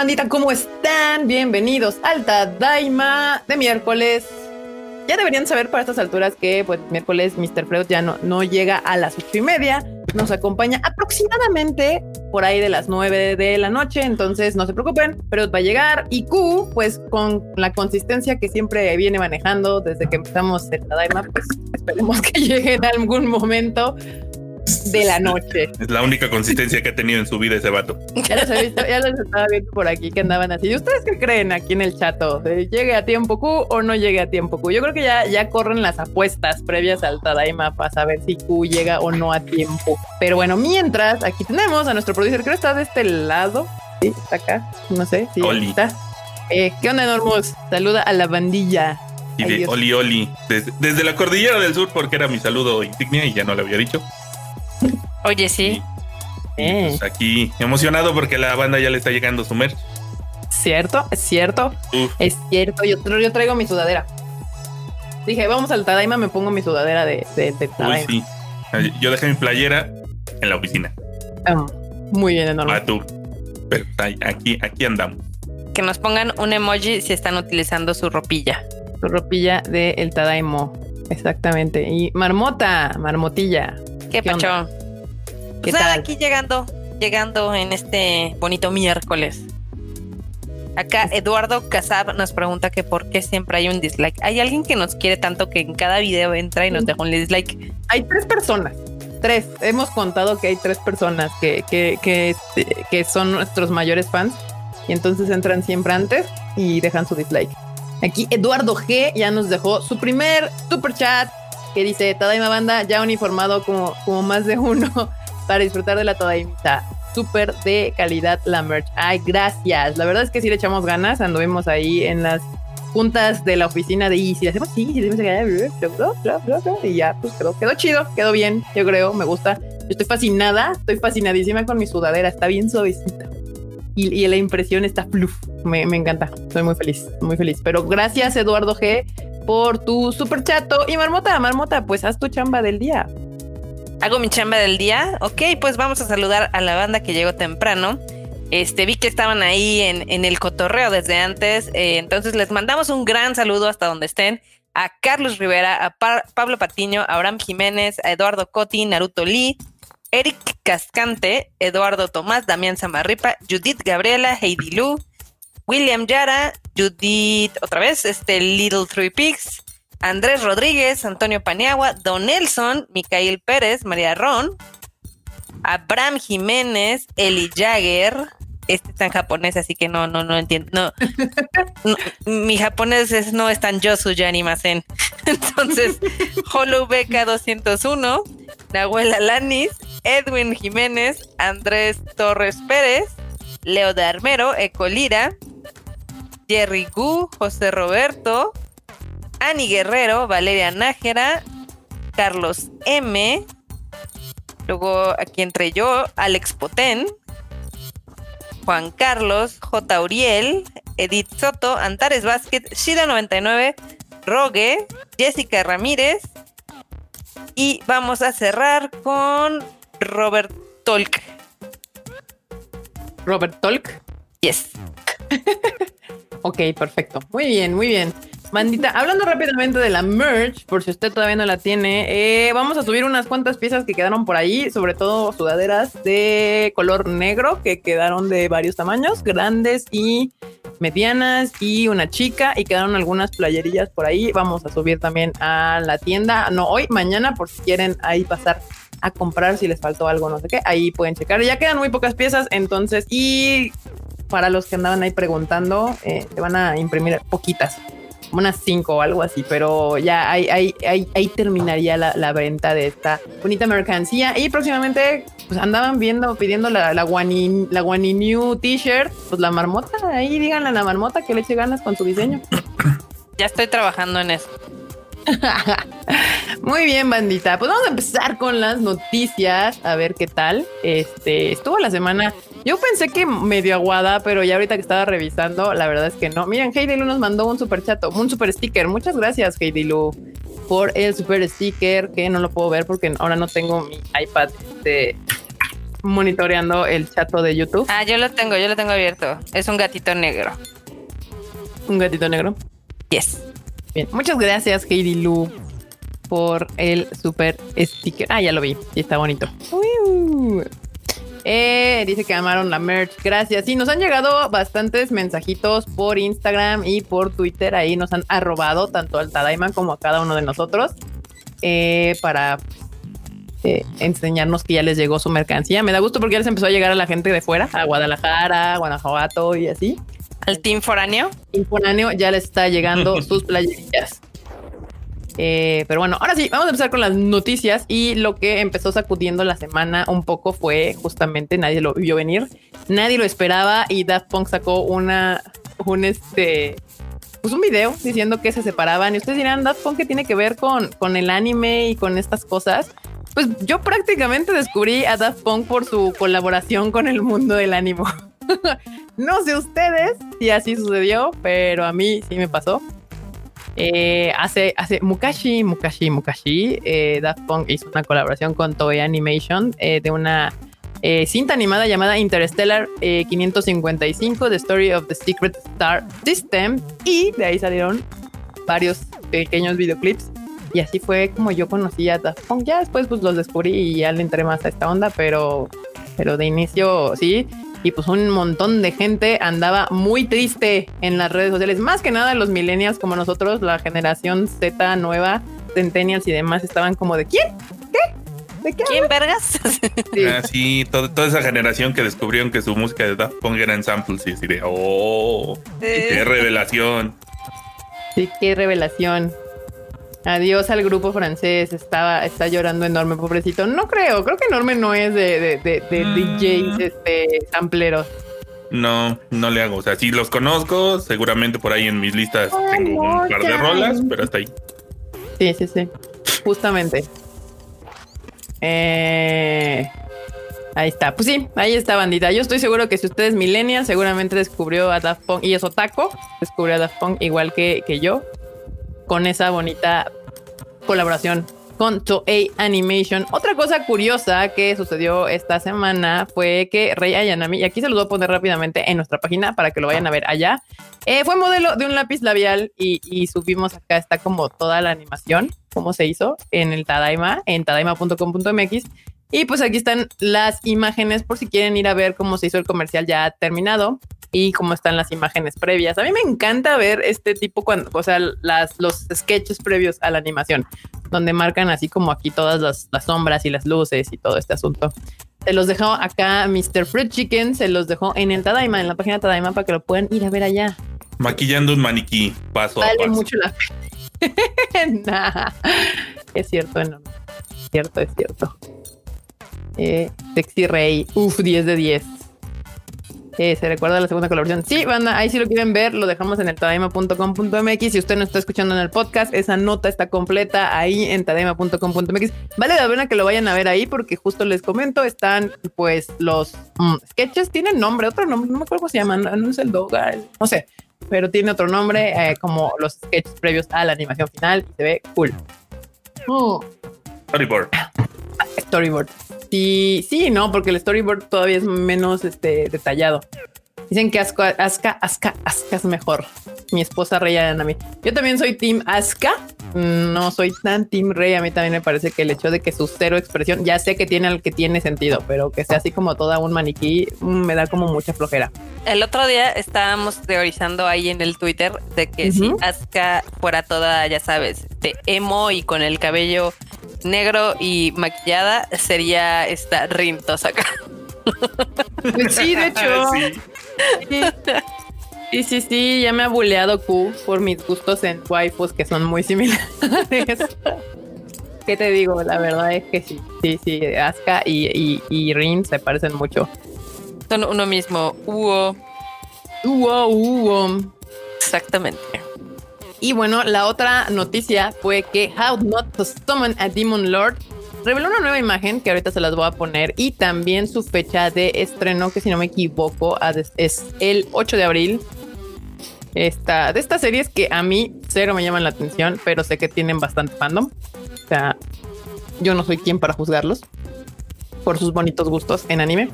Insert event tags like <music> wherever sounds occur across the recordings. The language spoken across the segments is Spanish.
bandita? ¿Cómo están? Bienvenidos al Daima de miércoles. Ya deberían saber para estas alturas que pues miércoles Mr. Freud ya no, no llega a las ocho y media. Nos acompaña aproximadamente por ahí de las nueve de la noche. Entonces no se preocupen, pero va a llegar. Y Q, pues con la consistencia que siempre viene manejando desde que empezamos el Daima, pues esperemos que <laughs> llegue en algún momento de la noche. Es la única consistencia que ha tenido en su vida ese vato. Ya los, he visto, ya los estaba viendo por aquí que andaban así. ¿Y ustedes qué creen aquí en el chato? ¿Llegue a tiempo Q o no llegue a tiempo Q? Yo creo que ya, ya corren las apuestas previas al Tadaima para saber si Q llega o no a tiempo. Pero bueno, mientras aquí tenemos a nuestro producer, creo que está de este lado. Sí, está acá. No sé. Sí, está. Eh, ¿Qué onda, Enormous? Saluda a la bandilla. Y de Oli Oli, desde, desde, la cordillera del sur, porque era mi saludo insignia y ya no lo había dicho. Oye, sí. Pues aquí emocionado porque la banda ya le está llegando su merch. Cierto, es cierto. Es cierto. Yo, yo traigo mi sudadera. Dije, vamos al Tadaima, me pongo mi sudadera de, de, Tadaima. sí. Yo dejé mi playera en la oficina. Ah, muy bien, enorme. Ah, tú. Pero aquí, aquí andamos. Que nos pongan un emoji si están utilizando su ropilla. Su ropilla del el Tadaimo. Exactamente. Y marmota, marmotilla. ¿Qué, ¿Qué pacho? Pues nada, aquí llegando, llegando en este bonito miércoles. Acá Eduardo Casab nos pregunta que por qué siempre hay un dislike. Hay alguien que nos quiere tanto que en cada video entra y nos deja un dislike. Hay tres personas. Tres. Hemos contado que hay tres personas que, que, que, que son nuestros mayores fans. Y entonces entran siempre antes y dejan su dislike. Aquí Eduardo G ya nos dejó su primer super chat que dice Tadaima Banda ya uniformado como, como más de uno <laughs> para disfrutar de la todaimita. Súper de calidad la merch. Ay, gracias. La verdad es que sí le echamos ganas. Anduvimos ahí en las juntas de la oficina de y si le hacemos sí, si le hacemos y ya, pues quedó, quedó chido, quedó bien, yo creo, me gusta. Yo estoy fascinada, estoy fascinadísima con mi sudadera, está bien suavecita. Y, y la impresión está fluff, me, me encanta, estoy muy feliz, muy feliz. Pero gracias Eduardo G por tu super chato y Marmota, Marmota, pues haz tu chamba del día. Hago mi chamba del día. Ok, pues vamos a saludar a la banda que llegó temprano. Este, vi que estaban ahí en, el cotorreo desde antes. Eh, entonces les mandamos un gran saludo hasta donde estén. A Carlos Rivera, a Pablo Patiño, a Abraham Jiménez, a Eduardo Coti, Naruto Lee, Eric Cascante, Eduardo Tomás, Damián Zamarripa, Judith Gabriela, Heidi Lu, William Yara, Judith, otra vez, este Little Three Pigs, Andrés Rodríguez, Antonio Paniagua, Don Nelson, Micael Pérez, María Ron, Abraham Jiménez, Eli Jagger. Este está en japonés, así que no, no, no entiendo. No, <laughs> mi japonés es, no es tan yosu ya animasen. <laughs> Entonces, Beca 201, Nahuel Alanis, Edwin Jiménez, Andrés Torres Pérez, Leo de Armero, Ecolira, Jerry Gu, José Roberto, Ani Guerrero, Valeria Nájera, Carlos M. Luego aquí entre yo, Alex Potén, Juan Carlos, J. Uriel, Edith Soto, Antares Vázquez, Shida99, Rogue, Jessica Ramírez. Y vamos a cerrar con Robert Tolk. Robert Tolk. Yes. <laughs> ok, perfecto. Muy bien, muy bien. Mandita, hablando rápidamente de la merch, por si usted todavía no la tiene, eh, vamos a subir unas cuantas piezas que quedaron por ahí, sobre todo sudaderas de color negro que quedaron de varios tamaños, grandes y medianas y una chica y quedaron algunas playerillas por ahí. Vamos a subir también a la tienda, no hoy, mañana, por si quieren ahí pasar a comprar si les faltó algo, no sé qué, ahí pueden checar. Ya quedan muy pocas piezas, entonces, y para los que andaban ahí preguntando, eh, te van a imprimir poquitas unas cinco o algo así, pero ya ahí, ahí, ahí, ahí terminaría la, la, venta de esta bonita mercancía. Y próximamente pues andaban viendo, pidiendo la, la Guani, la Guani New T-shirt, pues la marmota, ahí díganle a la marmota que le eche ganas con su diseño. <coughs> Ya estoy trabajando en eso. <laughs> Muy bien, bandita. Pues vamos a empezar con las noticias, a ver qué tal. Este estuvo la semana. Yo pensé que medio aguada, pero ya ahorita que estaba revisando, la verdad es que no. Miren, Heidi Lu nos mandó un super chat, un super sticker. Muchas gracias, Heidi Lu, por el super sticker que no lo puedo ver porque ahora no tengo mi iPad de monitoreando el chato de YouTube. Ah, yo lo tengo, yo lo tengo abierto. Es un gatito negro. Un gatito negro. Yes. Bien. Muchas gracias, Heidi Lu, por el super sticker. Ah, ya lo vi. Y está bonito. Uiu. Eh, dice que amaron la merch. Gracias. Sí, nos han llegado bastantes mensajitos por Instagram y por Twitter. Ahí nos han arrobado tanto al Tadaima como a cada uno de nosotros eh, para eh, enseñarnos que ya les llegó su mercancía. Me da gusto porque ya les empezó a llegar a la gente de fuera, a Guadalajara, Guanajuato y así. Al Team Foráneo. Team Foráneo ya les está llegando <laughs> sus playerillas. Eh, pero bueno, ahora sí, vamos a empezar con las noticias y lo que empezó sacudiendo la semana un poco fue justamente nadie lo vio venir, nadie lo esperaba y Daft Punk sacó una, un este, pues un video diciendo que se separaban y ustedes dirán, Daft Punk, ¿qué tiene que ver con, con el anime y con estas cosas? Pues yo prácticamente descubrí a Daft Punk por su colaboración con el mundo del anime. <laughs> no sé ustedes si así sucedió, pero a mí sí me pasó. Eh, hace, hace Mukashi, Mukashi, Mukashi, eh, Daft Punk hizo una colaboración con Toei Animation eh, de una eh, cinta animada llamada Interstellar 555, The Story of the Secret Star System, y de ahí salieron varios pequeños videoclips. Y así fue como yo conocí a Daft Punk. Ya después pues los descubrí y ya le entré más a esta onda, pero, pero de inicio sí y pues un montón de gente andaba muy triste en las redes sociales. Más que nada los millennials como nosotros, la generación Z nueva, centennials y demás estaban como de ¿quién? ¿Qué? ¿De qué? ¿Quién vergas? <laughs> Sí, ah, sí todo, toda esa generación que descubrieron que su música de Daft Punk era en samples y así de oh, qué revelación. Sí, qué revelación. Adiós al grupo francés, estaba, está llorando enorme, pobrecito. No creo, creo que enorme no es de, de, de, de Mm. DJs este, sampleros. No, no le hago. O sea, sí los conozco. Seguramente por ahí en mis listas Ay, tengo no, un par de ya. rolas, pero hasta ahí. Sí, sí, sí. Justamente. Eh, ahí está. Pues sí, ahí está, bandita. Yo estoy seguro que si usted es millennial, seguramente descubrió a Daft Punk y es otaco, descubrió a Daft Punk igual que, que yo, con esa bonita colaboración con Toei Animation. Otra cosa curiosa que sucedió esta semana fue que Rei Ayanami, y aquí se los voy a poner rápidamente en nuestra página para que lo vayan a ver allá, eh, fue modelo de un lápiz labial y, y subimos acá, está como toda la animación, cómo se hizo en el Tadaima, en tadaima.com.mx. Y pues aquí están las imágenes por si quieren ir a ver cómo se hizo el comercial ya terminado y cómo están las imágenes previas. A mí me encanta ver este tipo cuando, o sea, las, los sketches previos a la animación, donde marcan así como aquí todas las, las sombras y las luces y todo este asunto. Se los dejó acá Mr. Fruit Chicken, se los dejó en el Tadaima, en la página de Tadaima para que lo puedan ir a ver allá. Maquillando un maniquí, paso a Vale paso. mucho la pena. <laughs> Nah, es cierto, no. Es cierto, es cierto. Eh, Sexy Rey, uf, 10 de 10. Eh, se recuerda la segunda colaboración. Sí, banda, ahí si lo quieren ver, lo dejamos en el tadaima.com.mx. Si usted no está escuchando en el podcast, esa nota está completa ahí en tadaima.com.mx. Vale la pena que lo vayan a ver ahí porque justo les comento, están pues los mm, sketches, tienen nombre, otro nombre, no me acuerdo cómo se llaman, no, no es el Doga, no sé, pero tiene otro nombre eh, como los sketches previos a la animación final y se ve cool. Oh, Storyboard. storyboard. Sí, sí, no, porque el storyboard todavía es menos este, detallado. Dicen que Asuka, Asuka, Asuka es mejor. Mi esposa Rey Ayanami. Yo también soy Team Asuka. No soy tan Team Rey. A mí también me parece que el hecho de que su cero expresión, ya sé que tiene el que tiene sentido, pero que sea así como toda un maniquí, mm, me da como mucha flojera. El otro día estábamos teorizando ahí en el Twitter de que Ujú. si Asuka fuera toda, ya sabes, de emo y con el cabello negro y maquillada, sería esta Rin Tosaka. <laughs> Sí, de hecho. <laughs> Sí. Sí, sí, sí, ya me ha buleado Q por mis gustos en waifus que son muy similares. <laughs> ¿Qué te digo? La verdad es que sí, sí, sí, Asuka y, y, y Rin se parecen mucho. Son uno mismo. Uo. Uo, uo. Exactamente. Y bueno, la otra noticia fue que How Not to Summon a Demon Lord reveló una nueva imagen que ahorita se las voy a poner y también su fecha de estreno, que si no me equivoco es el 8 de abril. Esta, de estas series que a mí cero me llaman la atención, pero sé que tienen bastante fandom. O sea, yo no soy quien para juzgarlos. por sus bonitos gustos en anime.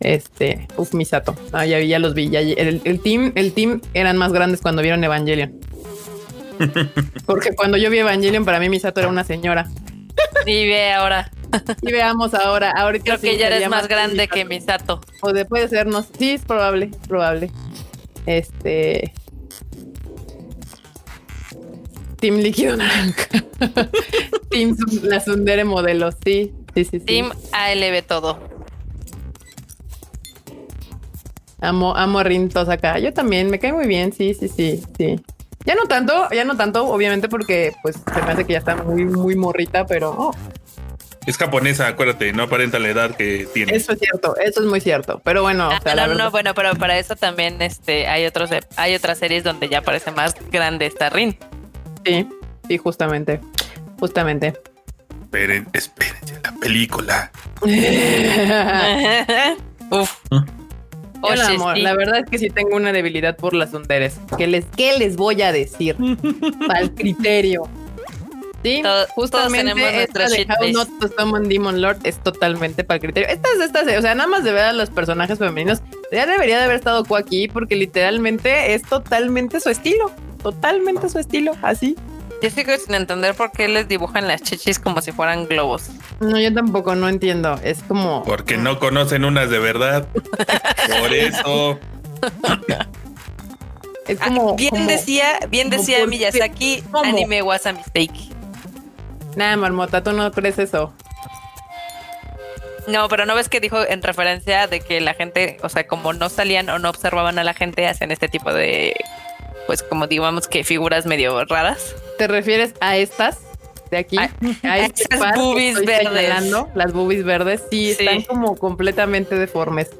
Este, uf, Misato. Ah, ya los vi. El, el, team, el team eran más grandes cuando vieron Evangelion. Porque cuando yo vi Evangelion, para mí Misato era una señora. Y ve ahora. Y veamos ahora. Ahorita Creo que ya eres más grande que Misato. O de, puede ser, no Sí, es probable, probable. Este. Team Líquido Naranja. <laughs> Team La Sundere Modelo, sí, sí, sí, sí. Team ALB todo. Amo, amo a Rintos acá. Yo también, me cae muy bien, sí, sí, sí, sí. Ya no tanto, ya no tanto, obviamente, porque pues se me hace que ya está muy, muy morrita, pero. Oh. Es japonesa, acuérdate, no aparenta la edad que tiene. Eso es cierto, eso es muy cierto. Pero bueno, o sea, no, no, bueno, pero para eso también este, hay otros, hay otras series donde ya parece más grande esta Rin. Sí, sí, justamente. Justamente. Esperen, espérense la película. <laughs> <laughs> Uf. Hola, amor. La verdad es que sí tengo una debilidad por las underes. ¿Qué les, qué les voy a decir? <laughs> Al criterio. Sí, justamente esta de How Not to Summon Demon Lord es totalmente para el criterio. Estas, estas, o sea, nada más de ver a los personajes femeninos, ya debería de haber estado aquí porque literalmente es totalmente su estilo. Totalmente su estilo, así. Yo sigo sin entender por qué les dibujan las chichis como si fueran globos. No, yo tampoco, no entiendo. Es como. Porque no conocen unas de verdad. por eso. <laughs> Es como. Ah, bien decía, bien decía Miyazaki, anime was a mistake. Nada, marmota, tú no crees eso. No, pero no ves que dijo en referencia de que la gente, o sea, como no salían o no observaban a la gente, hacen este tipo de pues como digamos que figuras medio raras. ¿Te refieres a estas de aquí? A, estas boobies verdes. Las boobies verdes sí, están como completamente deformes.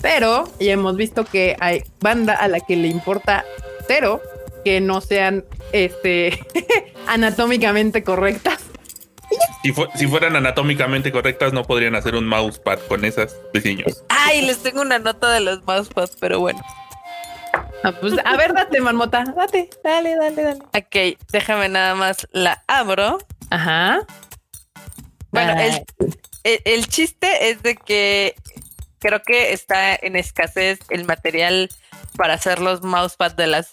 Pero ya hemos visto que hay banda a la que le importa cero que no sean este <laughs> anatómicamente correctas. Si, si, fueran anatómicamente correctas, no podrían hacer un mousepad con esas diseños. Ay, les tengo una nota de los mousepads, pero bueno. Ah, pues, a ver, date, marmota, date, dale, dale, dale. Ok, déjame nada más la abro. Ajá. Bueno, el, chiste es de que creo que está en escasez el material para hacer los mousepads de las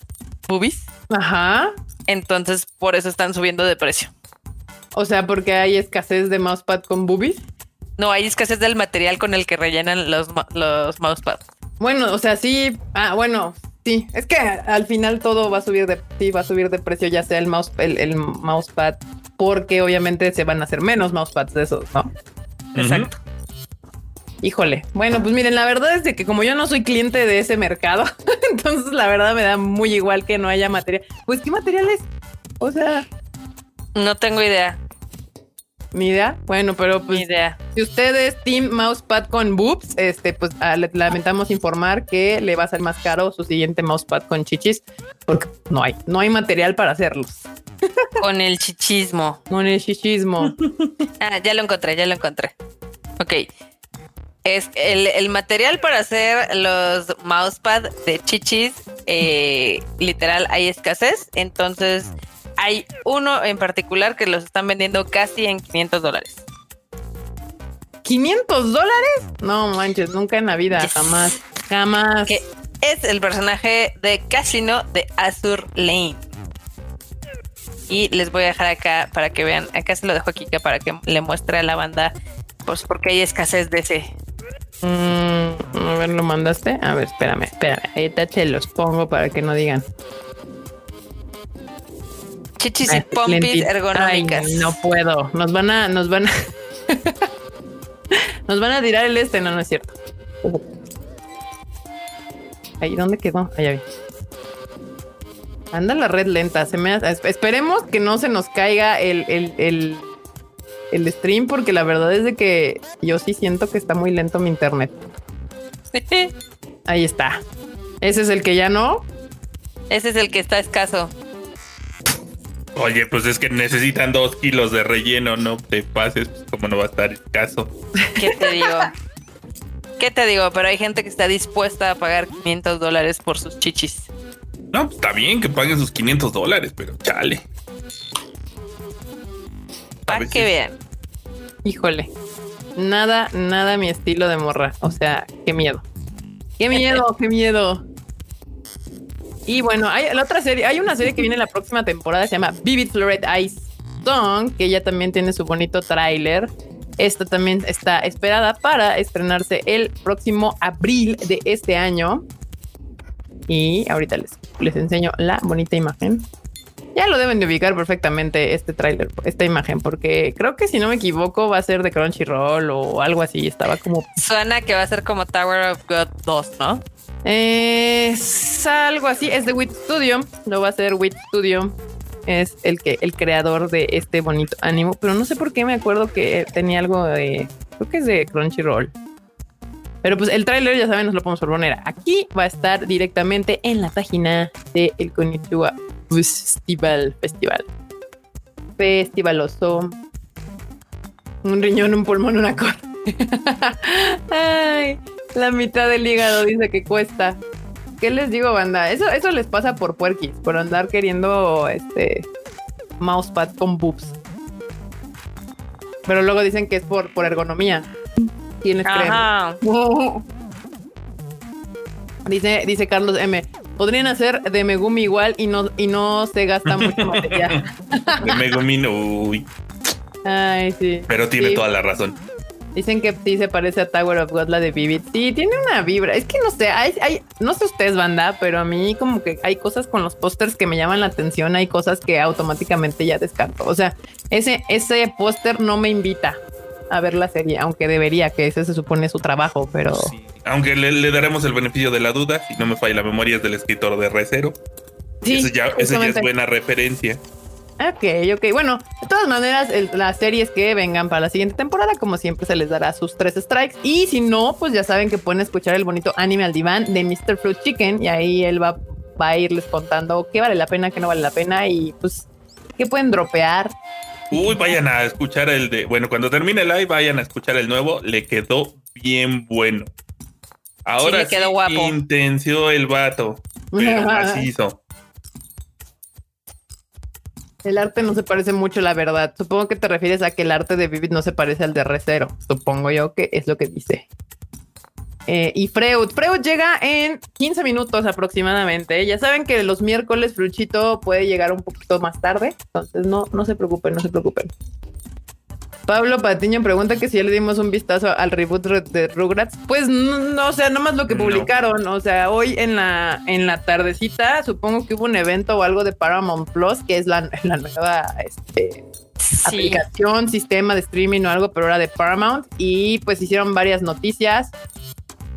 boobies. Ajá. Entonces, por eso están subiendo de precio. O sea, porque hay escasez de mousepad con boobies. No, hay escasez del material con el que rellenan los, los mousepads. Bueno, o sea, sí. Ah, bueno, sí. Es que al final todo va a subir de, sí, va a subir de precio, ya sea el mouse, el, mousepad, porque obviamente se van a hacer menos mousepads de esos, ¿no? Exacto. Híjole. Bueno, pues miren, la verdad es de que como yo no soy cliente de ese mercado, <laughs> entonces la verdad me da muy igual que no haya material. Pues, ¿qué material es? O sea. No tengo idea. Ni idea. Bueno, pero pues. Ni idea. Si usted es Team Mousepad con boobs, este, pues ah, le lamentamos informar que le va a ser más caro su siguiente mousepad con chichis, porque no hay, no hay material para hacerlos. <laughs> Con el chichismo. Con el chichismo. <laughs> ah, ya lo encontré, ya lo encontré. Ok. Es el, material para hacer los mousepad de chichis, eh, literal, hay escasez. Entonces hay uno en particular que los están vendiendo casi en 500 dólares. ¿500 dólares? No manches, nunca en la vida, jamás, jamás. Que es el personaje de Casino de Azur Lane. Y les voy a dejar acá para que vean. Acá se lo dejo aquí para que le muestre a la banda, pues porque hay escasez de ese. Mm, a ver, ¿lo mandaste? A ver, espérame, espérame. Ahí te los pongo para que no digan. Chichis y pompis ergonómicas. no puedo. Nos van a, nos van a, <laughs> nos van a tirar el este. No, no es cierto. Ahí, ¿dónde quedó? Allá vi. Anda la red lenta. Se me esperemos que no se nos caiga el, el, el, el stream, porque la verdad es de que yo sí siento que está muy lento mi internet. <laughs> Ahí está. Ese es el que ya no. Ese es el que está escaso. Oye, pues es que necesitan dos kilos de relleno, no te pases, pues como no va a estar el caso. ¿Qué te digo? ¿Qué te digo? Pero hay gente que está dispuesta a pagar 500 dólares por sus chichis. No, está bien que paguen sus 500 dólares, pero chale. Para que vean. Híjole. Nada, nada mi estilo de morra. O sea, qué miedo. Qué miedo, qué miedo. Y bueno, hay la otra serie, hay una serie que viene la próxima temporada, se llama Vivid Floret Ice Song, que ya también tiene su bonito tráiler. Esta también está esperada para estrenarse el próximo abril de este año. Y ahorita les, les enseño la bonita imagen. Ya lo deben de ubicar perfectamente este tráiler, esta imagen, porque creo que si no me equivoco va a ser de Crunchyroll o algo así. Estaba como... Suena que va a ser como Tower of God 2, ¿no? Es algo así, es de Wit Studio, lo va a hacer Wit Studio. Es el que el creador de este bonito ánimo, pero no sé por qué me acuerdo que tenía algo de creo que es de Crunchyroll. Pero pues el tráiler ya saben, nos lo podemos poner. Aquí va a estar directamente en la página de el Konnichiwa Festival. Festival. Festivaloso. Un riñón, un pulmón, una cor. <laughs> Ay, la mitad del hígado dice que cuesta. ¿Qué les digo, banda? Eso, eso les pasa por puerquis, por andar queriendo este mousepad con boobs. Pero luego dicen que es por, por ergonomía. ¿Quiénes creen? <laughs> dice, dice Carlos M. Podrían hacer de Megumi igual y no, y no se gasta mucho <laughs> material. de Megumi no. Uy. Ay, sí. Pero tiene toda la razón. Dicen que sí se parece a Tower of God, la de Vivid. Sí, tiene una vibra. Es que no sé, hay, hay, no sé ustedes, banda, pero a mí como que hay cosas con los pósters que me llaman la atención. Hay cosas que automáticamente ya descarto. O sea, ese, ese póster no me invita a ver la serie, aunque debería, que ese se supone su trabajo, pero... Aunque le, daremos el beneficio de la duda, si no me falla la memoria, es del escritor de Recero. Sí, eso ya, eso ya es buena referencia. Ok, ok. Bueno, de todas maneras, las series que vengan para la siguiente temporada, como siempre, se les dará sus tres strikes. Y si no, pues ya saben que pueden escuchar el bonito anime al diván de Mr. Fruit Chicken. Y ahí él va, va a irles contando qué vale la pena, qué no vale la pena. Y pues, qué pueden dropear. Uy, vayan a escuchar el de. Bueno, cuando termine el live, vayan a escuchar el nuevo. Le quedó bien bueno. Ahora sí, quedó guapo. intenció el vato. Pero <laughs> macizo. El arte no se parece mucho, la verdad. Supongo que te refieres a que el arte de Vivid no se parece al de Recero. Supongo yo que es lo que dice. Eh, y Freud. Freud llega en 15 minutos aproximadamente. Ya saben que los miércoles Fruchito puede llegar un poquito más tarde. Entonces no, no se preocupen, no se preocupen. Pablo Patiño pregunta que si ya le dimos un vistazo al reboot de Rugrats. Pues no, o sea, nomás lo que publicaron. O sea, hoy en la, en la tardecita, supongo que hubo un evento o algo de Paramount Plus, que es la, nueva este, aplicación, sistema de streaming o algo, pero era de Paramount. Y pues hicieron varias noticias.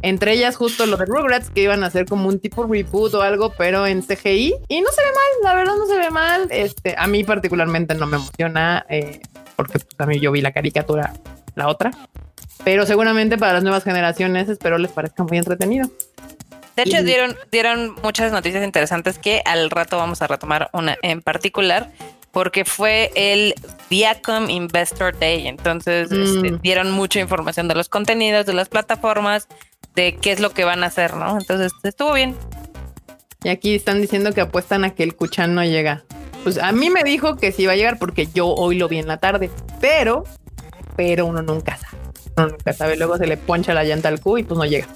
Entre ellas justo lo de Rugrats, que iban a hacer como un tipo reboot o algo, pero en CGI. Y no se ve mal, la verdad no se ve mal. Este, a mí particularmente no me emociona. Eh, porque pues, a mí yo vi la caricatura, la otra. Pero seguramente para las nuevas generaciones espero les parezca muy entretenido. De hecho, dieron, dieron muchas noticias interesantes que al rato vamos a retomar una en particular, porque fue el Viacom Investor Day. Entonces, mm. este, dieron mucha información de los contenidos, de las plataformas, de qué es lo que van a hacer, ¿no? Entonces, estuvo bien. Y aquí están diciendo que apuestan a que el Kuchan no llega. Pues a mí me dijo que sí iba a llegar porque yo hoy lo vi en la tarde, pero, pero uno nunca sabe. Uno nunca sabe. Luego se le poncha la llanta al Q y pues no llega.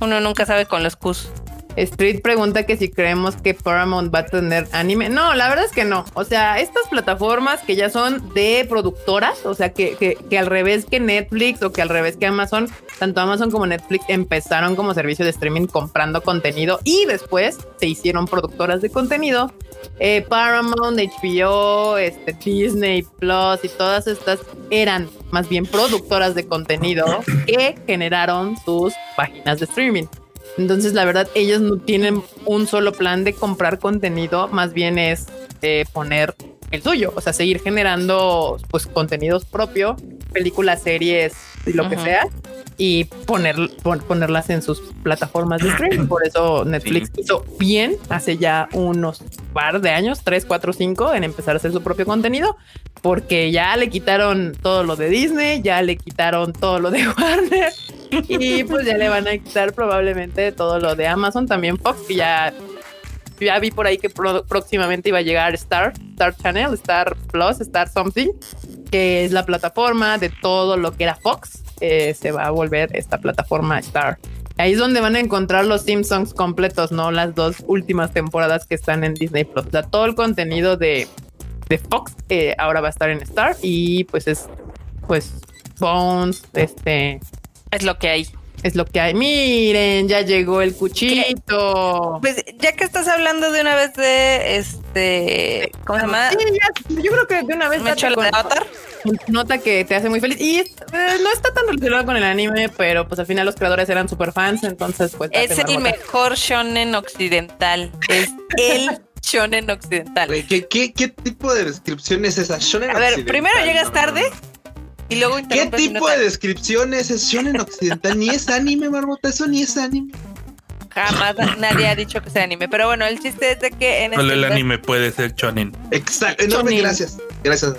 Uno nunca sabe con los Qs. Street pregunta que si creemos que Paramount va a tener anime. No, la verdad es que no. O sea, estas plataformas que ya son de productoras, o sea, que, que, al revés que Netflix o que al revés que Amazon, tanto Amazon como Netflix empezaron como servicio de streaming comprando contenido y después se hicieron productoras de contenido. Eh, Paramount, HBO, este, Disney Plus y todas estas eran más bien productoras de contenido que generaron sus páginas de streaming. Entonces, la verdad, ellos no tienen un solo plan de comprar contenido, más bien es eh, poner el suyo, o sea, seguir generando pues contenidos propios, películas, series y lo que sea, y poner, ponerlas en sus plataformas de streaming. Por eso Netflix hizo bien hace ya unos par de años, 3, 4, 5, en empezar a hacer su propio contenido, porque ya le quitaron todo lo de Disney, ya le quitaron todo lo de <laughs> Warner y pues ya le van a quitar probablemente todo lo de Amazon, también Fox, que ya ya vi por ahí que próximamente iba a llegar Star, Star Channel, Star Plus, Star Something, que es la plataforma de todo lo que era Fox eh, se va a volver esta plataforma Star. Ahí es donde van a encontrar los Simpsons completos, no las dos últimas temporadas que están en Disney Plus. O sea, todo el contenido de, de Fox eh, ahora va a estar en Star y pues es pues Bones, este es lo que hay. Es lo que hay. Miren, ya llegó el cuchito. Pues ya que estás hablando de una vez de este, ¿cómo se llama? yo creo que de una vez me hecho el avatar. Nota que te hace muy feliz y eh, no está tan relacionado con el anime, pero pues al final los creadores eran super fans, entonces pues es el mejor shonen occidental. Es el <laughs> shonen occidental. ¿Qué, qué, qué tipo de descripción es esa? Shonen A ver, primero llegas tarde y luego ¿Qué tipo de descripción es shonen occidental? Ni es anime, Marmota, eso ni es anime. Jamás nadie ha dicho que sea anime, pero bueno, el chiste es de que en Solo este el anime puede ser shonen. Exacto, enorme, gracias. Gracias.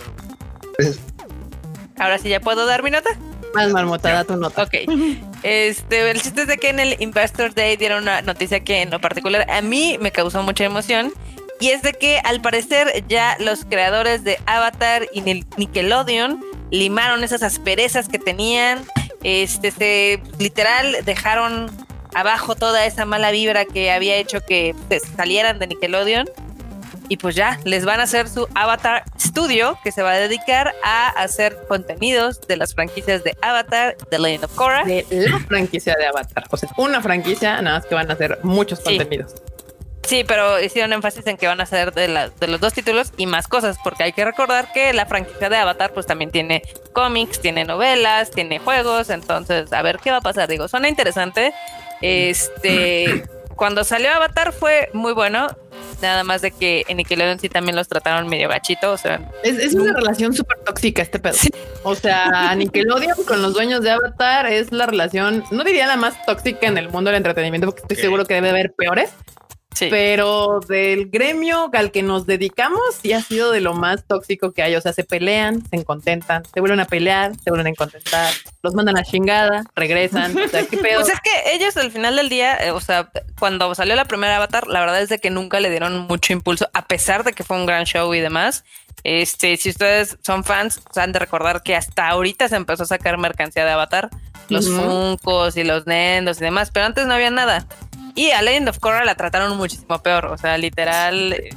Ahora sí ya puedo dar mi nota. Más marmotada tu nota. Ok. Este, el chiste es de que en el Investor Day dieron una noticia que en lo particular a mí me causó mucha emoción. Y es de que al parecer ya los creadores de Avatar y Nickelodeon limaron esas asperezas que tenían, este, se, literal dejaron abajo toda esa mala vibra que había hecho que salieran de Nickelodeon. Y pues ya, les van a hacer su Avatar Studio, que se va a dedicar a hacer contenidos de las franquicias de Avatar, The Legend of Korra. De la franquicia de Avatar. O sea, una franquicia, nada más que van a hacer muchos contenidos. Sí, pero hicieron énfasis en que van a ser de, de los dos títulos y más cosas, porque hay que recordar que la franquicia de Avatar pues también tiene cómics, tiene novelas, tiene juegos, entonces a ver qué va a pasar. Digo, suena interesante. Este, <clears throat> cuando salió Avatar fue muy bueno, nada más de que en Nickelodeon sí también los trataron medio gachito, o sea... Es, una relación súper tóxica este pedo. O sea, Nickelodeon con los dueños de Avatar es la relación, no diría la más tóxica en el mundo del entretenimiento, porque estoy seguro que debe haber peores, pero del gremio al que nos dedicamos sí ha sido de lo más tóxico que hay. O sea, se pelean, se contentan, se vuelven a pelear, se vuelven a contentar, los mandan a chingada, regresan. o sea, ¿qué pedo? Pues es que ellos al final del día, eh, o sea, cuando salió la primera Avatar, la verdad es de que nunca le dieron mucho impulso, a pesar de que fue un gran show y demás. Este, si ustedes son fans, han de recordar que hasta ahorita se empezó a sacar mercancía de Avatar, los Funcos y los Nendos y demás, pero antes no había nada. Y a Legend of Korra la trataron muchísimo peor. O sea, literal. Eh,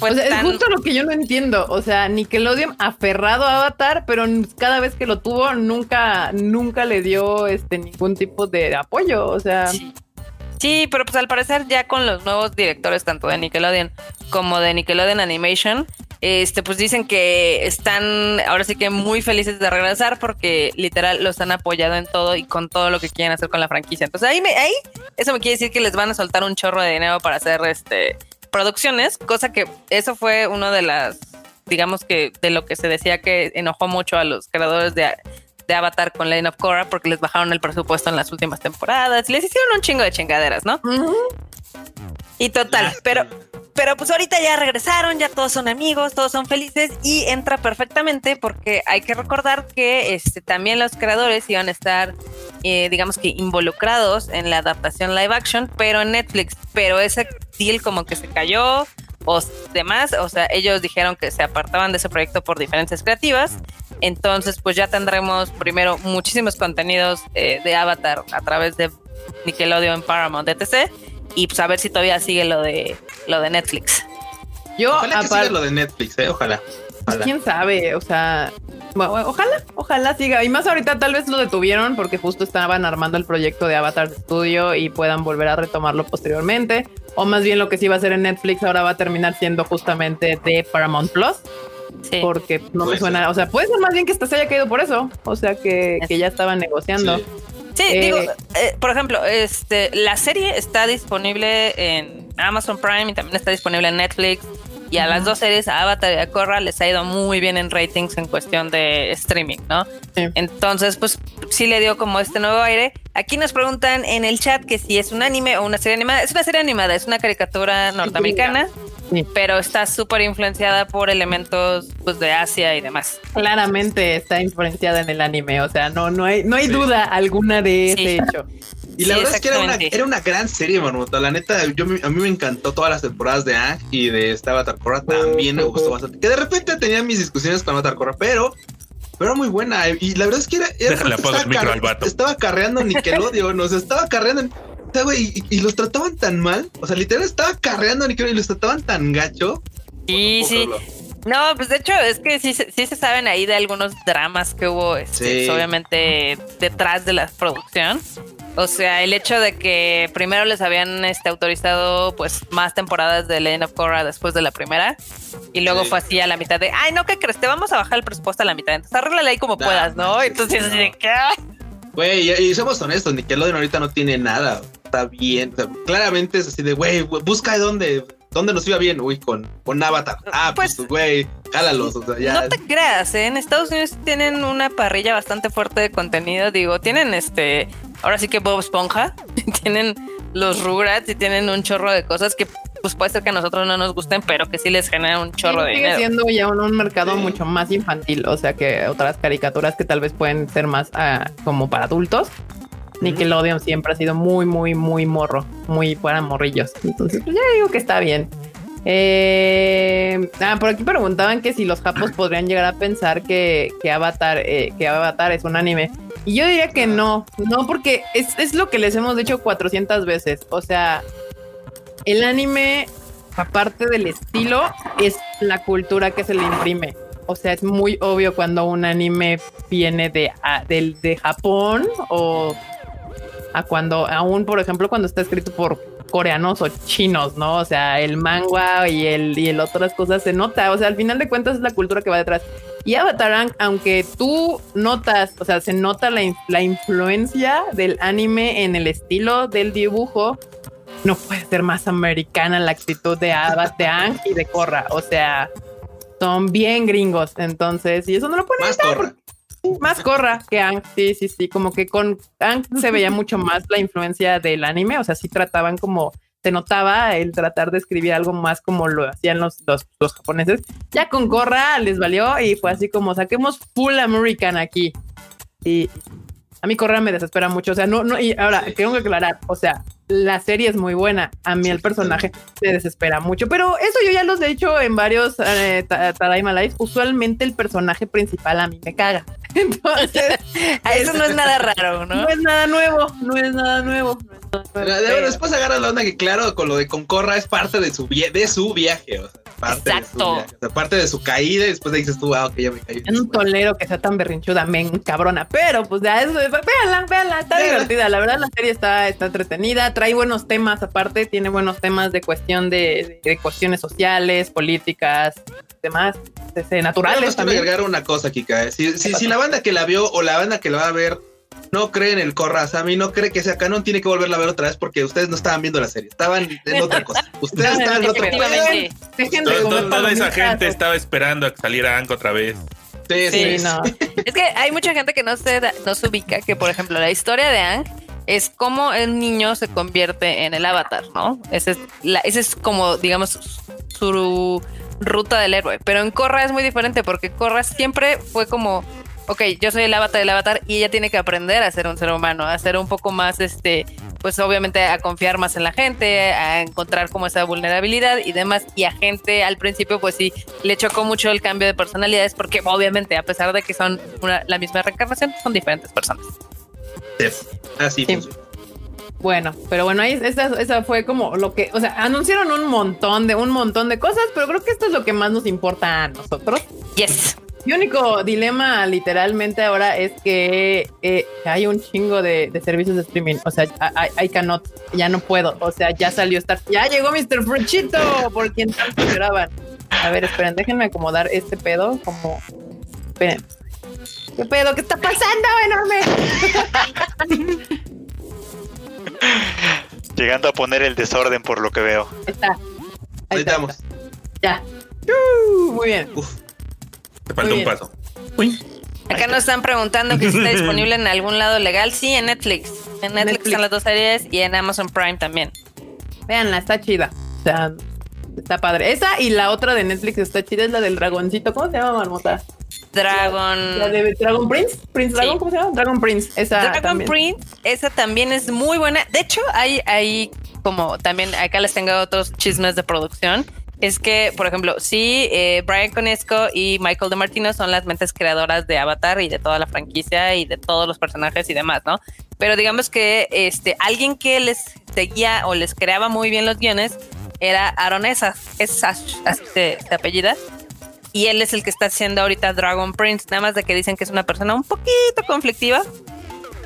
es justo lo que yo no entiendo. O sea, Nickelodeon aferrado a Avatar, pero cada vez que lo tuvo, nunca, nunca le dio este ningún tipo de apoyo. O sea. Sí. pero pues al parecer ya con los nuevos directores, tanto de Nickelodeon como de Nickelodeon Animation, este, pues dicen que están ahora sí que muy felices de regresar porque literal los han apoyado en todo y con todo lo que quieren hacer con la franquicia. Entonces ahí, me, ahí eso me quiere decir que les van a soltar un chorro de dinero para hacer este producciones, cosa que eso fue uno de las, digamos que de lo que se decía que enojó mucho a los creadores de, de Avatar con Lane of Korra porque les bajaron el presupuesto en las últimas temporadas y les hicieron un chingo de chingaderas, ¿no? Y total, pero pero pues ahorita ya regresaron, ya todos son amigos, todos son felices y entra perfectamente porque hay que recordar que este, también los creadores iban a estar, eh, digamos que involucrados en la adaptación live action, pero en Netflix. Pero ese deal como que se cayó o demás, o sea, ellos dijeron que se apartaban de ese proyecto por diferencias creativas. Entonces, pues ya tendremos primero muchísimos contenidos eh, de Avatar a través de Nickelodeon, Paramount, etc y pues a ver si todavía sigue lo de lo de Netflix. Yo ojalá que siga lo de Netflix, ¿eh? ojalá. Pues, quién sabe, o sea, ojalá, ojalá siga. Y más ahorita tal vez lo detuvieron porque justo estaban armando el proyecto de Avatar Studio y puedan volver a retomarlo posteriormente. O más bien lo que sí va a ser en Netflix ahora va a terminar siendo justamente de Paramount Plus. Sí. Porque no me suena, o sea, puede ser más bien que esto se haya caído por eso. O sea, que, que ya estaban negociando. Sí, digo, eh, eh, por ejemplo, este, la serie está disponible en Amazon Prime y también está disponible en Netflix. Y a las dos series, a Avatar y a Korra, les ha ido muy bien en ratings en cuestión de streaming, ¿no? Entonces, pues sí le dio como este nuevo aire. Aquí nos preguntan en el chat que si es un anime o una serie animada. Es una serie animada, es una caricatura norteamericana pero está súper influenciada por elementos pues, de Asia y demás. Claramente está influenciada en el anime, o sea, no, no, hay, no hay duda alguna de ese hecho. Y la verdad es que era una, era una gran serie, Marmota. La neta, yo, a mí me encantó todas las temporadas de Ang y de esta Avatar Korra. También me gustó bastante. Que de repente tenía mis discusiones con Avatar Korra, pero pero era muy buena. Y la verdad es que era. Déjale estaba, el micro al vato. estaba carreando Nickelodeon, o sea, estaba carreando. O sea, güey, y, los trataban tan mal. O sea, literal estaba carreando Nickelodeon y los trataban tan gacho. Sí, sí. No, pues de hecho es que sí, sí se saben ahí de algunos dramas que hubo, este, obviamente, detrás de la producción. O sea, el hecho de que primero les habían este, autorizado pues más temporadas de Legend of Korra después de la primera y luego fue así a la mitad de, ay, no, ¿qué crees? Te vamos a bajar el presupuesto a la mitad, entonces arréglale ahí como puedas, ¿no? Entonces así ¿qué? Güey, y, somos honestos, Nickelodeon ahorita no tiene nada, está bien, claramente es así de, güey, busca de dónde, dónde nos iba bien, uy, con, con Avatar. Ah, pues, pues güey, jálalos, o sea, ya. No te creas, ¿eh? en Estados Unidos tienen una parrilla bastante fuerte de contenido, digo, tienen este ahora sí que Bob Esponja, <laughs> tienen los Rugrats y tienen un chorro de cosas que pues puede ser que a nosotros no nos gusten, pero que sí les genera un chorro de sigue siendo ya un, mercado mucho más infantil, o sea que otras caricaturas que tal vez pueden ser más ah, como para adultos. Nickelodeon siempre ha sido muy, muy, muy morro, muy para morrillos. Entonces, pues ya digo que está bien. Eh, ah, por aquí preguntaban que si los japos podrían llegar a pensar que, Avatar, eh, que Avatar es un anime. Y yo diría que no, no, porque es, lo que les hemos dicho 400 veces. O sea, el anime, aparte del estilo, es la cultura que se le imprime. O sea, es muy obvio cuando un anime viene de, de, de Japón o a cuando, aún por ejemplo, cuando está escrito por coreanos o chinos, ¿no? O sea, el manga y el, y el otras cosas se nota. O sea, al final de cuentas es la cultura que va detrás. Y Avatar, aunque tú notas, o sea, se nota la, la influencia del anime en el estilo del dibujo, no puede ser más americana la actitud de Avatar y de Korra. O sea, son bien gringos. Entonces, y eso no lo pueden más Korra. <laughs> Más Korra que Ang. Sí, sí, sí. Como que con Ang se veía mucho más la influencia del anime. O sea, sí trataban como se notaba el tratar de escribir algo más como lo hacían los, los, japoneses. Ya con gorra les valió y fue así como saquemos full American aquí. Y a mí Corra me desespera mucho. O sea, no, no, y ahora tengo que aclarar, o sea, la serie es muy buena. A mí el personaje me desespera mucho, pero eso yo ya los he dicho en varios eh, Tadaima Live. Usualmente el personaje principal a mí me caga. Entonces, <laughs> eso no es nada raro, ¿no? No es nada nuevo, no es nada nuevo. después agarra la onda que, claro, con lo de Concorra es parte de su, de su viaje. O sea, parte Exacto. De su parte de su caída y después dices tú, ah, ok, ya me caí. Es un tolero que sea tan berrinchuda, men, cabrona. Pero pues ya eso, véanla, véanla, está divertida. La verdad, la serie está, está entretenida, trae buenos temas aparte, tiene buenos temas de cuestión de, de cuestiones sociales, políticas, demás, naturales. También agregar una cosa, Kika. ¿eh? Si, si, si la banda que la vio o la banda que la va a ver no cree en el a mí no cree que sea canon, tiene que volverla a ver otra vez porque ustedes no estaban viendo la serie, estaban en otra cosa. <laughs> Ustedes estaban en otra cosa. Toda, esa gente estaba esperando a que saliera Anko otra vez. Sí, sí, no. es que hay mucha gente que no se, no se ubica que, por ejemplo, la historia de Ang es cómo el niño se convierte en el avatar, ¿no? Ese es, la, ese es como, digamos, su ruta del héroe. Pero en Korra es muy diferente porque Korra siempre fue como ok, yo soy el avatar del avatar y ella tiene que aprender a ser un ser humano, a ser un poco más, este, pues obviamente a confiar más en la gente, a encontrar como esa vulnerabilidad y demás. Y a gente al principio, pues sí, le chocó mucho el cambio de personalidades porque obviamente, a pesar de que son la misma reencarnación, son diferentes personas. Sí, así Bueno, pero bueno, ahí esa, esa, fue como lo que, o sea, anunciaron un montón de un montón de cosas, pero creo que esto es lo que más nos importa a nosotros. Yes. Mi único dilema literalmente ahora es que eh, hay un chingo de, servicios de streaming. O sea, I, cannot, ya no puedo. O sea, ya salió Star. Ya llegó Mr. Fruchito, por quien tanto esperaban. A ver, esperen, déjenme acomodar este pedo como. Esperen. ¿Qué pedo? ¿Qué está pasando, enorme? <laughs> Llegando a poner el desorden por lo que veo. Ahí está. Ahí, estamos. Ya. Uh, muy bien. Uf. Te falta un paso. Acá nos están preguntando que si está <laughs> disponible en algún lado legal. Sí, en Netflix. En Netflix, están las dos series y en Amazon Prime también. Veanla, está chida. O sea, está padre. Esa y la otra de Netflix está chida, es la del dragoncito. ¿Cómo se llama, Marmota? Dragon. La de Dragon Prince. Prince Dragon, ¿cómo se llama? Dragon Prince. Esa Dragon Prince, esa también es muy buena. De hecho, hay, hay como también acá les tengo otros chismes de producción es que, por ejemplo, sí, eh, Brian Conesco y Michael DeMartino son las mentes creadoras de Avatar y de toda la franquicia y de todos los personajes y demás, ¿no? Pero digamos que este alguien que les seguía o les creaba muy bien los guiones era Aaron Esas, así se, apellida. Y él es el que está haciendo ahorita Dragon Prince, nada más de que dicen que es una persona un poquito conflictiva,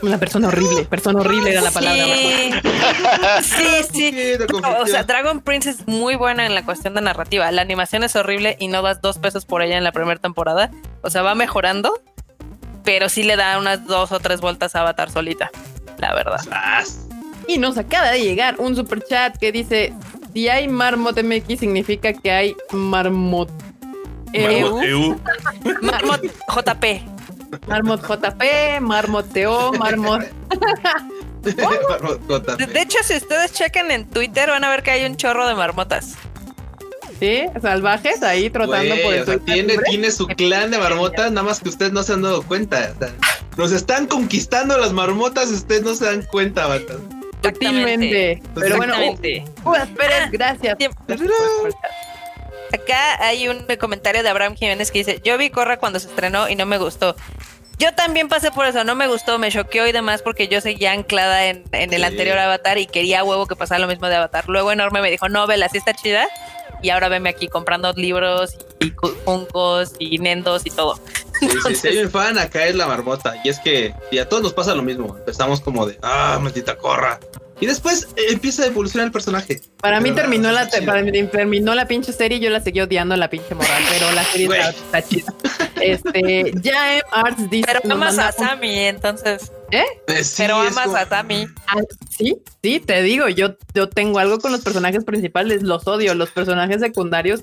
una persona horrible, persona horrible era la palabra. Sí, sí. <laughs> o sea, Dragon Prince es muy buena en la cuestión de narrativa. La animación es horrible y no das dos pesos por ella en la primera temporada. O sea, va mejorando, pero sí le da unas dos o tres vueltas a Avatar solita, la verdad. Y nos acaba de llegar un super chat que dice: Si hay Marmot MX, significa que hay Marmot. EU. Marmot JP. Marmot JP, Marmot TO, Marmot. <laughs> de hecho, si ustedes chequen en Twitter, van a ver que hay un chorro de marmotas. Sí, salvajes ahí trotando por el tiene, tiene su clan de marmotas, nada más que ustedes no se han dado cuenta. nos están conquistando las marmotas, ustedes no se dan cuenta, batas. Exactamente. Pero bueno, uh, gracias. Acá hay un comentario de Abraham Jiménez que dice, yo vi Corra cuando se estrenó y no me gustó. Yo también pasé por eso, no me gustó, me choqueó y demás porque yo seguía anclada en, el anterior Avatar y quería huevo que pasara lo mismo de Avatar. Luego Enorme me dijo, no, vela, sí está chida. Y ahora veme aquí comprando libros y funcos y nendos y todo. Sí, sí, si hay un fan, acá es la marmota. Y es que y a todos nos pasa lo mismo. Empezamos como de, ah, maldita corra. Y después eh, empieza a evolucionar el personaje. Para mí terminó la, terminó la pinche serie y yo la seguí odiando la pinche moral, pero la serie está, chida. Este, ya Arts dice. Pero amas a Sammy, entonces. ¿Eh? eh pero amas a Sammy. Ah, sí, sí, te digo, yo, yo tengo algo con los personajes principales, los odio. Los personajes secundarios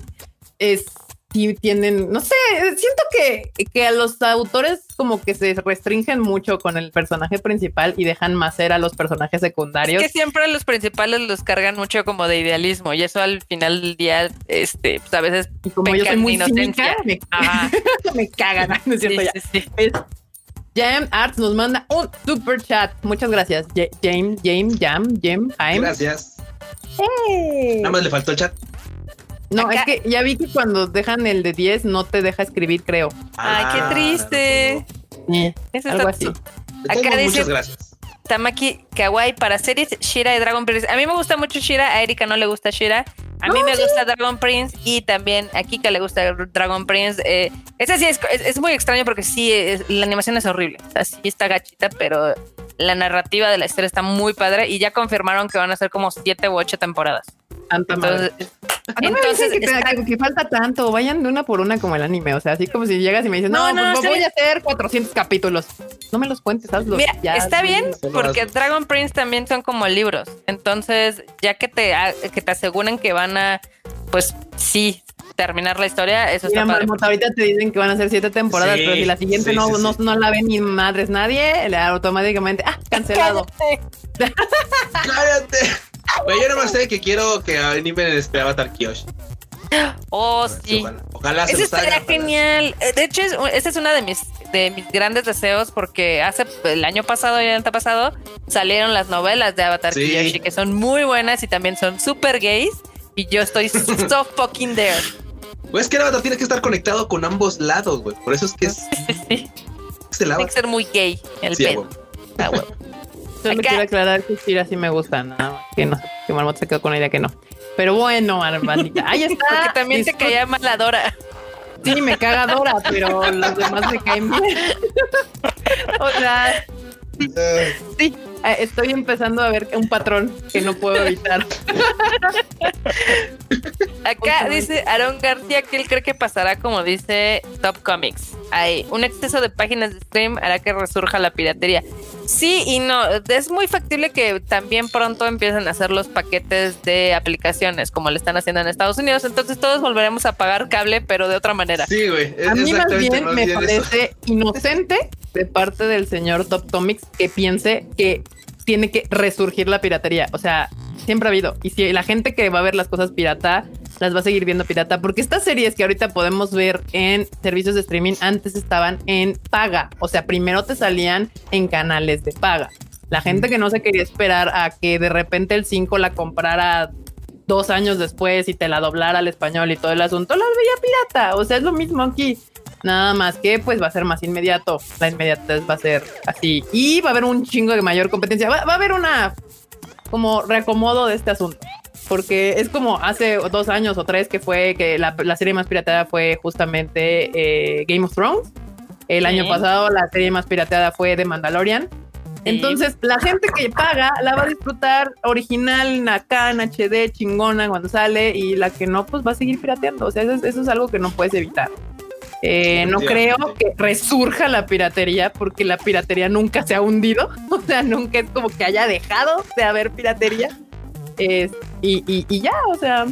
es sí tienen, no sé, siento que, que a los autores como que se restringen mucho con el personaje principal y dejan más ser a los personajes secundarios. Es que siempre los principales los cargan mucho como de idealismo y eso al final del día, este, pues a veces como yo soy muy cínica, me, <laughs> <laughs> me cagan, ¿no es cierto? ya. Jam Arts nos manda un super chat. Muchas gracias. James, James, Jam, Jam, Jaime. Gracias. Nada más le faltó el chat. No, es que ya vi que cuando dejan el de 10 no te deja escribir, creo. Ay, qué ah, triste. Sí, algo así. Acá dice, muchas gracias. Tamaki Kawaii para series Shira y Dragon Prince. A mí me gusta mucho Shira, a Erika no le gusta Shira. A mí me gusta Dragon Prince y también a Kika le gusta Dragon Prince. Eh, ese sí es, muy extraño porque sí, la animación es horrible. Así está gachita, pero la narrativa de la historia está muy padre y ya confirmaron que van a ser como siete u ocho temporadas. entonces, entonces que, falta tanto, vayan de una por una como el anime, o sea, así como si llegas y me dices, no, no, pues voy a hacer 400 capítulos. No me los cuentes, hazlos. Mira, está bien porque Dragon Prince también son como libros. Entonces, ya que te, que te aseguren que van a, pues sí, terminar la historia, eso está padre. Ahorita te dicen que van a ser siete temporadas, pero si la siguiente no, no, no, la ve ni madres nadie, le automáticamente, ah, cancelado. <laughs> Cállate. Cállate. yo nomás sé que quiero que animen este Avatar Kyoshi. Oh, sí. Ojalá, Eso estaría genial. Eh, de hecho, ese es uno de mis, de mis grandes deseos porque hace el año pasado y el año pasado salieron las novelas de Avatar Kyoshi que son muy buenas y también son super gays. Y yo estoy so fucking there. Pues que el Avatar tiene que estar conectado con ambos lados, güey. Por eso es que es. Sí. Tiene que ser muy gay el sí, pedo. Ah, Solo quiero aclarar que Shira sí me gusta, nada más que no, que Marmot se quedó con la idea que no. Pero bueno, Armandita, ahí está. Porque también te caía mal la Dora. Sí, me caga Dora, pero los demás me caen bien. <laughs> o sea, sí, eh, estoy empezando a ver un patrón que no puedo evitar. <laughs> Acá dice Aaron García que él cree que pasará como dice Top Comics. Hay un exceso de páginas de stream hará que resurja la piratería. Sí y no, es muy factible que también pronto empiecen a hacer los paquetes de aplicaciones como le están haciendo en Estados Unidos, entonces todos volveremos a pagar cable pero de otra manera. Sí, güey. A mí más bien me parece inocente de parte del señor Top Comics que piense que tiene que resurgir la piratería. O sea, siempre ha habido. Y si la gente que va a ver las cosas pirata, las va a seguir viendo pirata. Porque estas series que ahorita podemos ver en servicios de streaming antes estaban en paga. O sea, primero te salían en canales de paga. La gente que no se quería esperar a que de repente el 5 la comprara dos años después y te la doblara al español y todo el asunto, las veía pirata. O sea, es lo mismo aquí. Nada más que pues va a ser más inmediato. La inmediatez va a ser así. Y va a haber un chingo de mayor competencia. Va, a haber una como reacomodo de este asunto. Porque es como hace dos años o tres que fue que la, serie más pirateada fue justamente eh, Game of Thrones. El año pasado la serie más pirateada fue The Mandalorian. Entonces, la gente que paga la va a disfrutar original, acá en HD, chingona cuando sale, y la que no, pues va a seguir pirateando. O sea, eso, es algo que no puedes evitar. Eh, no creo que resurja la piratería porque la piratería nunca se ha hundido. <laughs> O sea, nunca es como que haya dejado de haber piratería. Y, y ya, o sea,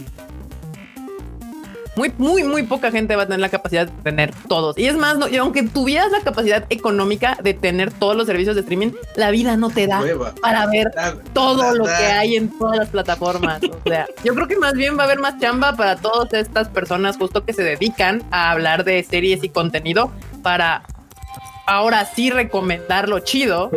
muy, muy, muy poca gente va a tener la capacidad de tener todos. Y es más, y aunque tuvieras la capacidad económica de tener todos los servicios de streaming, la vida no te da para ver todo lo que hay en todas las plataformas. O sea, yo creo que más bien va a haber más chamba para todas estas personas justo que se dedican a hablar de series y contenido para ahora sí recomendarlo chido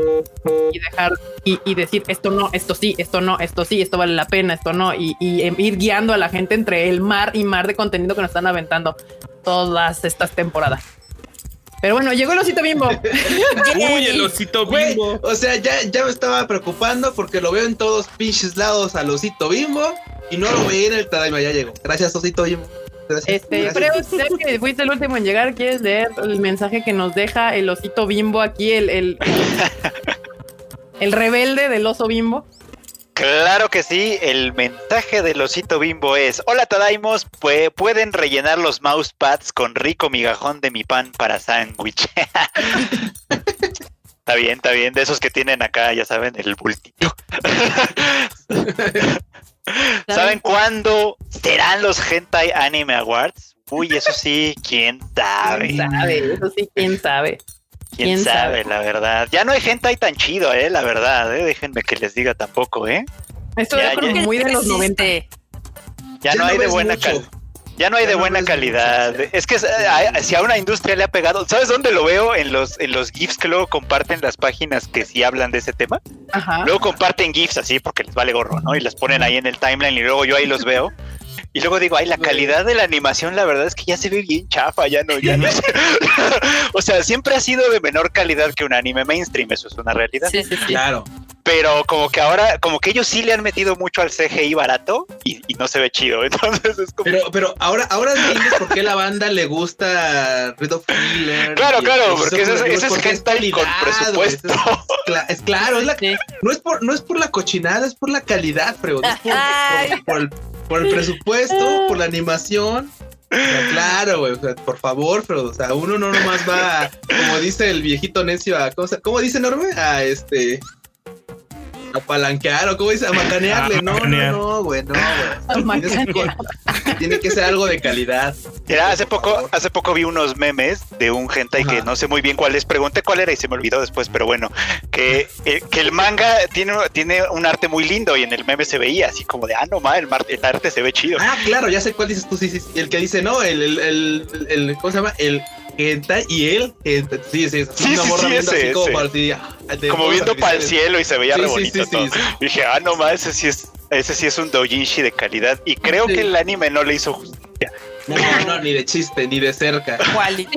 y dejar y, decir esto no, esto sí, esto no, esto sí, esto vale la pena, esto no, y, ir guiando a la gente entre el mar y mar de contenido que nos están aventando todas estas temporadas. Pero bueno, llegó el osito bimbo. <laughs> Uy, el osito bimbo. o sea, ya, ya me estaba preocupando porque lo veo en todos pinches lados al osito bimbo y no lo veía en el Tadaima. Ya llegó. Gracias, osito bimbo. Este, ya que fuiste el último en llegar, ¿quieres leer el mensaje que nos deja el osito bimbo aquí, el, el, el, rebelde del oso bimbo? Claro que sí, el mensaje del osito bimbo es, hola Tadaimos, pueden rellenar los mousepads con rico migajón de mi pan para sándwich. <laughs> está bien, está bien, de esos que tienen acá, ya saben, el bultito. <laughs> ¿Saben cuándo serán los Hentai Anime Awards? Uy, eso sí, quién sabe. ¿Quién sabe? Eso sí, quién sabe. ¿Quién, sabe, la verdad? Ya no hay hentai tan chido, eh, la verdad, eh. Déjenme que les diga tampoco, eh. Esto es muy de los 90. Ya, no hay de buena calidad. Ya no hay de buena calidad. Es que eh, si a una industria le ha pegado, ¿sabes dónde lo veo? En los, en los GIFs que luego comparten las páginas que sí hablan de ese tema. Luego comparten GIFs así porque les vale gorro, ¿no? Y las ponen ahí en el timeline y luego yo ahí los veo. Y luego digo, ay, la calidad de la animación, la verdad es que ya se ve bien chafa, ya no, ya no. <laughs> o sea, siempre ha sido de menor calidad que un anime mainstream, eso es una realidad. Sí, sí, sí. Claro. Pero como que ahora, como que ellos sí le han metido mucho al CGI barato y, no se ve chido. <laughs> Entonces es como. Pero, pero ahora, ahora entiendes por qué la banda le gusta Red of Claro, claro, porque ese, es hentai con presupuesto. <laughs> Es, claro, es la, no, es por, no es por la cochinada, es por la calidad, pero es por, el por el presupuesto, por la animación. claro, güey, por favor, pero, o sea, uno no nomás va, como dice el viejito necio, a cosa, ¿cómo dice Norme? A este, apalanquear o como dice, a macanearle. No, no, no, güey, no, güey. Tiene que ser algo de calidad. Mira, hace poco, hace poco vi unos memes de un hentai que no sé muy bien cuál es. Pregunté cuál era y se me olvidó después, pero bueno, que, eh, que el manga tiene, tiene un arte muy lindo y en el meme se veía así como de, ah, no, ma, el, el arte se ve chido. Ah, claro, ya sé cuál dices tú, sí, sí. El que dice, no, el, el, el, el ¿cómo se llama? El y él, sí, sí, sí, una morra viendo así como, como viendo para el cielo y se veía re bonito todo. dije, ah, no más, ese sí es, ese sí es un doujinshi de calidad y creo que el anime no le hizo justicia. No, no, ni de chiste, ni de cerca.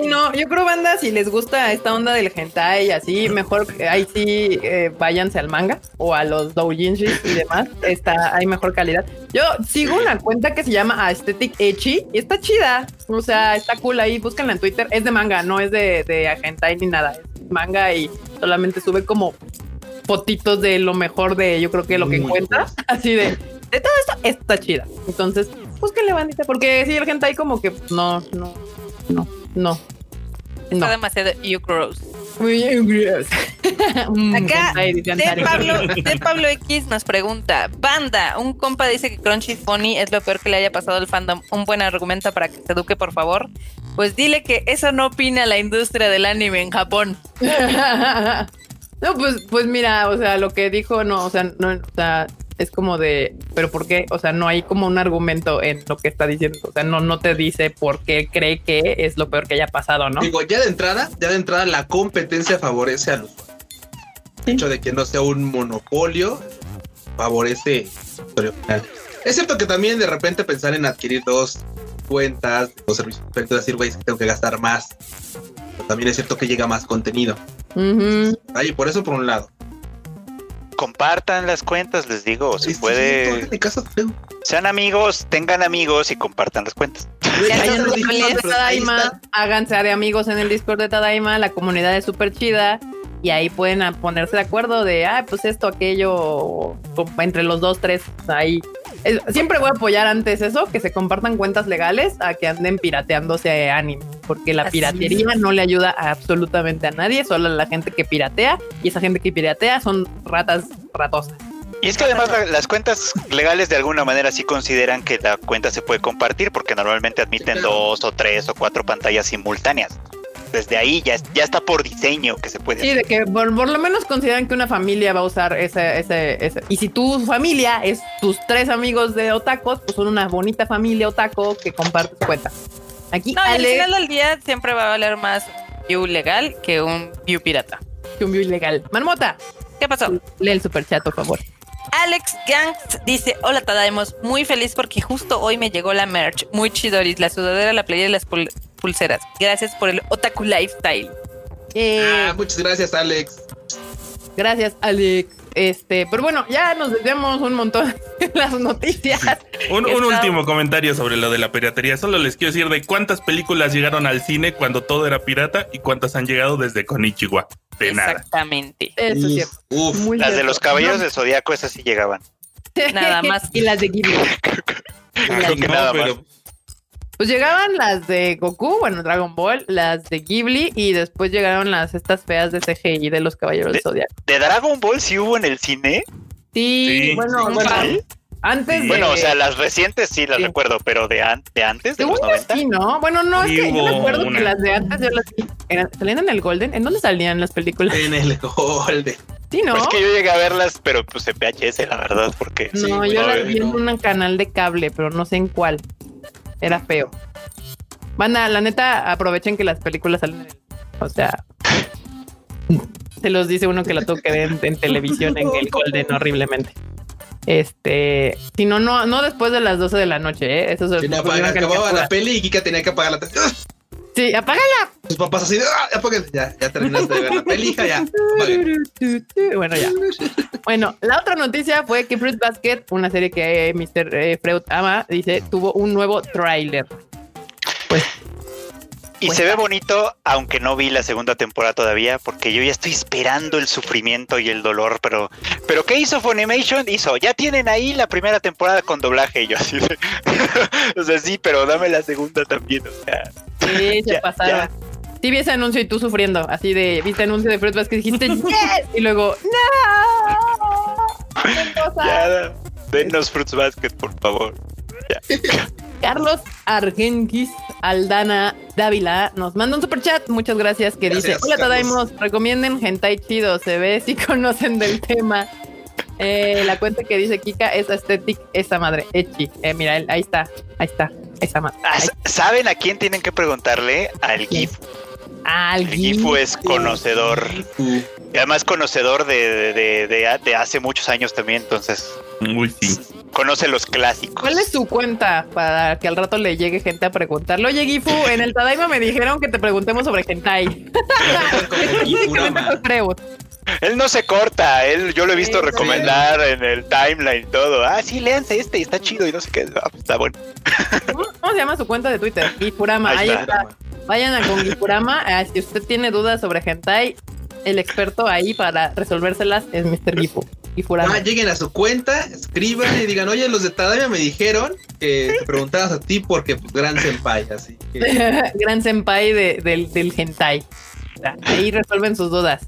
No, yo creo, banda, si les gusta esta onda del hentai y así, mejor ahí sí eh, váyanse al manga o a los doujinshi y demás. Está, hay mejor calidad. Yo sigo una cuenta que se llama Aesthetic Echi y está chida. O sea, está cool ahí. Búscanla en Twitter. Es de manga, no es de, de hentai ni nada. Es manga y solamente sube como fotitos de lo mejor de yo creo que lo que encuentra. Así de, de todo esto está chida. Entonces, búsquenle bandita, porque si el gente ahí como que no, no, no, no. Está demasiado you gross. Muy gross. Acá <laughs> de Pablo, de Pablo X nos pregunta, banda, un compa dice que Crunchy Funny es lo peor que le haya pasado al fandom. Un buen argumento para que se eduque, por favor. Pues dile que eso no opina la industria del anime en Japón. <laughs> no, pues, pues mira, o sea, lo que dijo, no, o sea, no, o sea, es como de, pero ¿por qué? O sea, no hay como un argumento en lo que está diciendo. O sea, no, no te dice por qué cree que es lo peor que haya pasado, ¿no? Digo, ya de entrada, ya de entrada la competencia favorece a los El hecho de que no sea un monopolio favorece Es cierto que también de repente pensar en adquirir dos cuentas, dos servicios, decir, güey, es que tengo que gastar más. Pero también es cierto que llega más contenido. Ahí, por eso por un lado. Compartan las cuentas, les digo, si puede. Sean amigos, tengan amigos y compartan las cuentas. háganse de amigos en el Discord de Tadaima, la comunidad es súper chida y ahí pueden ponerse de acuerdo de, ah, pues esto, aquello, entre los dos, tres, ahí. Siempre voy a apoyar antes eso, que se compartan cuentas legales a que anden pirateándose anime, porque la piratería no le ayuda absolutamente a nadie, solo a la gente que piratea, y esa gente que piratea son ratas ratosas. Y es que además las cuentas legales de alguna manera sí consideran que la cuenta se puede compartir porque normalmente admiten dos o tres o cuatro pantallas simultáneas desde ahí ya, ya está por diseño que se puede. Sí, de que por, lo menos consideran que una familia va a usar ese, ese, ese. Y si tu familia es tus tres amigos de otacos, pues son una bonita familia otaco que comparte cuenta. Aquí, no, al final del día siempre va a valer más view legal que un view pirata. Que un view ilegal. Marmota. ¿Qué pasó? Lee el super chat, por favor. Alex Gangs dice: Hola, Tadaemos. Muy feliz porque justo hoy me llegó la merch. Muy chidoris. La sudadera, la playa y las pulseras. Gracias por el Otaku Lifestyle. Eh, ah, muchas gracias, Alex. Gracias, Alex. Este, pero bueno, ya nos desviamos un montón en las noticias. Un, último comentario sobre lo de la piratería. Solo les quiero decir de cuántas películas llegaron al cine cuando todo era pirata y cuántas han llegado desde Konichiwa. De Exactamente. Eso es Uf, las de los caballeros de Zodíaco, esas sí llegaban. <laughs> Nada más. y las de Ghibli. <laughs> Creo que nada más. Pues llegaban las de Goku, bueno, Dragon Ball, las de Ghibli y después llegaron las estas feas de CGI de los Caballeros del Zodiaco. ¿De Dragon Ball sí hubo en el cine? Sí, bueno, antes Bueno, o sea, las recientes sí las recuerdo, pero de, de antes, de los 90. Sí, ¿no? Bueno, no, es que yo recuerdo que las de antes yo las vi. ¿Salían en el Golden? ¿En dónde salían las películas? En el Golden. Sí, ¿no? Pues que yo llegué a verlas, pero pues en VHS, la verdad, porque... No, yo las vi en un canal de cable, pero no sé en cuál. Era feo. Banda, la neta, aprovechen que las películas salen. O sea, se los dice uno que la tuvo que ver en, televisión en el Golden horriblemente. Este, si no, no, no después de las 12 de la noche, ¿eh? Eso es. acababa la peli y Kika tenía que apagar la Sí, apágala. Sus papás así de, ¡Ah, ya, ya terminaste de ver la peli, ya. <laughs> Bueno, ya. Bueno, la otra noticia fue que Fruit Basket, una serie que eh, Mr. Eh, Freud ama, dice, tuvo un nuevo tráiler. Pues y se ve bonito, aunque no vi la segunda temporada todavía, porque yo ya estoy esperando el sufrimiento y el dolor, pero, pero ¿qué hizo Funimation? Hizo, ya tienen ahí la primera temporada con doblaje, y yo así de, <laughs> o sea, sí, pero dame la segunda también, o sea. Sí, se <laughs> pasaron. Sí vi ese anuncio y tú sufriendo, así de, viste anuncio de Fruit Basket, dijiste, <laughs> yes, y luego, no. <laughs> Ya, denos Fruits Basket, por favor. Ya. Carlos Argenquis Aldana Dávila nos manda un super chat. Muchas gracias. Que dice: Hola, Tadaimos. Recomienden Hentai Chido. Se ve si conocen del tema. Eh, la cuenta que dice Kika es aesthetic, esa madre. Echi. Eh, mira, ahí está. Ahí está. Ah, ¿Saben a quién tienen que preguntarle? Al GIF. Al El Gifu es conocedor. Y además conocedor de, de, de, hace muchos años también. Entonces. Uy, sí conoce los clásicos. ¿Cuál es tu cuenta para que al rato le llegue gente a preguntarle? Oye, Gifu, <laughs> en el Tadaima me dijeron que te preguntemos sobre hentai. <laughs> <laughs> <laughs> él no se corta, él yo lo he visto recomendar en el timeline y todo. Ah, sí, léanse este, está chido y no sé qué. Ah, pues, está bueno. ¿Cómo, se llama su cuenta de Twitter? <laughs> Gifurama, ahí, está. Vayan a con Gifurama. Ah, si usted tiene dudas sobre hentai, el experto ahí para resolvérselas es Mr. Gifu. Ah, lleguen a su cuenta, escriban y digan, oye, los de Tadamia me dijeron que te preguntabas a ti porque pues, gran senpai, así que... <laughs> gran senpai del, del hentai. Ahí resuelven sus dudas.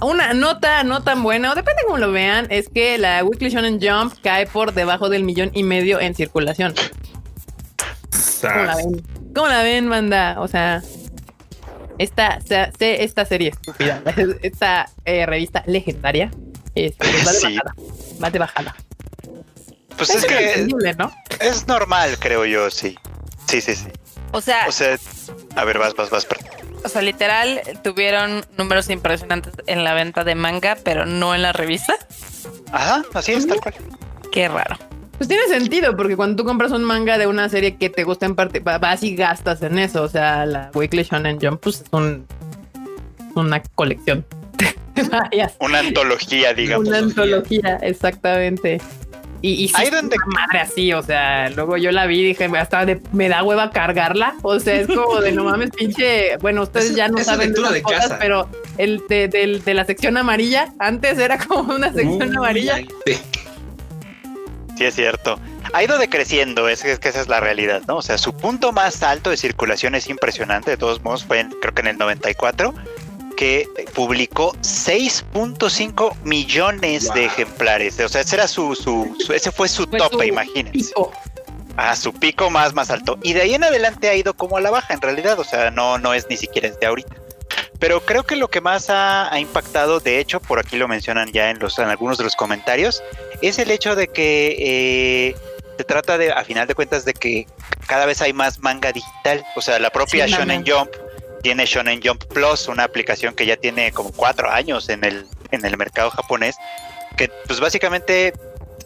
Una nota no tan buena, o depende cómo lo vean, es que la Weekly Shonen Jump cae por debajo del millón y medio en circulación. ¿Cómo la ven? ¿Cómo la ven, manda? O sea, esta, esta serie estúpida, <laughs> esta eh, revista legendaria este, pues va de bajada. Va de bajada. Pues es, que es normal, creo yo, sí. Sí, sí, sí. O sea, o sea, a ver, vas, vas, vas. O sea, literal, tuvieron números impresionantes en la venta de manga, pero no en la revista. Ajá, así es, tal cual. Qué raro. Pues tiene sentido, porque cuando tú compras un manga de una serie que te gusta en parte, vas y gastas en eso. O sea, la Weekly Shonen Jump pues, es un, una colección. <laughs> una antología, digamos. Una antología, exactamente. Y, y sí, donde... madre así, o sea, luego yo la vi y dije, hasta me da hueva cargarla. O sea, es como de no mames, pinche. Bueno, ustedes ya no saben de, cosas, pero el de, de, la sección amarilla, antes era como una sección amarilla. Sí, es cierto. Ha ido decreciendo, es, que esa es la realidad, ¿no? O sea, su punto más alto de circulación es impresionante, de todos modos, fue creo que en el 94 que publicó 6.5 millones de ejemplares. O sea, ese era su, su, ese fue su tope, imagínense. A su pico más, más alto. Y de ahí en adelante ha ido como a la baja, en realidad. O sea, no, no es ni siquiera de ahorita. Pero creo que lo que más ha, impactado, de hecho, por aquí lo mencionan ya en, los, en algunos de los comentarios, es el hecho de que eh, se trata de, a final de cuentas, de que cada vez hay más manga digital. O sea, la propia Shonen Jump tiene Shonen Jump Plus, una aplicación que ya tiene como cuatro años en el, en el mercado japonés, que pues básicamente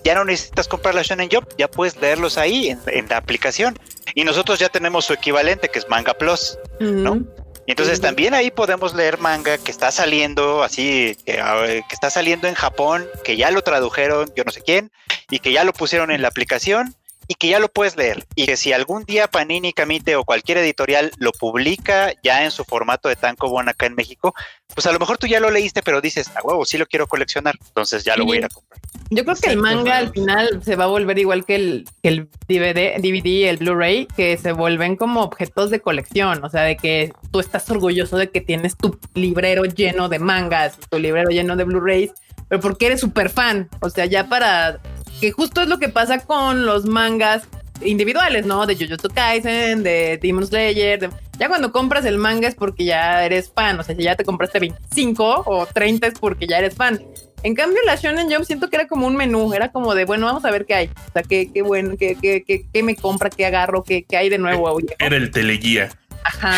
ya no necesitas comprar la Shonen Jump, ya puedes leerlos ahí en, la aplicación. Y nosotros ya tenemos su equivalente, que es Manga Plus, ¿no? Y entonces también ahí podemos leer manga que está saliendo así, que, que, está saliendo en Japón, que ya lo tradujeron, yo no sé quién, y que ya lo pusieron en la aplicación y que ya lo puedes leer y que si algún día Panini, Camite o cualquier editorial lo publica ya en su formato de Tankobon acá en México, pues a lo mejor tú ya lo leíste, pero dices, a huevo, sí lo quiero coleccionar, entonces ya lo voy a ir a comprar. Yo creo que el manga al final se va a volver igual que el, el DVD, DVD, el Blu-ray, que se vuelven como objetos de colección, o sea, de que tú estás orgulloso de que tienes tu librero lleno de mangas, tu librero lleno de Blu-rays, pero porque eres súper fan, o sea, ya para que justo es lo que pasa con los mangas individuales, ¿no? De Jujutsu Kaisen, de Demon Slayer. Ya cuando compras el manga es porque ya eres fan. O sea, si ya te compraste 25 o 30 es porque ya eres fan. En cambio, la Shonen Jump siento que era como un menú. Era como de, bueno, vamos a ver qué hay. O sea, qué, qué bueno, qué, qué, qué, me compra, qué agarro, qué, qué hay de nuevo. Era el teleguía. Ajá.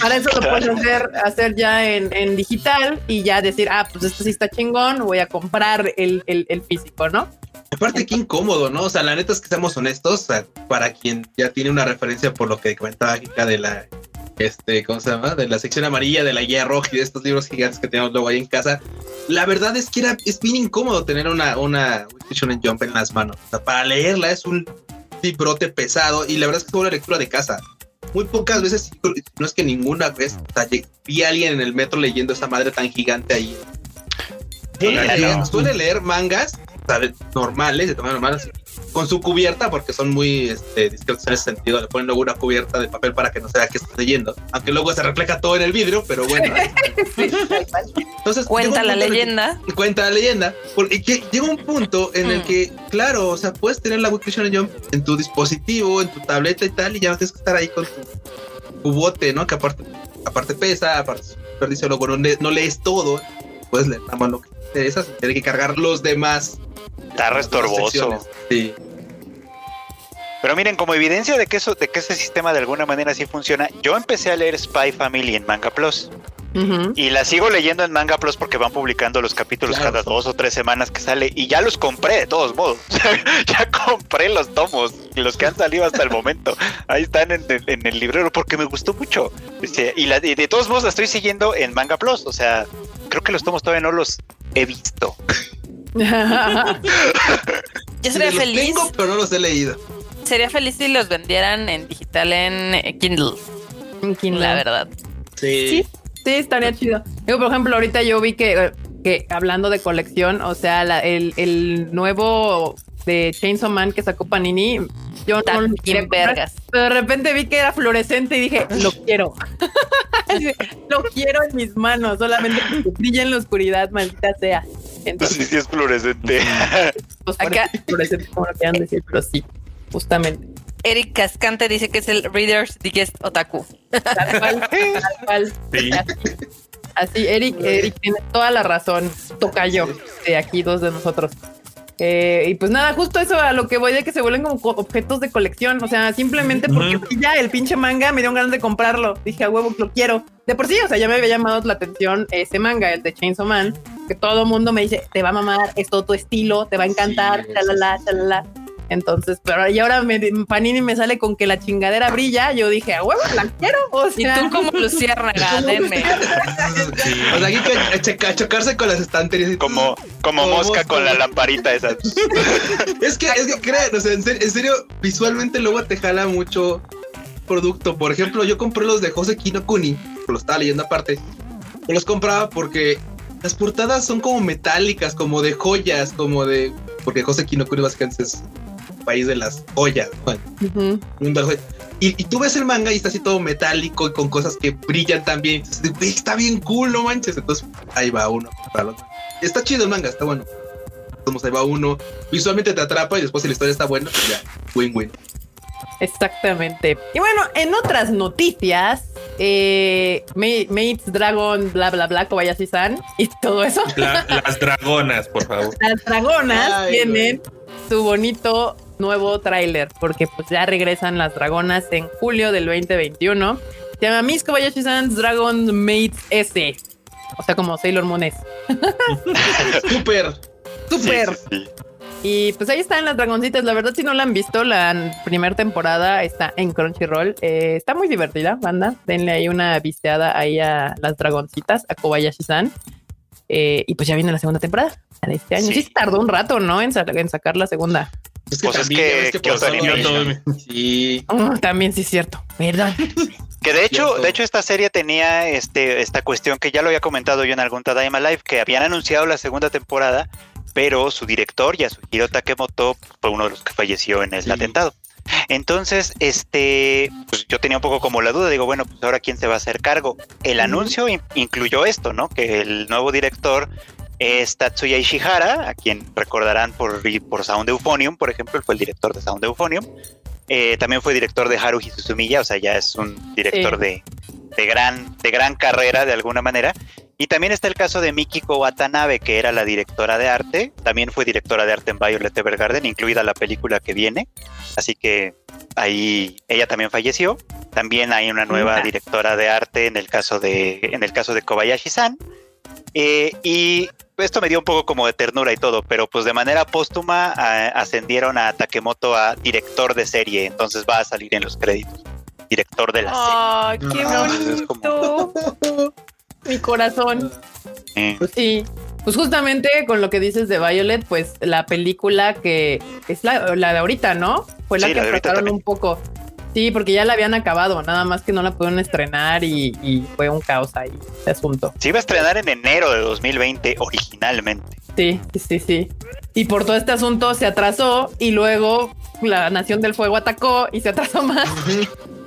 Para eso lo puedes hacer, hacer ya en, en, digital y ya decir, ah, pues esto sí está chingón, voy a comprar el, el, el físico, ¿no? Aparte, qué incómodo, ¿no? O sea, la neta es que seamos honestos, para quien ya tiene una referencia por lo que comentaba Kika de la, este, ¿cómo se llama? De la sección amarilla, de la guía roja y de estos libros gigantes que tenemos luego ahí en casa. La verdad es que era, es bien incómodo tener una, una en Jump en las manos. O sea, para leerla es un librote pesado y la verdad es que es una lectura de casa. Muy pocas veces, no es que ninguna vez, o sea, vi a alguien en el metro leyendo esa madre tan gigante ahí. Suele leer mangas normales, de tamaño normal, con su cubierta, porque son muy este, discretos en ese sentido. Le ponen luego una cubierta de papel para que no se vea que está leyendo, aunque luego se refleja todo en el vidrio, pero bueno. <laughs> Entonces, cuenta la leyenda. cuenta la leyenda, porque llega un punto en el mm. que, claro, o sea, puedes tener la Wikipedia Jump en tu dispositivo, en tu tableta y tal, y ya no tienes que estar ahí con tu, bote, ¿no? Que aparte, aparte pesa, aparte dice luego no, no lees todo, puedes leer nada más lo que te interesa, sin que cargar los demás Está restorboso. Sí. Pero miren, como evidencia de que eso, de que ese sistema de alguna manera sí funciona, yo empecé a leer Spy Family en Manga Plus. Y la sigo leyendo en Manga Plus porque van publicando los capítulos cada dos o tres semanas que sale. Y ya los compré de todos modos. <laughs> ya compré los tomos, los que han salido hasta el momento. Ahí están en, el librero porque me gustó mucho. Y, la, y de todos modos la estoy siguiendo en Manga Plus. O sea, creo que los tomos todavía no los he visto. <laughs> Yo sería feliz. Tengo, pero no los he leído. Sería feliz si los vendieran en digital en eh, Kindle. En Kindle, la verdad. Sí. Sí, estaría chido. Digo, por ejemplo, ahorita yo vi que, que hablando de colección, o sea, el, el nuevo de Chainsaw Man que sacó Panini, yo no lo vergas. Pero de repente vi que era fluorescente y dije, lo quiero. <laughs> lo quiero en mis manos, solamente brilla en la oscuridad, maldita sea. Entonces, sí, es fluorescente. <laughs> Pues acá fluorescente como lo quieran decir, pero sí, justamente. Eric Cascante dice que es el Reader's Digest Otaku. Tal cual, <laughs> tal cual. Sí. Así, Eric, Eric tiene toda la razón. Toca yo de aquí, dos de nosotros. Eh, y pues nada, justo eso a lo que voy de que se vuelven como objetos de colección. O sea, simplemente porque ya el pinche manga me dio ganas de comprarlo. Dije a huevo que lo quiero. De por sí, o sea, ya me había llamado la atención ese manga, el de Chainsaw Man, que todo mundo me dice, te va a mamar, es todo tu estilo, te va a encantar, chalala, chalala. Entonces, pero y ahora me, Panini me sale con que la chingadera brilla. Yo dije, a huevo, la quiero. O sea, ¿Y tú como Luciérnaga? <laughs> Denme. O sea, aquí que chocarse con las estanterías. Como, como, mosca, con la lamparita esa. <laughs> es que, es que crean, o sea, en serio, visualmente luego te jala mucho producto. Por ejemplo, yo compré los de Jose Kinokuni, lo estaba leyendo aparte. Los compraba porque las portadas son como metálicas, como de joyas, como de. Porque José Kinokuni básicamente es país de las joyas. y, tú ves el manga y está así todo metálico y con cosas que brillan también. está bien cool, no manches. Entonces ahí va uno. Está chido el manga, está bueno. Entonces ahí va uno. Visualmente te atrapa y después si la historia está buena, pues ya, win-win. Exactamente. Y bueno, en otras noticias, eh, Mates Dragon, bla, bla, bla, Kobayashi-san y todo eso. las dragonas, por favor. Las dragonas tienen su bonito nuevo tráiler, porque pues ya regresan las dragonas en julio del 2021. Se llama Miss Kobayashi-san's Dragon Mates S. O sea, como Sailor Moon S. <laughs> Súper. Súper. Y pues ahí están las dragoncitas. La verdad, si no la han visto, la primera temporada está en Crunchyroll. Eh, está muy divertida, banda. Denle ahí una visteada ahí a las dragoncitas, a Kobayashi-san. Eh, y pues ya viene la segunda temporada de este año. Sí, tardó un rato, ¿no? En, sacar la segunda. Es que pues también, es que, sí. Oh, también sí es cierto, ¿verdad? <laughs> Que de hecho, de hecho esta serie tenía este, esta cuestión que ya lo había comentado yo en algún Tadaima Live, que habían anunciado la segunda temporada, pero su director, Yasuhiro Takemoto, fue uno de los que falleció en el atentado. Entonces, este, pues yo tenía un poco como la duda, digo, bueno, pues ahora quién se va a hacer cargo. El anuncio incluyó esto, ¿no? Que el nuevo director es Tatsuya Ishihara, a quien recordarán por, por Sound Euphonium, por ejemplo, él fue el director de Sound Euphonium. Eh, también fue director de Haruhi Suzumiya, o sea, ya es un director de, de, gran, de gran carrera de alguna manera. Y también está el caso de Mikiko Watanabe, que era la directora de arte. También fue directora de arte en Violet Evergarden, incluida la película que viene. Así que ahí ella también falleció. También hay una nueva directora de arte en el caso de, en el caso de Kobayashi-san. Eh, y esto me dio un poco como de ternura y todo, pero pues de manera póstuma ascendieron a Takemoto a director de serie, entonces va a salir en los créditos. Director de la serie. ¡Qué bonito! <laughs> Mi corazón. Pues sí. Pues justamente con lo que dices de Violet, pues la película que es la, la de ahorita, ¿no? Fue la que trataron un poco. Sí, porque ya la habían acabado, nada más que no la pudieron estrenar y, fue un caos ahí ese asunto. Se iba a estrenar en enero de 2020 originalmente. Sí, sí, sí. Y por todo este asunto se atrasó y luego la Nación del Fuego atacó y se atrasó más.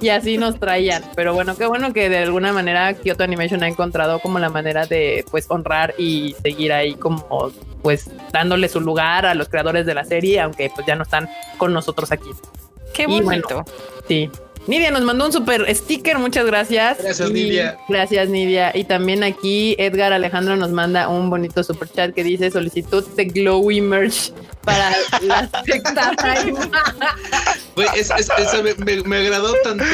y así nos traían. Pero bueno, qué bueno que de alguna manera Kyoto Animation ha encontrado como la manera de pues honrar y seguir ahí como pues dándole su lugar a los creadores de la serie, aunque pues ya no están con nosotros aquí. Qué bonito. sí. Nidia nos mandó un super sticker, muchas gracias. Gracias, Nidia. Gracias, Nidia. Y también aquí Edgar Alejandro nos manda un bonito super chat que dice solicitud de Glowy Merch para <laughs> la secta me, me, agradó tanto,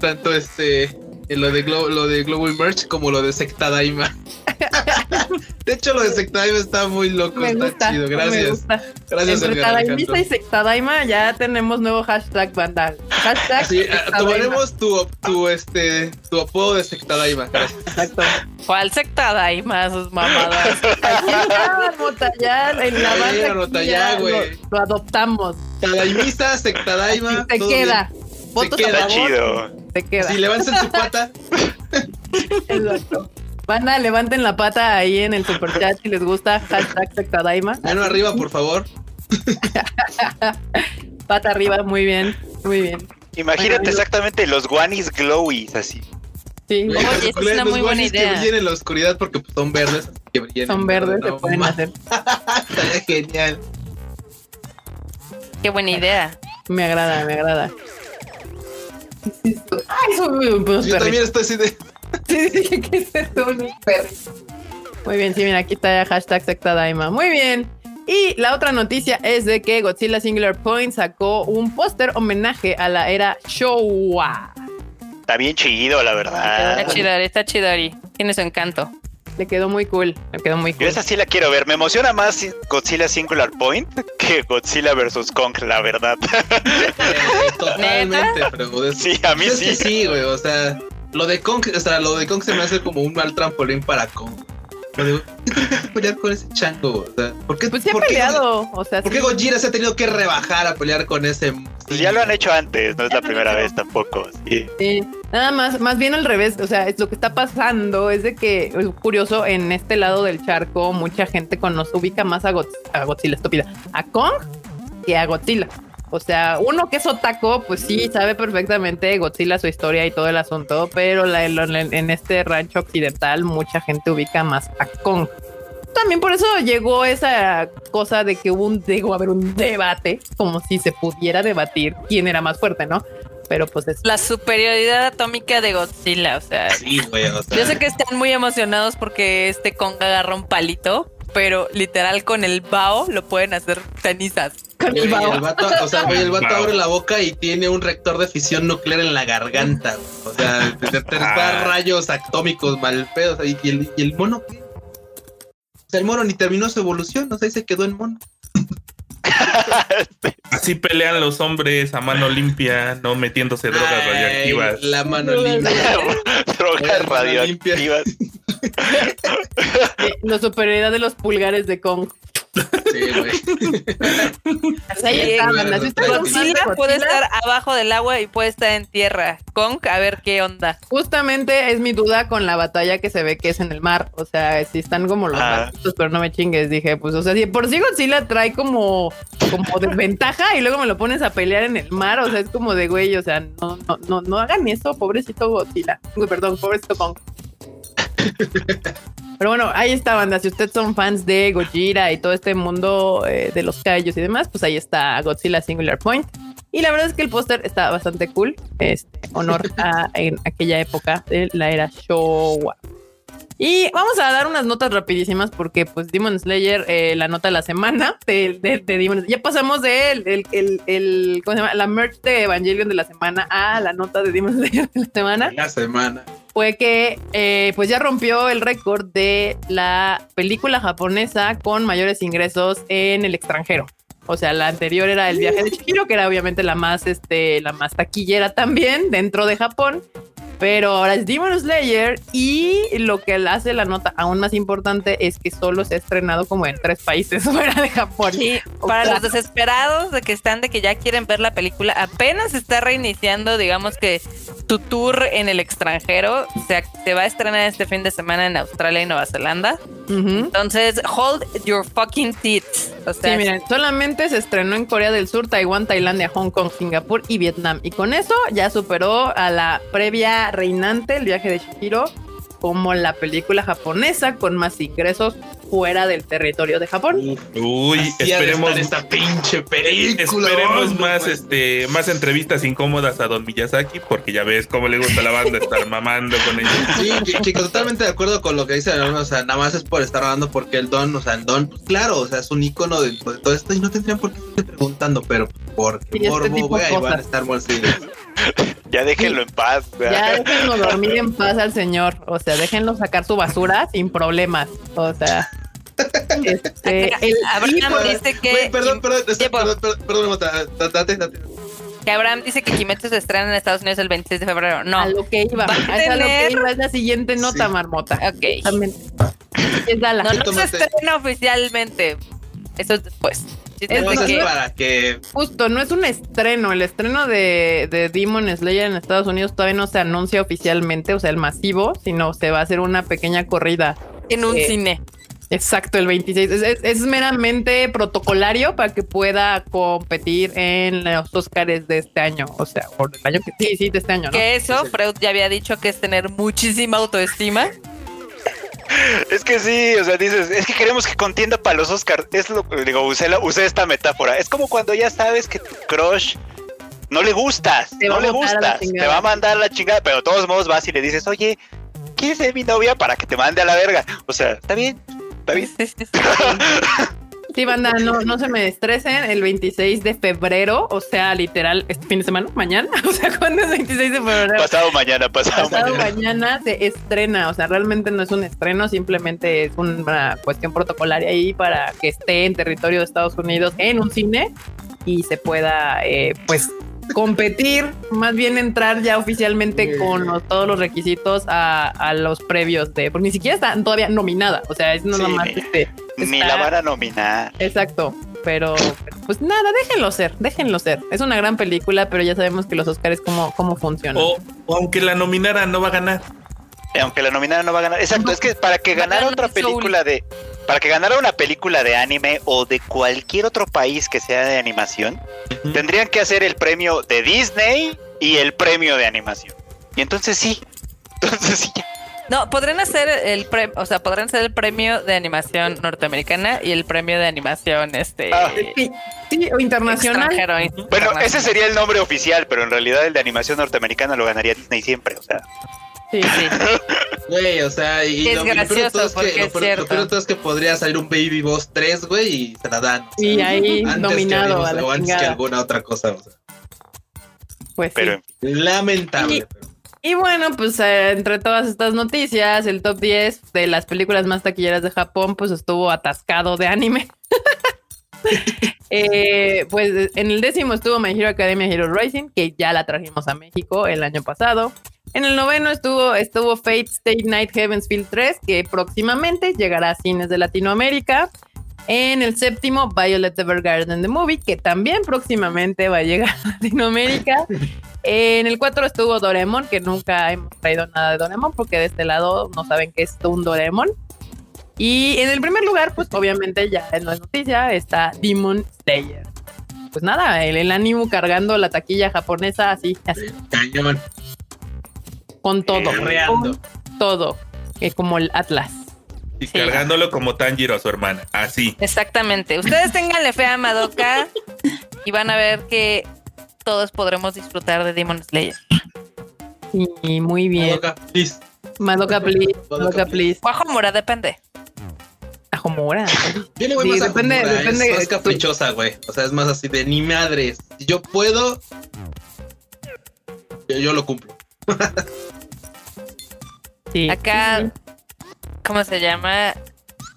tanto este lo de, lo de Global Merch como lo de Secta Daima. <laughs> de hecho, lo de Secta Daima está muy loco, está chido. Gracias. Gracias, Entre y Secta Daima ya tenemos nuevo hashtag banda. Hashtag. Sí, eh, tomaremos tu, tu, este, tu apodo de Secta Daima. Exacto. ¿Cuál Secta Daima? Sus mamadas. <laughs> ya en la banda. Lo, lo, adoptamos. Tadaimista, Secta Daima. Se queda. Votos se queda chido. Se queda. Si levanten su pata. <laughs> Exacto. Banda, levanten la pata ahí en el super chat si les gusta. Hashtag Sectadaima. Mano arriba, por favor. <laughs> pata arriba, muy bien, muy bien. Imagínate exactamente los guanis glowies así. Sí, Oye, es una muy buena idea. que brillen en la oscuridad porque pues, son verdes. son verdes, se pueden hacer. <laughs> Estaría genial. Qué buena idea. Me agrada, me agrada. Ay, son muy Yo también estoy así de. <laughs> Sí, dije que es un Muy bien, sí, mira, aquí está hashtag sectadaima. Muy bien. Y la otra noticia es de que Godzilla Singular Point sacó un póster homenaje a la era Showa. Está bien chido, la verdad. Está chidori, está chidori. Tiene su encanto. Le quedó muy cool, le quedó muy cool. Yo esa sí la quiero ver, me emociona más Godzilla Singular Point que Godzilla vs. Kong, la verdad. Eh, totalmente, pero sí, a mí sí. sí, güey, o sea, lo de Kong, o sea, lo de Kong se me hace como un mal trampolín para Kong. ¿Por qué que pelear con ese chango? O sea, ¿por qué, pues se ha peleado. o sea, ¿Por qué Gojira se ha tenido que rebajar a pelear con ese? Pues ya lo han hecho antes, no es la primera vez tampoco. Sí. Nada más, más bien al revés. O sea, es lo que está pasando es de que es curioso en este lado del charco, mucha gente conoce, ubica más a, a Godzilla, estúpida, a Kong que a Godzilla. O sea, uno que es otaco, pues sí, sabe perfectamente Godzilla, su historia y todo el asunto, pero en este rancho occidental mucha gente ubica más a Kong. También por eso llegó esa cosa de que hubo un, haber un debate, como si se pudiera debatir quién era más fuerte, ¿no? Pero pues es... La superioridad atómica de Godzilla, o sea... Sí, güey, o sea... Yo sé que están muy emocionados porque este Kong agarra un palito, pero literal con el bao lo pueden hacer cenizas. Con el, vato, o sea, el vato abre la boca y tiene un reactor de fisión nuclear en la garganta. O sea, de, ah. rayos atómicos mal pedos. Y, el, y el mono, O sea, el mono ni terminó su evolución, o sea, ahí se quedó en mono. <laughs> Así pelean los hombres a mano limpia, no metiéndose drogas radioactivas. La mano limpia. <laughs> drogas radioactivas. <laughs> La superioridad de los pulgares de Kong. Sí, güey. Godzilla puede estar abajo del agua y puede estar en tierra. Kong, a ver qué onda. Justamente es mi duda con la batalla que se ve que es en el mar. O sea, si están como los ah. pero no me chingues. Dije, pues, o sea, si por sí Godzilla trae como, como desventaja y luego me lo pones a pelear en el mar. O sea, es como de güey, o sea, no, no, no, no hagan eso, pobrecito Godzilla. Uy, perdón, pobrecito Kong. Pero bueno, ahí está, banda. Si ustedes son fans de Gojira y todo este mundo eh, de los callos y demás, pues ahí está Godzilla Singular Point. Y la verdad es que el póster está bastante cool. Este honor a en aquella época de la era Showa. Y vamos a dar unas notas rapidísimas porque pues Demon Slayer, eh, la nota de la semana de, de, Demon Ya pasamos de el, el, el, ¿cómo se llama? La merch de Evangelion de la semana a la nota de Demon Slayer de la semana. La semana fue que eh, pues ya rompió el récord de la película japonesa con mayores ingresos en el extranjero. O sea, la anterior era El viaje de Chihiro, que era obviamente la más, este, la más taquillera también dentro de Japón. Pero ahora es Demon Slayer y lo que hace la nota aún más importante es que solo se ha estrenado como en tres países <laughs> fuera de Japón. Sí, para los desesperados de que están, de que ya quieren ver la película, apenas está reiniciando, digamos que tu tour en el extranjero. O sea, se va a estrenar este fin de semana en Australia y Nueva Zelanda. Entonces, hold your fucking teeth. O sea, sí, miren, solamente se estrenó en Corea del Sur, Taiwán, Tailandia, Hong Kong, Singapur y Vietnam. Y con eso ya superó a la previa reinante, el viaje de Shihiro, como la película japonesa con más ingresos fuera del territorio de Japón. Uy, esperemos esta pinche película. Esperemos más este más entrevistas incómodas a Don Miyazaki porque ya ves cómo le gusta la banda estar mamando con ellos. Sí, chicos, totalmente de acuerdo con lo que dice o sea, nada más es por estar hablando porque el Don, o sea, el Don, pues, claro, o sea, es un icono de, todo esto y no tendrían por qué estar preguntando, pero porque este morbo, güey, van a estar morcidos. <laughs> Ya déjenlo en paz. Ya déjenlo dormir en paz al señor. O sea, déjenlo sacar su basura sin problemas. O sea. Este, el Abraham dice que. perdón, perdón, perdón, perdón, perdón, Que Abraham dice que Kimetsu se estrena en Estados Unidos el 26 de febrero. No. A lo que iba. A lo que iba. Es la siguiente nota, marmota. Ok. También. Es la... No, no se estrena oficialmente. Eso es después. Es para que... Justo, no es un estreno. El estreno de, de, Demon Slayer en Estados Unidos todavía no se anuncia oficialmente, o sea, el masivo, sino se va a hacer una pequeña corrida. En un eh, cine. Exacto, el 26. Es, meramente protocolario para que pueda competir en los Oscars de este año. O sea, por el año que sí, sí, de este año. ¿no? Que eso, Freud ya había dicho que es tener muchísima autoestima. Es que sí, o sea, dices, es que queremos que contienda para los Oscars. Es lo que digo, usé, usé esta metáfora. Es como cuando ya sabes que tu crush no le gustas, no le gustas, te va a mandar la chingada, pero de todos modos vas y le dices, oye, ¿quieres ser mi novia para que te mande a la verga? O sea, está bien, está bien. <laughs> Sí, banda, no, no se me estresen. El 26 de febrero, o sea, literal, este fin de semana, mañana. <laughs> O sea, ¿cuándo es 26 de febrero? Pasado mañana, pasado, pasado mañana. se estrena. O sea, realmente no es un estreno, simplemente es una cuestión protocolaria ahí para que esté en territorio de Estados Unidos en un cine y se pueda, eh, pues, competir, más bien entrar ya oficialmente con todos los requisitos a, los previos de, porque ni siquiera está todavía nominada, o sea, es no nomás este. Ni la van a nominar. Exacto, pero pues nada, déjenlo ser, déjenlo ser. Es una gran película, pero ya sabemos que los Oscars cómo, cómo funcionan. O, aunque la nominara, no va a ganar. Eh, aunque la nominara no va a ganar. Exacto, es que para que ganara otra película de para que ganara una película de anime o de cualquier otro país que sea de animación, tendrían que hacer el premio de Disney y el premio de animación. Y entonces sí, <laughs> entonces sí. No, podrían hacer el premio, o sea, podrían hacer el premio de animación norteamericana y el premio de animación este ah. o internacional. Bueno, ese sería el nombre oficial, pero en realidad el de animación norteamericana lo ganaría Disney siempre, o sea. Sí, sí. Güey, o sea, y es lo, gracioso es que, lo, es que podría salir un Baby Boss 3, güey, y se la dan. Y ahí nominado a la O antes que alguna otra cosa, o sea. Pues pero, Lamentable. Y, bueno, pues eh, entre todas estas noticias, el top 10 de las películas más taquilleras de Japón, pues estuvo atascado de anime. <laughs> Eh, pues en el décimo estuvo My Hero Academia Hero Rising, que ya la trajimos a México el año pasado. En el noveno estuvo, estuvo Fate State Night Heavens Field 3, que próximamente llegará a cines de Latinoamérica. En el séptimo, Violet Evergarden The Movie, que también próximamente va a llegar a Latinoamérica. <laughs> En el 4 estuvo Doraemon, que nunca hemos traído nada de Doraemon, porque de este lado no saben qué es un Doraemon. Y en el primer lugar, pues obviamente ya en la noticia, está Demon Slayer. Pues nada, el, el ánimo cargando la taquilla japonesa así, así. Con todo. Con todo. es como el Atlas. Y cargándolo como Tanjiro a su hermana. Así. Exactamente. Ustedes tenganle fe a Madoka <laughs> y van a ver que todos podremos disfrutar de Demon Slayer. Sí, muy bien. Madoka, please. Madoka, please. Madoka, please. Bajo Mora, depende. Bajo Mora. Tiene güey más depende, depende. Es más caprichosa, güey. O sea, es más así de ni madres. Si yo puedo, yo lo cumplo. <laughs> Acá, ¿cómo se llama?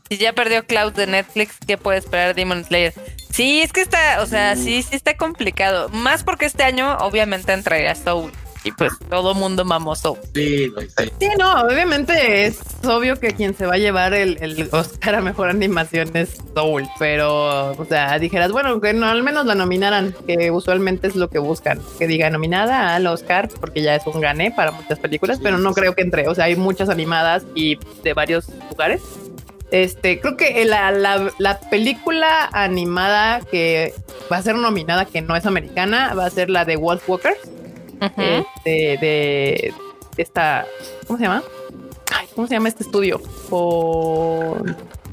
Si ya perdió Cloud de Netflix, ¿qué puede esperar Demon Slayer? Sí, es que está, o sea, sí, sí está complicado. Más porque este año, obviamente, entraría Soul y pues todo mundo mamoso. Sí, sí. no, obviamente es obvio que quien se va a llevar el, Oscar a mejor animación es Soul, pero, o sea, dijeras, bueno, que no, al menos la nominaran, que usualmente es lo que buscan, que diga nominada al Oscar, porque ya es un gané para muchas películas, pero no creo que entre, o sea, hay muchas animadas y de varios lugares. Este, creo que la, la, película animada que va a ser nominada, que no es americana, va a ser la de Wolf Walkers este, de, esta, ¿cómo se llama? ¿Cómo se llama este estudio?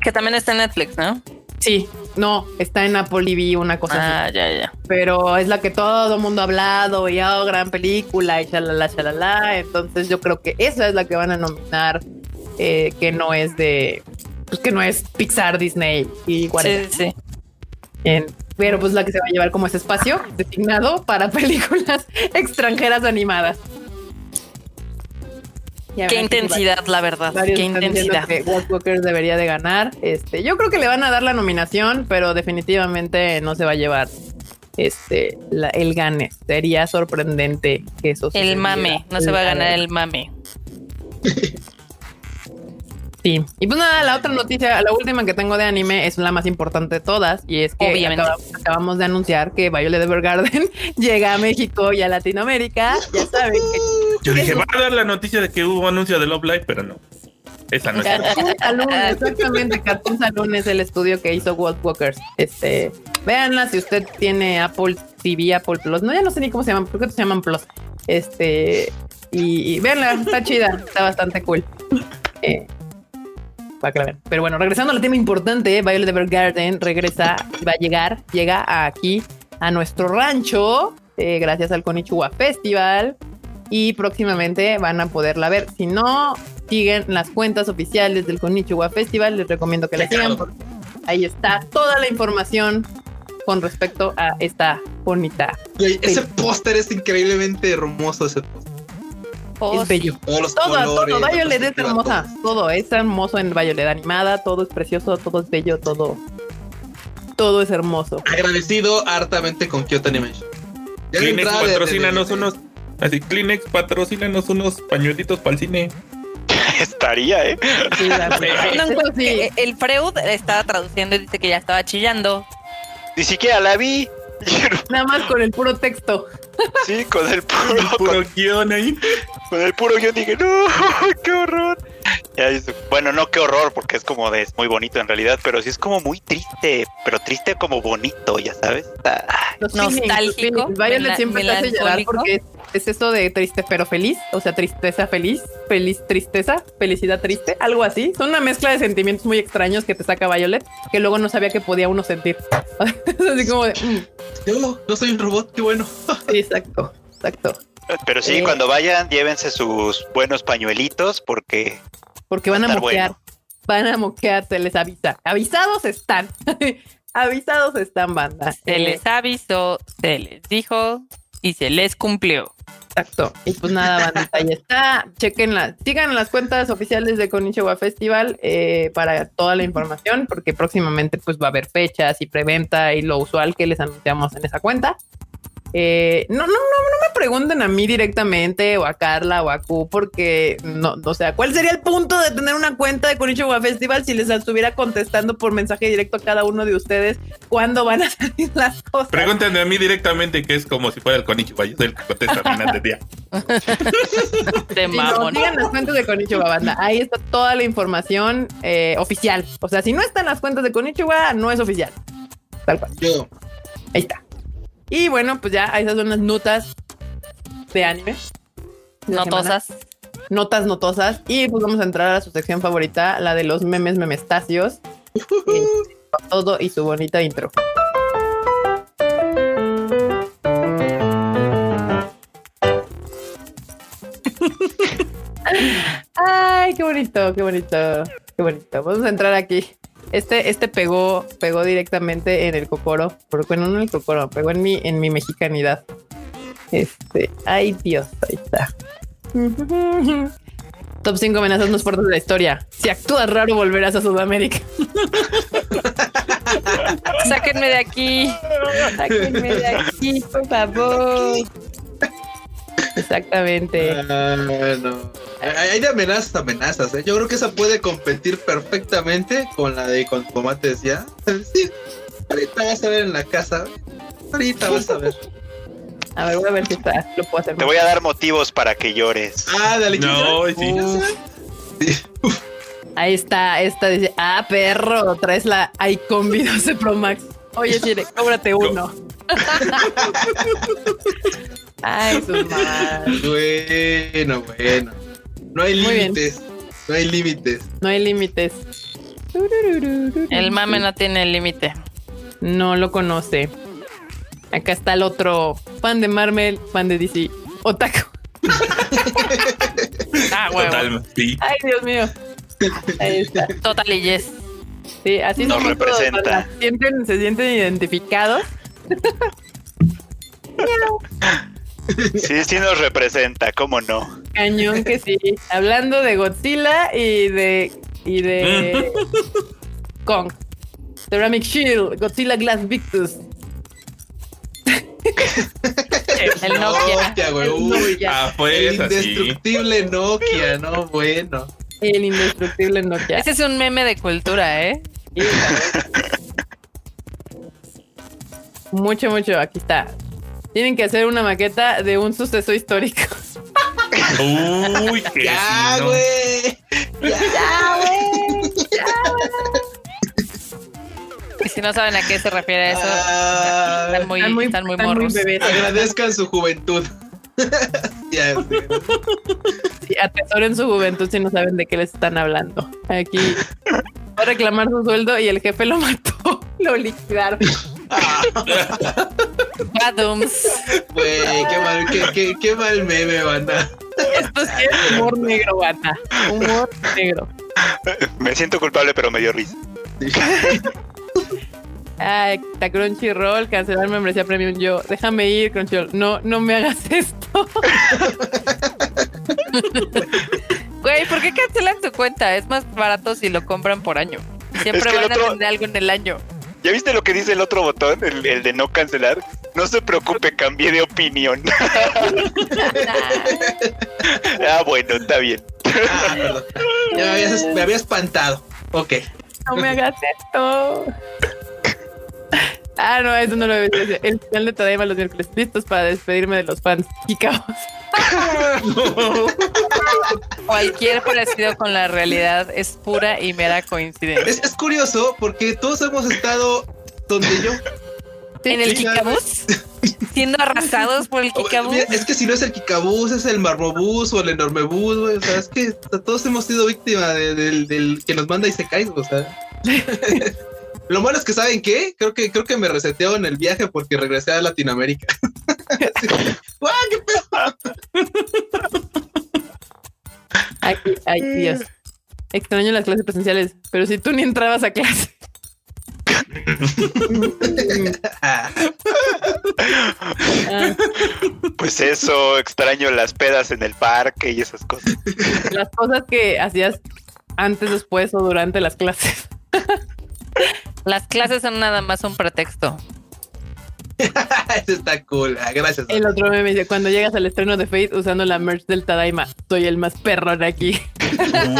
Que también está en Netflix, ¿no? Sí, no, está en Apple TV, una cosa ah, ya, ya. Pero es la que todo el mundo ha hablado y oh, gran película y shalala, shalala. Entonces yo creo que esa es la que van a nominar, eh, que no es de, pues que no es Pixar, Disney y Sí, sí pero pues la que se va a llevar como ese espacio designado para <laughs> películas extranjeras animadas. Qué intensidad, la verdad. Qué intensidad. Que Walker debería de ganar. Este, yo creo que le van a dar la nominación, pero definitivamente no se va a llevar este el gane. Sería sorprendente que eso El mame, no se va a ganar el mame. Sí. Y pues nada, la otra noticia, la última que tengo de anime es la más importante de todas y es que acabamos, de anunciar que Violet Evergarden <laughs> llega a México y a Latinoamérica. Ya saben que... Yo dije, va a dar la noticia de que hubo anuncio de Love Live, pero no. Esa no es. exactamente. Cartoon Saloon es el estudio que hizo World Walkers. Este, véanla si usted tiene Apple TV, Apple Plus. No, ya no sé ni cómo se llaman, ¿por qué se llaman Plus? Este, y, y véanla, está chida, está bastante cool. Eh, pero bueno, regresando al tema importante, Violet Evergarden regresa, va a llegar, llega aquí a nuestro rancho, eh, gracias al Konichiwa Festival. Y próximamente van a poderla ver. Si no siguen las cuentas oficiales del Konichiwa Festival, les recomiendo que la sigan. ahí está toda la información con respecto a esta bonita. ese póster es increíblemente hermoso, ese póster. Oh, es bello. todo, todo. Violet es hermosa. Todo es hermoso en Violet animada. Todo es precioso, todo es bello, todo. Todo es hermoso. Agradecido hartamente con Kyoto Animation. Kleenex, patrocínanos unos. Así, Kleenex, patrocínanos unos pañuelitos para el cine. <laughs> Estaría, ¿eh? el Freud estaba traduciendo y dice que ya estaba chillando. Ni siquiera la vi. Nada más con el puro texto. Sí, con el puro, guion ahí. Con el puro guion dije, no, <laughs> qué horror. bueno, no qué horror, porque es como de, es muy bonito en realidad, pero sí es como muy triste, pero triste como bonito, ya sabes. Nostálgico. Violet siempre te hace llorar porque es eso de triste pero feliz, o sea, tristeza feliz, feliz tristeza, felicidad triste, algo así. Son una mezcla de sentimientos muy extraños que te saca Violet, que luego no sabía que podía uno sentir. <laughs> así como de... Mm. Yo no soy un robot, qué bueno. exacto, exacto. Pero sí, eh, cuando vayan, llévense sus buenos pañuelitos porque... Porque van a, moquear. Van a moquear, se les avisa. Avisados están. <laughs> Avisados están, banda. Se les avisó, se les dijo y se les cumplió. Exacto. Y pues nada, bandita, ahí está. Chequenla. Sigan las cuentas oficiales de Konichiwa Festival eh, para toda la información, porque próximamente pues va a haber fechas y preventa y lo usual que les anunciamos en esa cuenta. Eh, no, no, no, no me pregunten a mí directamente o a Carla o a Q porque no, o sea, ¿cuál sería el punto de tener una cuenta de Konichiwa Festival si les estuviera contestando por mensaje directo a cada uno de ustedes cuándo van a <laughs> salir las cosas? Pregúntenme a mí directamente que es como si fuera el Konichiwa, yo soy el que contesta al final del día. <laughs> Te no, sigan las cuentas de Konichiwa Banda, ahí está toda la información eh, oficial. O sea, si no están las cuentas de Konichiwa, no es oficial. Tal cual. Ahí está. Y bueno, pues ya esas son las notas de anime. Notosas. Notas notosas. Y pues vamos a entrar a su sección favorita, la de los memes memestacios. <laughs> todo y su bonita intro. <laughs> Ay, qué bonito, qué bonito, qué bonito. Vamos a entrar aquí. Este, este pegó, pegó directamente en el cocoro, pero bueno, no en el cocoro, pegó en mi, en mi mexicanidad. Este, ay Dios, ahí está. <laughs> Top 5 amenazas más fuertes de la historia. Si actúas raro, volverás a Sudamérica. <laughs> Sáquenme de aquí. Sáquenme de aquí, por favor. Exactamente. Ah, no. Hay de amenazas, amenazas. ¿eh? Yo creo que esa puede competir perfectamente con la de con como te decía. Sí, ahorita vas a ver en la casa. Ahorita vas a ver. A ver, voy a ver si está. Lo puedo hacer. Te voy a dar motivos para que llores. Ah, dale. No, sí. Ahí está, esta dice, ah, perro, traes la Icon Video Pro Max. Oye, Chile, cóbrate uno. <laughs> Ay, su <laughs> madre. Bueno, bueno. No hay límites. No hay límites. No hay límites. El mame no tiene límite. No lo conoce. Acá está el otro fan de Marvel, fan de DC. Otaku. <laughs> ah, huevo. Ay, Dios mío. Ahí está. Total y yes. Sí, así nos representa. se, sienten, se sienten identificados. <laughs> Sí, sí nos representa, ¿cómo no? Cañón que sí. Hablando de Godzilla y de y de <laughs> Kong. Ceramic Shield, Godzilla Glass Victus. <laughs> el Nokia. Nokia, ah, pues, el indestructible Nokia, no bueno. El indestructible Nokia. Ese es un meme de cultura, ¿eh? <laughs> mucho, mucho. Aquí está. Tienen que hacer una maqueta de un suceso histórico. Uy, <laughs> qué Ya, güey. Ya, güey. Ya, Y si no saben a qué se refiere eso, ah, están muy, están muy, están muy morros. Agradezcan su juventud. <laughs> ya, sí, atesoren su juventud si no saben de qué les están hablando. Aquí va a reclamar su sueldo y el jefe lo mató, <laughs> lo liquidaron. Adams. Güey, qué mal, qué, qué, mal meme, banda. Esto sí es humor negro, banda. Humor negro. Me siento culpable, pero me dio risa. Ay, está Crunchyroll, cancelar membresía premium. Yo, déjame ir, Crunchyroll. No, no me hagas esto. <laughs> Güey, ¿por qué cancelan tu cuenta? Es más barato si lo compran por año. Siempre van a tener algo en el año. ¿Ya viste lo que dice el otro botón? El, de no cancelar. No se preocupe, cambié de opinión. <laughs> ah, bueno, está bien. Ah, ya me había, espantado. Ok. No me hagas esto. Ah, no, eso no lo he visto. El final de Tadaima los miércoles. Listos para despedirme de los fans. Y caos. <laughs> Cualquier parecido con la realidad es pura y mera coincidencia. Es, curioso porque todos hemos estado donde yo. ¿En el Kikabús? Siendo arrasados por el <laughs> Kikabús. Es que si no es el Kikabús, es el Marmobús o el Enorme Bus, O sea, es que todos hemos sido víctimas del que nos manda y se cae, o sea. <laughs> Lo malo es que, ¿saben qué? Creo que, creo que me reseteo en el viaje porque regresé a Latinoamérica. <laughs> qué Ay, ay, Dios. Extraño las clases presenciales, pero si tú ni entrabas a clase. <laughs> pues eso, extraño las pedas en el parque y esas cosas. Las cosas que hacías antes, después o durante las clases. <laughs> Las clases son nada más un pretexto. <laughs> Eso está cool. Ah, gracias. El otro me dice, cuando llegas al estreno de Fate usando la merch del Tadaima, soy el más perro de aquí.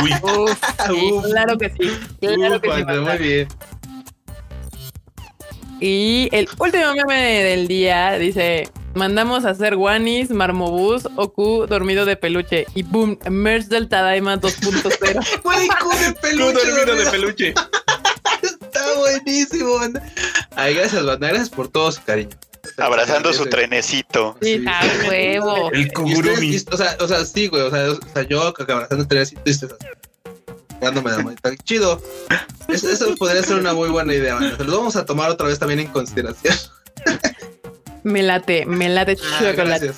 Uy. <laughs> claro que sí. Claro que sí. Muy bien. Y el último meme del día dice: Mandamos a hacer Wanis, Marmobús, Oku, dormido de peluche. Y boom, merch del Tadaima 2.0. Güey, <laughs> de peluche. dormido de peluche. Está buenísimo. Ay, gracias, banda. Gracias por todo su cariño. Abrazando su trenecito. Sí, huevo. El kugurumi. O sea, o sea, sí, güey. O sea, o sea yo abrazando el trenecito y dándome la Está chido. Eso, podría ser una muy buena idea, banda. Se lo vamos a tomar otra vez también en consideración. Me late, me late ah, Gracias.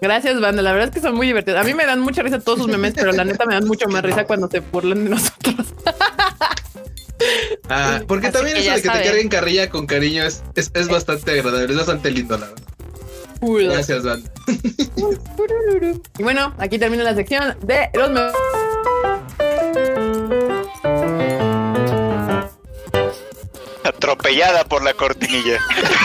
Gracias, banda. La verdad es que son muy divertidos. A mí me dan mucha risa todos sus memes, pero la neta me dan mucho más risa cuando se burlan de nosotros. <laughs> Ah, porque también eso de que te carguen carrilla con cariño es, es, es bastante agradable, es bastante lindo, la verdad. Gracias, banda. y bueno, aquí termina la sección de los memes. Atropellada por la cortinilla.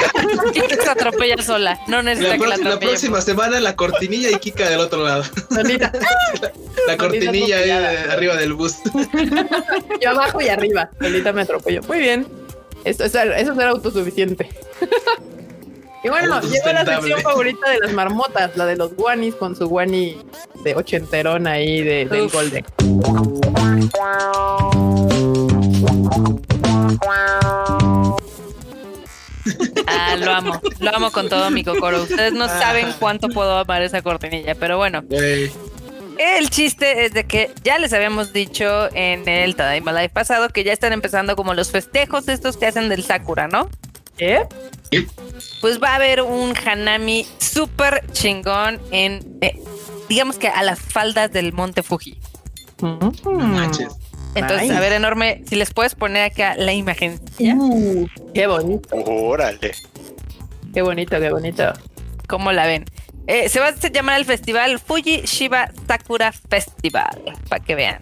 <laughs> Kika se atropella sola. No necesita la, que la, la próxima semana la cortinilla y Kika del otro lado. <laughs> la, cortinilla ahí arriba del bus. <laughs> Yo abajo y arriba. Solita me atropello. Muy bien. Eso, eso, eso será autosuficiente. Y bueno, llegó la sección favorita de las marmotas, la de los guanis con su guani de ochenterón ahí de, del Golden. Ah, lo amo, lo amo con todo mi cocoro. Ustedes no saben cuánto puedo amar esa cortinilla, pero bueno. El chiste es de que ya les habíamos dicho en el Tadaima Live pasado que ya están empezando como los festejos estos que hacen del Sakura, ¿no? ¿Eh? Pues va a haber un Hanami súper chingón en, eh, digamos que a las faldas del Monte Fuji. Mm. Entonces, a ver, enorme, si les puedes poner acá la imagen. Uh, qué bonito. Órale. Qué bonito, qué bonito. ¿Cómo la ven? Eh, se va a llamar el festival Fuji Shiba Sakura Festival, para que vean.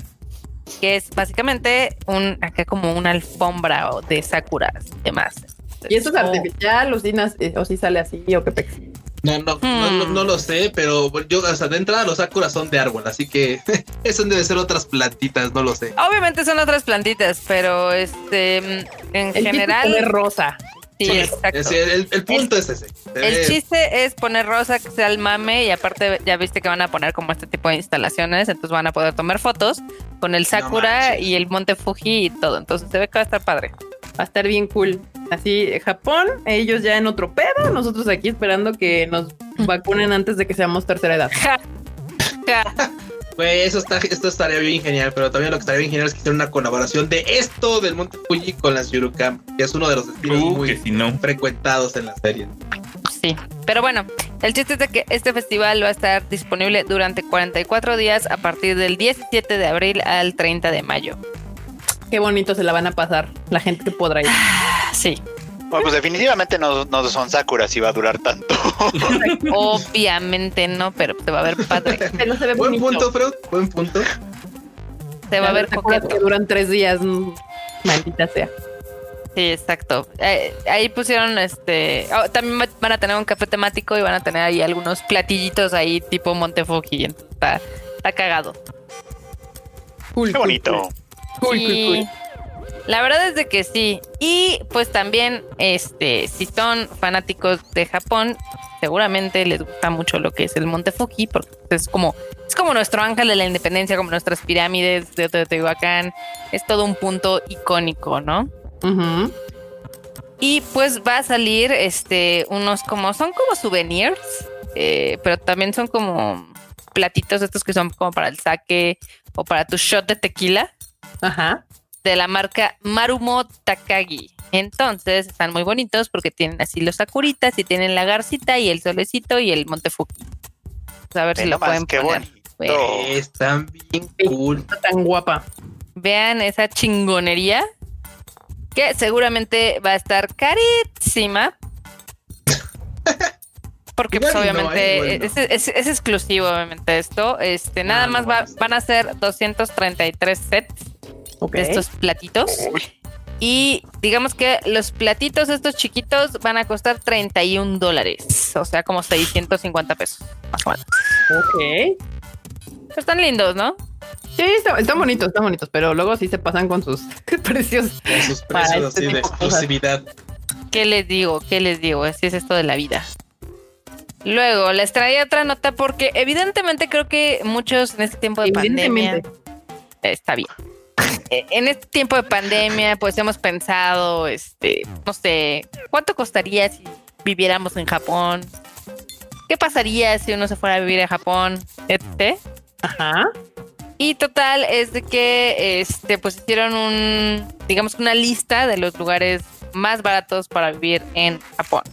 Que es básicamente un, acá como una alfombra de sakuras y demás. ¿Y esto es artificial o si, o si sale así o qué pex? No, no, no, no, lo sé, pero yo, hasta de entrada los sakuras son de árbol, así que <laughs> eso deben ser otras plantitas, no lo sé. Obviamente son otras plantitas, pero este, en general. Es rosa. Sí, exacto. el, punto es ese. El chiste es poner rosa que sea el mame y aparte ya viste que van a poner como este tipo de instalaciones, entonces van a poder tomar fotos con el Sakura y el Monte Fuji y todo. Entonces se ve que va a estar padre. Va a estar bien cool. Así, Japón, ellos ya en otro pedo, nosotros aquí esperando que nos vacunen antes de que seamos tercera edad. Pues eso está, esto estaría bien genial, pero también lo que estaría bien genial es que hiciera una colaboración de esto del Monte Fuji con las Yurukam, que es uno de los destinos uh, muy frecuentados en la serie. Sí, pero bueno, el chiste es de que este festival va a estar disponible durante 44 días a partir del 17 de abril al 30 de mayo. Qué bonito se la van a pasar la gente que podrá ir. Sí. Bueno, pues definitivamente no, no son Sakura si va a durar tanto. Obviamente no, pero se va a ver padre. <laughs> Buen punto, Freud. Buen punto. Se va a ver que duran tres días. Mm, maldita sea. Sí, exacto. Eh, ahí pusieron este. Oh, también van a tener un café temático y van a tener ahí algunos platillitos ahí tipo Montefoki. Está, está cagado. Qué bonito. La verdad es de que sí. Y pues también, este, si son fanáticos de Japón, seguramente les gusta mucho lo que es el Monte Fuji, porque es como, es como nuestro ángel de la independencia, como nuestras pirámides de Teotihuacán. Es todo un punto icónico, ¿no? Y pues va a salir este unos como, son como souvenirs, eh, pero también son como platitos estos que son como para el saque o para tu shot de tequila. Ajá. De la marca Marumo Takagi. Entonces están muy bonitos porque tienen así los sakuritas y tienen la garcita y el solecito y el montefuki. a ver si lo pueden poner. Están bien cool. Está tan guapa. Vean esa chingonería que seguramente va a estar carísima. <laughs> Porque pues obviamente es, exclusivo obviamente esto. Este, nada más van a ser 233 sets de estos platitos. Y digamos que los platitos estos chiquitos van a costar 31 dólares. O sea, como 650 pesos. Más o menos. Ok. están lindos, ¿no? Sí, están, bonitos, están bonitos, pero luego sí se pasan con sus <laughs> precios. Con sus precios así este de exclusividad. ¿Qué les digo? ¿Qué les digo? Así es esto de la vida. Luego, les traía otra nota porque evidentemente creo que muchos en este tiempo de pandemia... Está bien. E, en este tiempo de pandemia, pues hemos pensado, este, no sé, ¿cuánto costaría si viviéramos en Japón? ¿Qué pasaría si uno se fuera a vivir a Japón? Este. Ajá. Y total es de que este pues hicieron un digamos una lista de los lugares más baratos para vivir en Japón.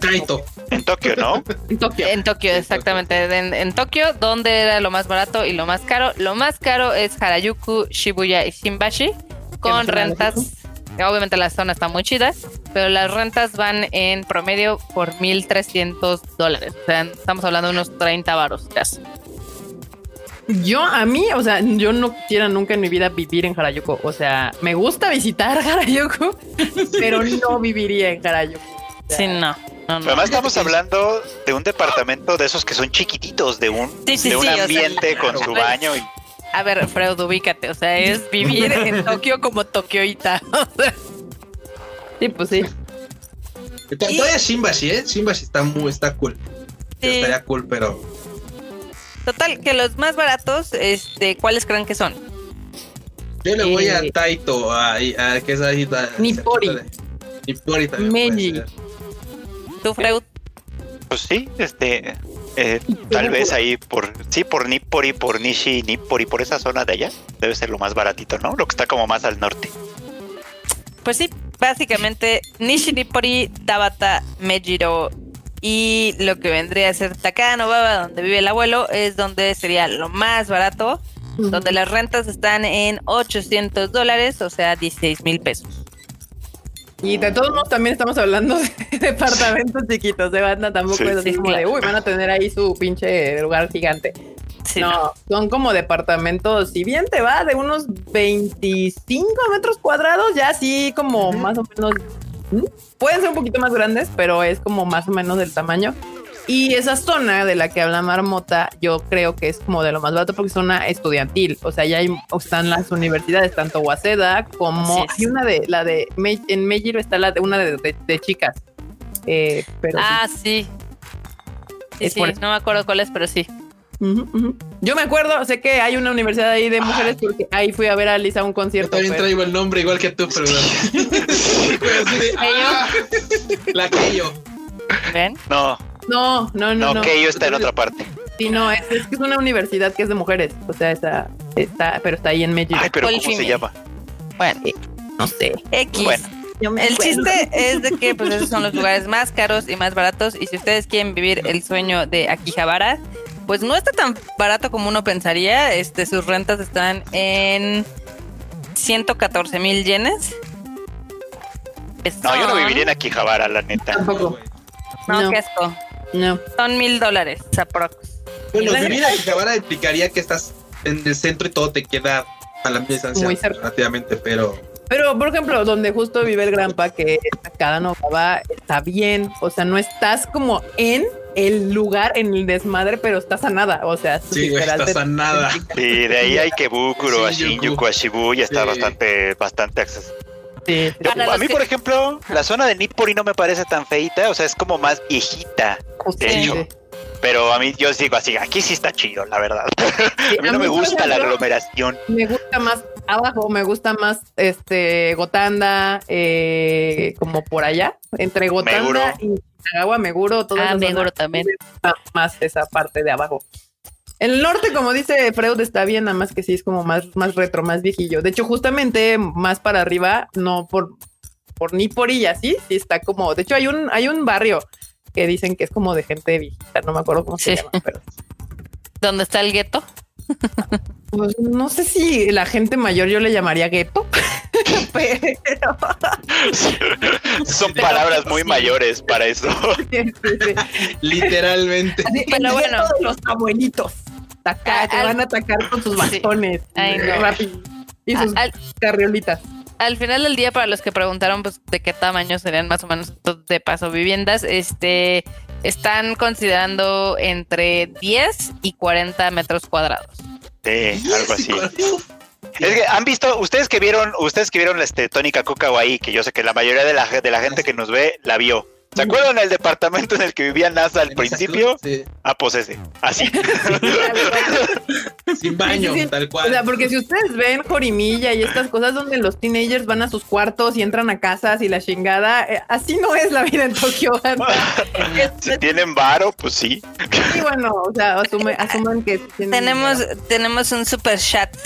Kaito. En Tokio, ¿no? <laughs> En Tokio. En Tokio, exactamente. En, Tokio, ¿dónde era lo más barato y lo más caro? Lo más caro es Harajuku, Shibuya y Shimbashi, con rentas. Obviamente la zona está muy chida, pero las rentas van en promedio por 1.300 dólares. O sea, estamos hablando de unos 30 varos casi. Yo, a mí, o sea, yo no quisiera nunca en mi vida vivir en Harajuku. O sea, me gusta visitar <laughs> Harajuku, pero no viviría en Harajuku. Sí, no. Además estamos hablando de un departamento de esos que son chiquititos, de un, de un ambiente con su baño y a ver, Freud, ubícate. O sea, es vivir en <laughs> Tokio como Tokioita. sí, pues sí. Todavía Shimbashi, ¿eh? Shimbashi está muy, está cool. Estaría cool, pero Total, que los más baratos, este, ¿cuáles creen que son? Yo le voy a eh, Taito, a, a, que es ahí. Nipori. Nipori también. Meiji. ¿Tú, Freud? Pues sí, este. Eh, tal vez ahí por. Sí, por Nippori, por Nishi, Nippori, por esa zona de allá. Debe ser lo más baratito, ¿no? Lo que está como más al norte. Pues sí, básicamente Nishi, Nippori, Tabata, Mejiro y lo que vendría a ser Takano Baba, donde vive el abuelo, es donde sería lo más barato, donde las rentas están en 800 dólares, o sea, 16 mil pesos. Y de todos modos también estamos hablando de <laughs> departamentos chiquitos de banda, tampoco es así como de, uy, van a tener ahí su pinche lugar gigante. no, son como departamentos, si bien te va de unos 25 metros cuadrados, ya así como más o menos Pueden ser un poquito más grandes, pero es como más o menos del tamaño. Y esa zona de la que habla Marmota, yo creo que es como de lo más barato porque es zona estudiantil. O sea, ya hay, están las universidades, tanto Waseda como hay una de la de en Mejiro está la de una de, chicas. Eh, pero ah, sí. Sí, no me acuerdo cuál es, pero sí. Yo me acuerdo, sé que hay una universidad ahí de mujeres porque ahí fui a ver a Lisa un concierto. Yo también traigo el nombre igual que tú, pero. <laughs> <laughs> ah, la Keio. ¿Ven? No. No, no, no. No, Keio está en otra parte. Sí, no, es, es, es una universidad que es de mujeres. O sea, está, está pero está ahí en México. Ay, pero ¿cómo se llama? Bueno, no sé. X. Bueno. El chiste es de que pues esos son los lugares más caros y más baratos y si ustedes quieren vivir el sueño de Akihabara, pues no está tan barato como uno pensaría. Este, sus rentas están en 114 mil yenes. No, yo no viviría en Akihabara, la neta. Tampoco. No, qué asco. No. Son mil dólares, aprox. Bueno, vivir en Akihabara implicaría que estás en el centro y todo te queda a la distancia Muy relativamente, pero... Pero, por ejemplo, donde justo vive el Granpa, que cada va, está bien. O sea, no estás como en el lugar, en el desmadre, pero estás a nada. O sea, sí, estás a nada. Sí, de ahí hay que Bukuro, a Shinjuku, a Shibuya, está bastante, bastante accesible. Sí, a mí, por ejemplo, la zona de Nippori no me parece tan feita, o sea, es como más viejita. De hecho. Pero a mí yo digo así, aquí sí está chido, la verdad. <laughs> a mí no me gusta la aglomeración. Me gusta más abajo, me gusta más este Gotanda, eh, como por allá, entre Gotanda y Nagawa, Meguro, todo ah, Meguro también. Más esa parte de abajo. El norte, como dice Freud, está bien, nada más que sí es como más, más retro, más viejillo. De hecho, justamente más para arriba, no por, por ni por y así, sí está como. De hecho, hay un, hay un barrio que dicen que es como de gente viejita, no me acuerdo cómo se llama, pero. ¿Dónde está el gueto? <laughs> Pues no sé si la gente mayor yo le llamaría gueto, <laughs> pero <laughs> son palabras muy mayores para eso. Literalmente. pero bueno, los abuelitos te van a atacar con sus bastones y sus carriolitas al final del día, para los que preguntaron pues, de qué tamaño serían más o menos de paso viviendas, este, están considerando entre 10 y 40 metros cuadrados. Sí, algo así. Es que han visto, ustedes que vieron, ustedes que vieron este Tónica Coca ahí, que yo sé que la mayoría de la, de la gente que nos ve la vio. ¿Se acuerdan el departamento en el que vivía NASA al principio? Sí. Ah, pues ese. Así. <laughs> Sin baño, tal cual. O sea, porque si ustedes ven Jorimilla y estas cosas donde los teenagers van a sus cuartos y entran a casas y la chingada, eh, así no es la vida en Tokio. <laughs> si tienen varo, pues sí. Sí, bueno, o sea, asuman que tenemos, tenemos un super chat.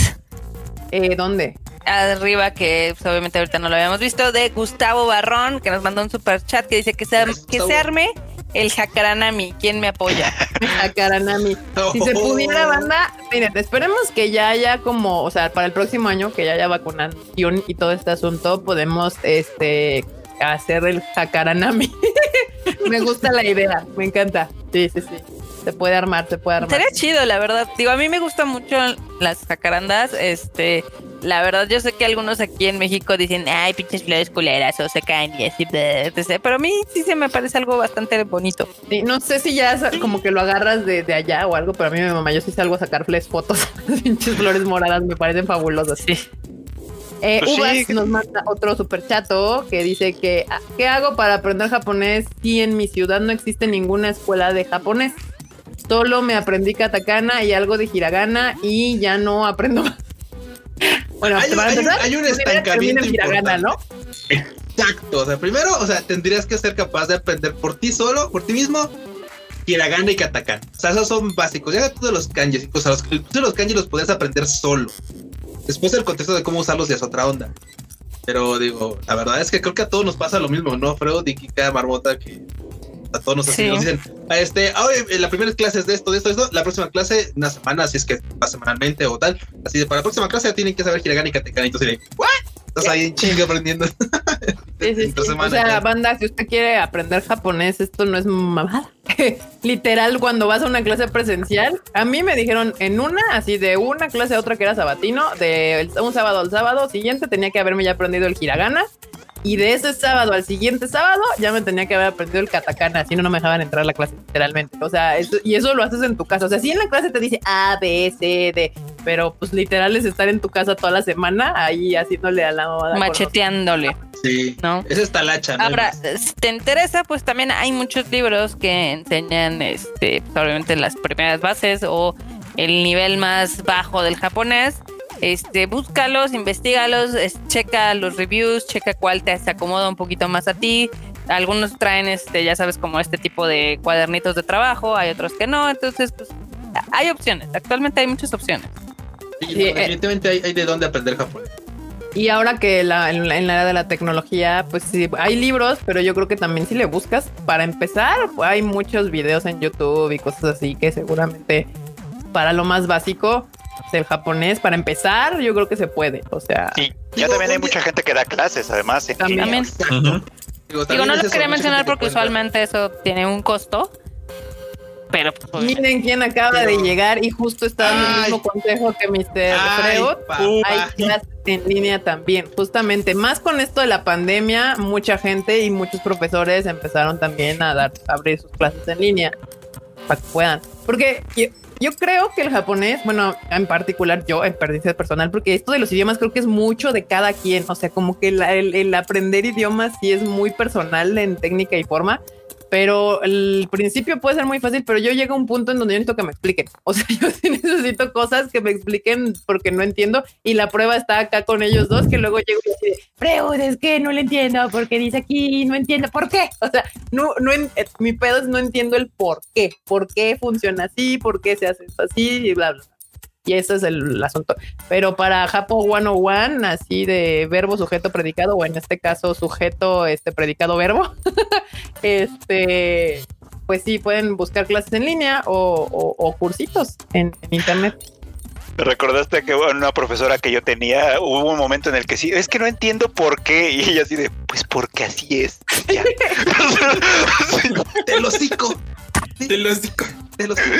Eh, ¿Dónde? Arriba, que pues, obviamente ahorita no lo habíamos visto, de Gustavo Barrón, que nos mandó un super chat que dice que se, que se arme el Jacaranami. ¿Quién me apoya? <laughs> Jacaranami. Si se pudiera, banda, miren, esperemos que ya haya como, o sea, para el próximo año, que ya haya vacunación y todo este asunto, podemos este hacer el Jacaranami. <laughs> me gusta la idea, me encanta. Sí, sí, sí. Se puede armar, se puede armar. Sería chido, la verdad. Digo, a mí me gustan mucho las jacarandas. Este, la verdad, yo sé que algunos aquí en México dicen, ay, pinches flores culeras o se caen y así, pero a mí sí se me parece algo bastante bonito. no sé si ya como que lo agarras de, allá o algo, pero a mí mi mamá, yo sí salgo a sacarles fotos. <laughs> pinches flores moradas me parecen fabulosas. Sí. Eh, pues Uvas nos manda otro super chato que dice que ah, ¿qué hago para aprender japonés si en mi ciudad no existe ninguna escuela de japonés? Solo me aprendí katakana y algo de hiragana y ya no aprendo más. Bueno, hay, un estancamiento ¿no? Exacto. O sea, primero, o sea, tendrías que ser capaz de aprender por ti solo, por ti mismo, hiragana y katakana. O sea, esos son básicos. Ya todos los kanjis, o sea, los, los kanjis los puedes aprender solo. Después el contexto de cómo usarlos ya es otra onda. Pero digo, la verdad es que creo que a todos nos pasa lo mismo, ¿no? Freud y Kika Marmota, que a todos nos, dicen, este, hoy la primera clase es de esto, de esto, de esto, la próxima clase, una semana, si es que va semanalmente o tal, así de para la próxima clase tienen que saber Hiragana y Katekana, entonces, ¿what? Estás ahí en chinga aprendiendo. Sí, sí, <laughs> sí. O sea, banda, si usted quiere aprender japonés, esto no es mamada. <laughs> Literal, cuando vas a una clase presencial, a mí me dijeron en una, así de una clase a otra que era sabatino, de un sábado al sábado siguiente tenía que haberme ya aprendido el hiragana y de ese sábado al siguiente sábado ya me tenía que haber aprendido el katakana, si no, no me dejaban entrar a la clase, literalmente. O sea, y eso lo haces en tu casa. O sea, si en la clase te dice A, B, C, D, pero pues literal es estar en tu casa toda la semana ahí haciéndole a la moda. Macheteándole. Sí. ¿No? Esa es talacha. ¿no? Ahora, si te interesa, pues también hay muchos libros que enseñan, este, probablemente las primeras bases o el nivel más bajo del japonés este, búscalos, investigalos, checa los reviews, checa cuál te, acomoda un poquito más a ti. Algunos traen, este, ya sabes, como este tipo de cuadernitos de trabajo, hay otros que no, entonces, pues, hay opciones. Actualmente hay muchas opciones. Sí, eh, definitivamente hay, de dónde aprender japonés. Y ahora que la, en, la, era de la tecnología, pues sí, hay libros, pero yo creo que también si le buscas, para empezar, hay muchos videos en YouTube y cosas así que seguramente para lo más básico el japonés, para empezar, yo creo que se puede. O sea, sí, ya también hay mucha gente que da clases, además. también. Digo, no lo quería mencionar porque usualmente eso tiene un costo. Pero pues, miren quién acaba de llegar y justo está dando el mismo consejo que Mr. Freud. Hay clases en línea también. Justamente, más con esto de la pandemia, mucha gente y muchos profesores empezaron también a dar, a abrir sus clases en línea para que puedan. Porque yo creo que el japonés, bueno, en particular yo, en experiencia personal, porque esto de los idiomas creo que es mucho de cada quien. O sea, como que el, aprender idiomas sí es muy personal en técnica y forma pero el principio puede ser muy fácil, pero yo llego a un punto en donde yo necesito que me expliquen. <laughs> O sea, yo sí necesito cosas que me expliquen porque no entiendo y la prueba está acá con ellos dos, que luego llego y digo, Freud, es que no le entiendo porque dice aquí, no entiendo por qué. O sea, no, no, eh, mi pedo es no entiendo el por qué, por qué funciona así, por qué se hace esto así y bla, bla. Y ese es el, asunto. Pero para Japo 101, así de verbo, sujeto, predicado, o en este caso sujeto, este predicado, verbo, <laughs> este, pues sí, pueden buscar clases en línea o, cursitos en, internet. Me recordaste que una profesora que yo tenía, hubo un momento en el que sí, es que no entiendo por qué. Y ella así de, pues porque así es. <laughs> <laughs> Te lo cico. Te lo cico. Te lo cico.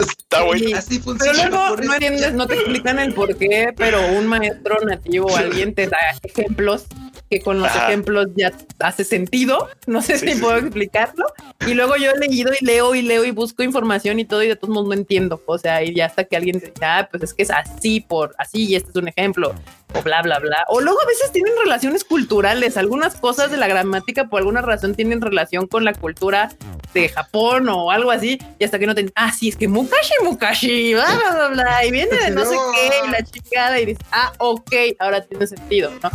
Está bueno. Así funciona. Pero luego no entiendes, no te explican el por qué, pero un maestro nativo o alguien te da ejemplos que con los ejemplos ya hace sentido. No sé si puedo explicarlo. Y luego yo he leído y leo y leo y busco información y todo y de todos modos no entiendo. O sea, y ya hasta que alguien dice, ah, pues es que es así por así y este es un ejemplo o bla, bla, bla. O luego a veces tienen relaciones culturales. Algunas cosas de la gramática por alguna razón tienen relación con la cultura de Japón o algo así. Y hasta que no te, ah, sí, es que Mukashi, Mukashi, bla, bla, bla, bla. Y viene de no, sé <laughs> qué y la chingada y dices, ah, ok, ahora tiene sentido, ¿no?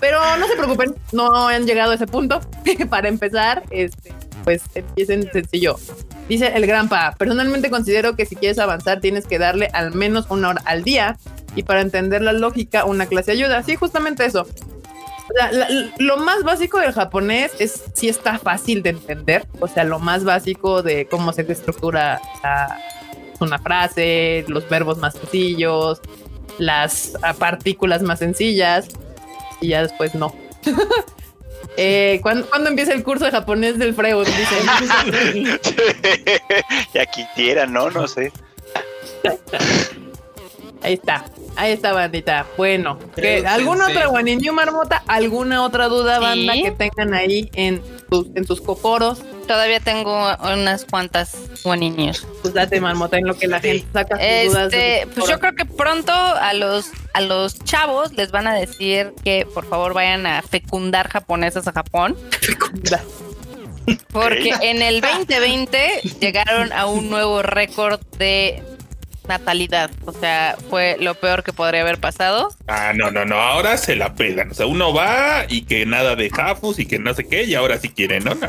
Pero no se preocupen, no han llegado a ese punto. <laughs> Para empezar, este, pues empiecen sencillo. Dice el Granpa, personalmente considero que si quieres avanzar tienes que darle al menos una hora al día y para entender la lógica una clase ayuda. Sí, justamente eso. lo más básico del japonés es si está fácil de entender, o sea, lo más básico de cómo se estructura una frase, los verbos más sencillos, las partículas más sencillas y ya después no. <laughs> eh, ¿cuándo, empieza el curso de japonés del Freud? <laughs> ya quisiera, ¿no? No sé. Ahí está. Ahí está, bandita. Bueno, ¿alguna otra New Marmota? ¿Alguna otra duda, banda, que tengan ahí en sus, en sus cocoros? Todavía tengo unas cuantas News. Pues date, Marmota, en lo que la gente saca sus este, dudas. Pues yo creo que pronto a los, a los chavos les van a decir que por favor vayan a fecundar japonesas a Japón. Fecundar. <laughs> Porque en el 2020 llegaron a un nuevo récord de natalidad. O sea, fue lo peor que podría haber pasado. Ah, no, no, no. Ahora se la pegan. O sea, uno va y que nada de Jafus y que no sé qué, y ahora sí quiere, ¿no? no,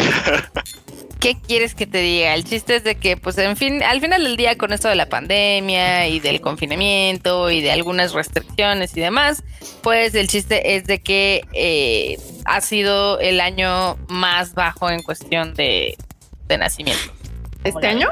<laughs> ¿Qué quieres que te diga? El chiste es de que, pues, en fin, al final del día, con esto de la pandemia y del confinamiento y de algunas restricciones y demás, pues el chiste es de que eh, ha sido el año más bajo en cuestión de, de nacimiento. ¿Este año?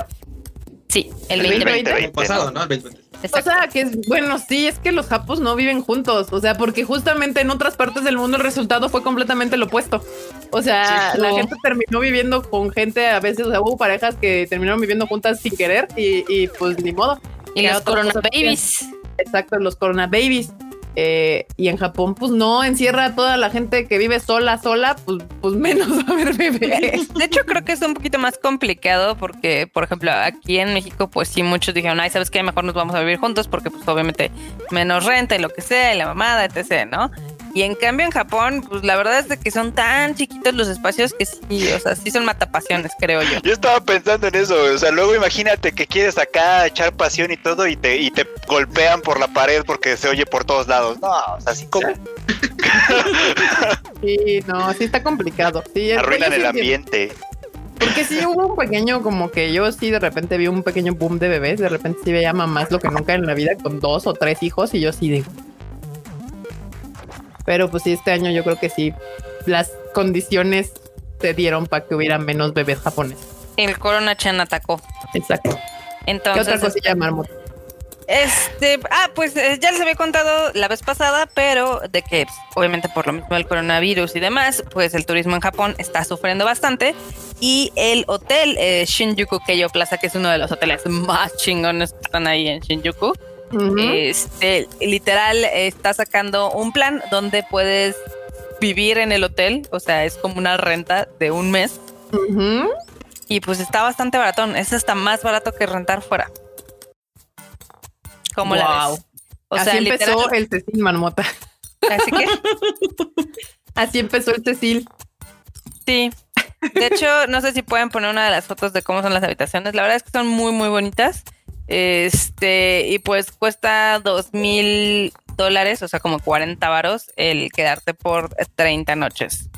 Sí, el, 2020. pasado, ¿no? El O sea, que es bueno, sí, es que los japos no viven juntos. O sea, porque justamente en otras partes del mundo el resultado fue completamente lo opuesto. O sea, la gente terminó viviendo con gente, a veces, o sea, hubo parejas que terminaron viviendo juntas sin querer y, y pues ni modo. Y los corona babies. Exacto, los corona babies. Eh, y en Japón, pues no encierra a toda la gente que vive sola, sola, pues, pues <laughs> menos a haber bebés. De hecho, creo que es un poquito más complicado porque, por ejemplo, aquí en México, pues sí, muchos dijeron, ay, ¿sabes qué? Mejor nos vamos a vivir juntos porque, pues obviamente, menos renta y lo que sea, y la mamada, etc., ¿no? Y en cambio en Japón, pues la verdad es de que son tan chiquitos los espacios que sí, o sea, sí son matapasiones, creo yo. Yo estaba pensando en eso, o sea, luego imagínate que quieres acá echar pasión y todo y te, y te golpean por la pared porque se oye por todos lados. No, o sea, así como... sí, no, sí está complicado. Sí, Arruinan el ambiente. Porque sí hubo un pequeño, como que yo sí de repente vi un pequeño boom de bebés, de repente sí veía mamás lo que nunca en la vida con dos o tres hijos y yo sí digo, pero pues sí, este año yo creo que sí, las condiciones se dieron para que hubiera menos bebés japoneses. El Corona Chan atacó. Exacto. Entonces, ¿Qué otra cosilla, Marmot? Este, ah, pues eh, ya les había contado la vez pasada, pero de que pues, obviamente por lo mismo del coronavirus y demás, pues el turismo en Japón está sufriendo bastante y el hotel eh, Shinjuku Keio Plaza, que es uno de los hoteles más chingones que están ahí en Shinjuku, este, literal está sacando un plan donde puedes vivir en el hotel, o sea, es como una renta de un mes. Y pues está bastante baratón, es hasta más barato que rentar fuera. ¿Cómo la ves? O Así empezó el Cecil Marmota. Así que. <laughs> Así empezó el Cecil. Sí. De hecho, no sé si pueden poner una de las fotos de cómo son las habitaciones. La verdad es que son muy, muy bonitas. Este, y pues cuesta dos mil dólares, o sea, como 40 varos, el quedarte por 30 noches.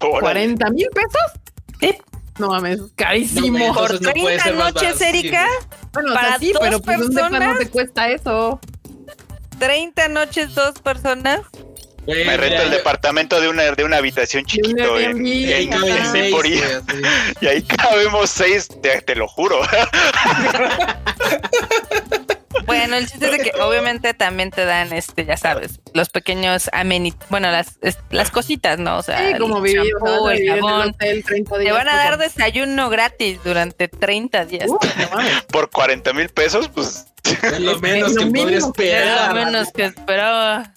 ¿40 mil pesos? Sí. No mames, carísimo. por 30 noches, Erika. Bueno, para sí, pero pues personas, no te cuesta eso. 30 noches, dos personas. Me rento el departamento de una, de una habitación chiquito. y, ahí seis, <laughs> y ahí cabemos seis, te lo juro. <laughs> Bueno, el chiste es de que obviamente también te dan, este, ya sabes, los pequeños amenit, bueno, las, las cositas, ¿no? O sea, sí, como vivir, el jabón. te van a dar desayuno gratis durante 30 días. Por 40 mil pesos, pues. Es lo menos que podría esperar. lo menos que esperaba.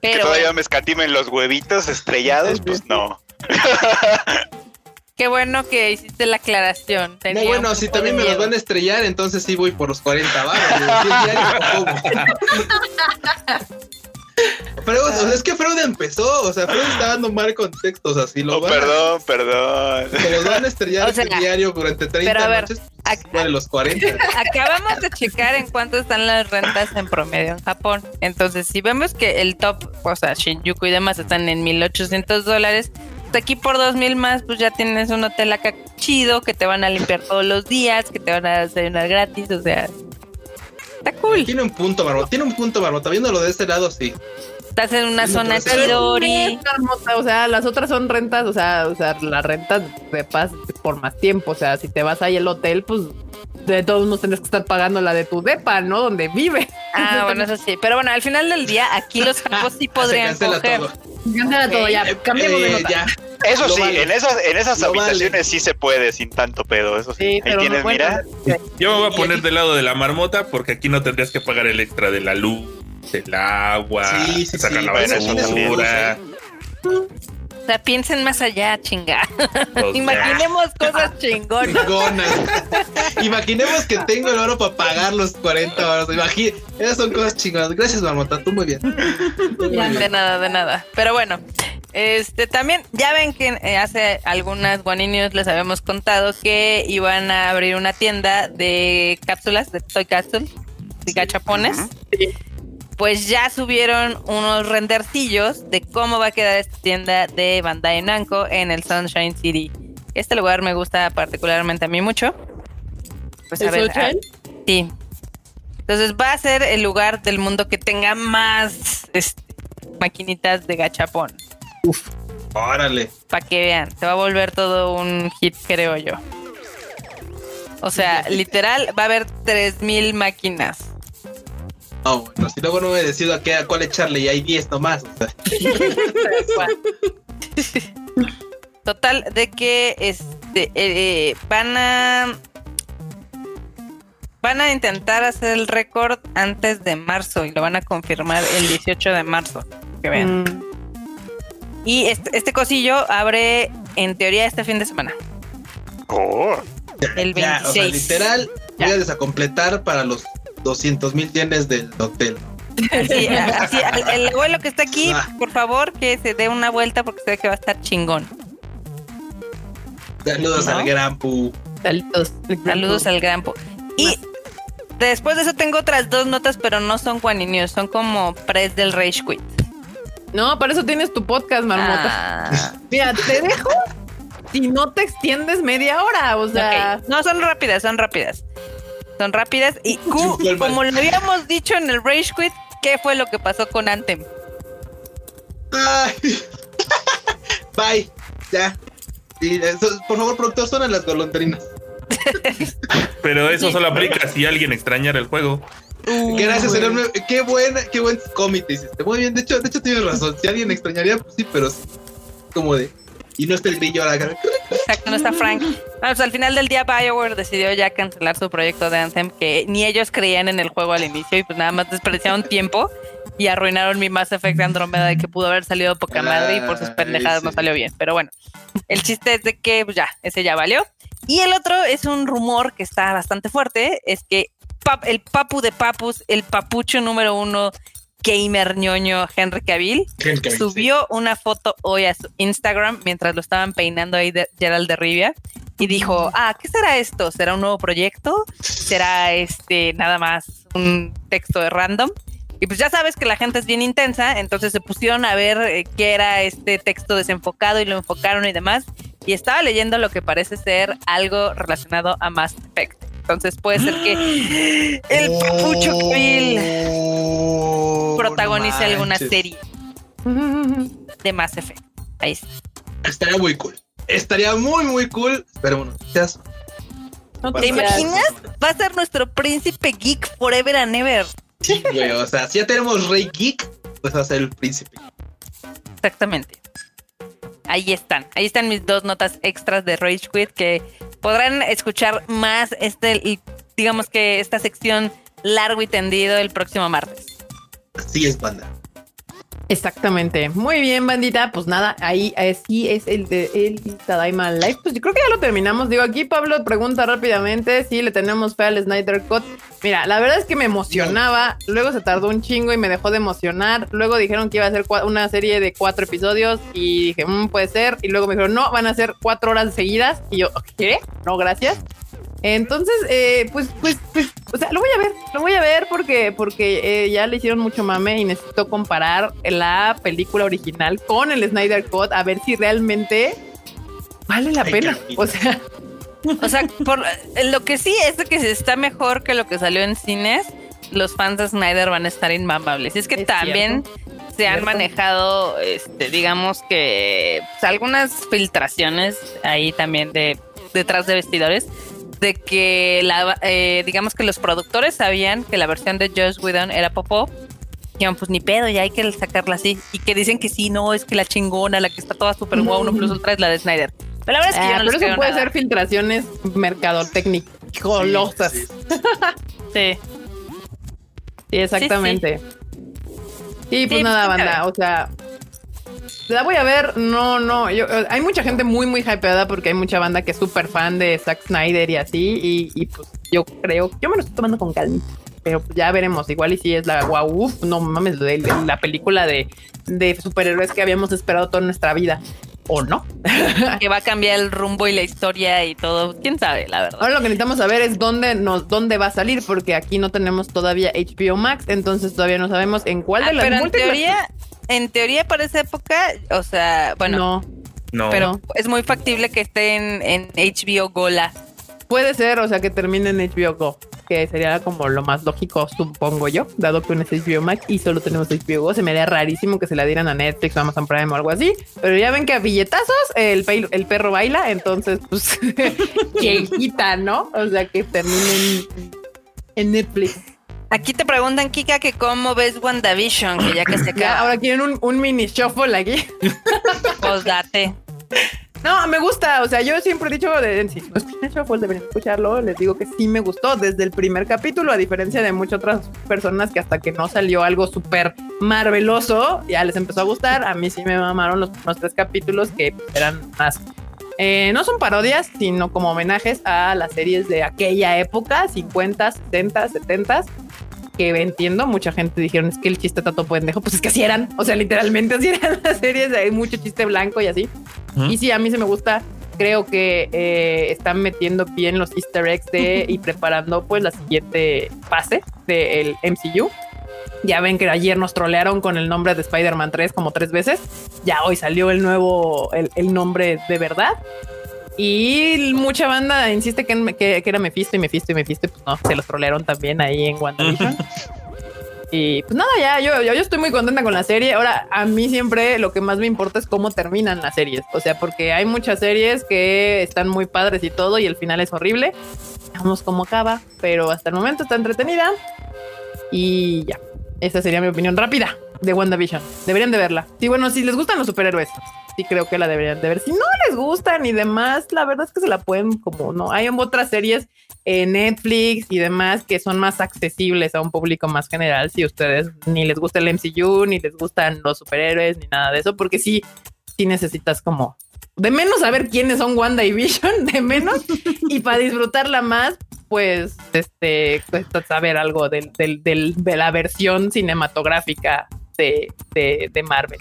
Pero, que todavía me escatimen los huevitos estrellados, pues no. <laughs> Qué bueno que hiciste la aclaración. no, bueno, si también me los van a estrellar, entonces sí voy por los 40 baros. <laughs> Pero es que Freud empezó, o sea, Freud está dando mal contextos así lo oh, Perdón, perdón. <laughs> Se los van a estrellar o diario durante 30 ver, noches, pues, los 40. <laughs> Acabamos de checar en cuánto están las rentas en promedio en Japón. Entonces, si vemos que el top, o sea, Shinjuku y demás están en 1800 dólares, aquí por dos mil más, pues ya tienes un hotel acá chido que te van a limpiar todos los días, que te van a desayunar gratis, o sea, está cool. Tiene un punto, Barbota, tiene un punto, Barbota, viéndolo de este lado, sí. Estás en una zona chidori. O sea, las otras son rentas, o sea, o sea, la renta de paz por más tiempo, o sea, si te vas ahí al hotel, pues de todos modos tendrás que estar pagando la de tu depa, ¿no? Donde vive. Ah, bueno, <laughs> eso sí. Pero bueno, al final del día, aquí los <laughs> capos sí podrían coger. Todo. todo, ya. Cambiemos de eh, Ya. Eso sí, en esas, en esas habitaciones sí se puede sin tanto pedo. Eso sí. Ahí tienes, mira. Yo me voy a poner del lado de la marmota porque aquí no tendrías que pagar el extra de la luz, del agua, sí, sí, sacar la basura. O sea, piensen más allá, chinga. Pues <laughs> Imaginemos cosas chingonas. Imaginemos que tengo el oro para pagar los 40 horas. esas son cosas chingonas. Gracias, Marmota, tú muy bien. De nada, de nada. Pero bueno, este también, ya ven que eh, hace algunas guaninios les habíamos contado que iban a abrir una tienda de cápsulas, de Toy Capsule, de gachapones. Sí pues ya subieron unos rendercillos de cómo va a quedar esta tienda de Bandai Namco en el Sunshine City. Este lugar me gusta particularmente a mí mucho. Pues a ver, ah, sí. Entonces va a ser el lugar del mundo que tenga más este, maquinitas de gachapón. Uf, órale. Para que vean, se va a volver todo un hit, creo yo. O sea, literal, va a haber 3000 máquinas. No, bueno, si luego no me decido a, qué, a cuál echarle y hay 10 nomás. <laughs> Total, de que este eh, eh, van a van a intentar hacer el récord antes de marzo y lo van a confirmar el 18 de marzo. Que vean. Mm. Y este, este, cosillo abre en teoría este fin de semana. Oh. El 26. literal, voy a desacompletar para los 200 mil yenes del hotel. Así el, abuelo que está aquí, ah. por favor, que se dé una vuelta porque sé que va a estar chingón. Saludos al Gran Saludos, saludos al Gran Y después de eso tengo otras dos notas, pero no son Juan son como press del Rage Quit. No, para eso tienes tu podcast, marmota. Ah. <laughs> Mira, te dejo si no te extiendes media hora, o sea. No, son rápidas, son rápidas son rápidas. Y como lo habíamos dicho en el Rage Quit, ¿qué fue lo que pasó con Anthem? <laughs> Bye. Ya. por favor, productor, son las golondrinas. <laughs> Pero eso solo aplica si alguien extrañara el juego. Gracias, enorme. Qué buena, qué buen cómic hiciste. Muy bien, de hecho, de hecho tienes razón. Si alguien extrañaría, pues sí, pero como de. Y no está el grillo ahora. Exacto, no está Frank. Bueno, pues al final del día Bioware decidió ya cancelar su proyecto de Anthem, que ni ellos creían en el juego al inicio y pues nada más desperdiciaron tiempo y arruinaron mi Mass Effect Andromeda de que pudo haber salido poca madre y por sus pendejadas no salió bien. Pero bueno, el chiste es de que pues ya, ese ya valió. Y el otro es un rumor que está bastante fuerte, es que el papu de papus, el papucho número uno gamer ñoño Henry Cavill, subió una foto hoy a su Instagram mientras lo estaban peinando ahí de Gerald de Rivia y dijo, ah, ¿qué será esto? ¿Será un nuevo proyecto? ¿Será este nada más un texto de random? Y pues ya sabes que la gente es bien intensa, entonces se pusieron a ver eh, qué era este texto desenfocado y lo enfocaron y demás. Y estaba leyendo lo que parece ser algo relacionado a Mass Effect. Entonces puede ser que <gasps> el papucho Bill oh, protagonice alguna serie de Mass Effect. Ahí está. Estaría muy cool. Estaría muy, muy cool. Pero bueno, ¿Te imaginas? Va a ser nuestro príncipe geek forever and ever. Sí, güey. O sea, si ya tenemos Rey Geek, pues va a ser el príncipe. Exactamente. Ahí están. Ahí están mis dos notas extras de Rage Quit que podrán escuchar más este, digamos que esta sección largo y tendido el próximo martes. Así es, banda. Exactamente. Muy bien, bandita. Pues nada, ahí sí es el de el Tadaima Live. Pues yo creo que ya lo terminamos. Digo, aquí Pablo pregunta rápidamente si le tenemos fe al Snyder Cut. Mira, la verdad es que me emocionaba. Luego se tardó un chingo y me dejó de emocionar. Luego dijeron que iba a ser una serie de cuatro episodios y dije, mmm, puede ser. Y luego me dijeron, no, van a ser cuatro horas seguidas. Y yo, ¿qué? No, gracias. Entonces, eh, pues, pues, pues, o sea, lo voy a ver, lo voy a ver porque, porque eh, ya le hicieron mucho mame y necesito comparar la película original con el Snyder Cut a ver si realmente vale la pena. O sea, o sea, por, lo que sí es que si está mejor que lo que salió en cines, los fans de Snyder van a estar inmamables. Es que también se han manejado, este, digamos que pues, algunas filtraciones ahí también de detrás de vestidores de que la, eh, digamos que los productores sabían que la versión de Josh Whedon era popó. Dijeron, pues ni pedo, ya hay que sacarla así. Y que dicen que sí, no, es que la chingona, la que está toda super guau, uno plus ultra es la de Snyder. Pero la verdad es que yo ah, no pero eso puede ser filtraciones mercadotécnicas. Sí. <laughs> sí. exactamente. Sí, pues nada, banda. O sea, la voy a ver, no, no. Yo, hay mucha gente muy, muy hypeada porque hay mucha banda que es súper fan de Zack Snyder y así. Y, pues yo creo, yo me lo estoy tomando con calma. Pero pues ya veremos. Igual y si es la wow, no mames, la película de, de superhéroes que habíamos esperado toda nuestra vida o no. <laughs> que va a cambiar el rumbo y la historia y todo. Quién sabe, la verdad. Ahora lo que necesitamos saber es dónde nos, dónde va a salir, porque aquí no tenemos todavía HBO Max, entonces todavía no sabemos en cuál de ah, las pero en teoría, en teoría para esa época, o sea, bueno. No. No. Pero es muy factible que esté en, HBO Gola. Puede ser, o sea, que termine en HBO Go, que sería como lo más lógico, supongo yo, dado que uno es HBO Max y solo tenemos HBO Go. Se me haría rarísimo que se la dieran a Netflix o Amazon Prime o algo así, pero ya ven que a billetazos el, el perro baila, entonces, pues, <laughs> que quita, ¿no? O sea, que termine en Netflix. Aquí te preguntan, Kika, que cómo ves WandaVision, que ya que se acaba. ahora quieren un, mini shuffle aquí. Pues date. No, me gusta. O sea, yo siempre he dicho, de, si no escuchan Shuffle, deberían escucharlo. Les digo que sí me gustó desde el primer capítulo, a diferencia de muchas otras personas que hasta que no salió algo súper marveloso, ya les empezó a gustar. A mí sí me mamaron los primeros tres capítulos que eran más eh, no son parodias, sino como homenajes a las series de aquella época, 50, 60, 70 que entiendo, mucha gente dijeron es que el chiste está todo pendejo, pues es que así eran, o sea, literalmente así eran las series, hay mucho chiste blanco y así. Y sí, a mí se me gusta, creo que eh, están metiendo bien los easter eggs de <laughs> y preparando pues la siguiente fase del MCU. Ya ven que ayer nos trolearon con el nombre de Spider-Man 3 como tres veces. Ya hoy salió el nuevo, el, nombre de verdad. Y mucha banda insiste que, que, era Mephisto y Mephisto y Mephisto. Pues no, se los trolearon también ahí en WandaVision. Y pues nada, ya, yo, yo, estoy muy contenta con la serie. Ahora, a mí siempre lo que más me importa es cómo terminan las series. O sea, porque hay muchas series que están muy padres y todo, y el final es horrible. Vamos cómo acaba, pero hasta el momento está entretenida. Y ya, esa sería mi opinión rápida de WandaVision. Deberían de verla. Sí, bueno, si les gustan los superhéroes, sí creo que la deberían de ver. Si no les gustan y demás, la verdad es que se la pueden como no. Hay otras series en Netflix y demás que son más accesibles a un público más general. Si ustedes ni les gusta el MCU, ni les gustan los superhéroes, ni nada de eso, porque sí, sí necesitas como de menos saber quiénes son Wanda y Vision, de menos, y para disfrutarla más, pues, este, pues, saber algo del, del, de la versión cinematográfica de, de, de Marvel.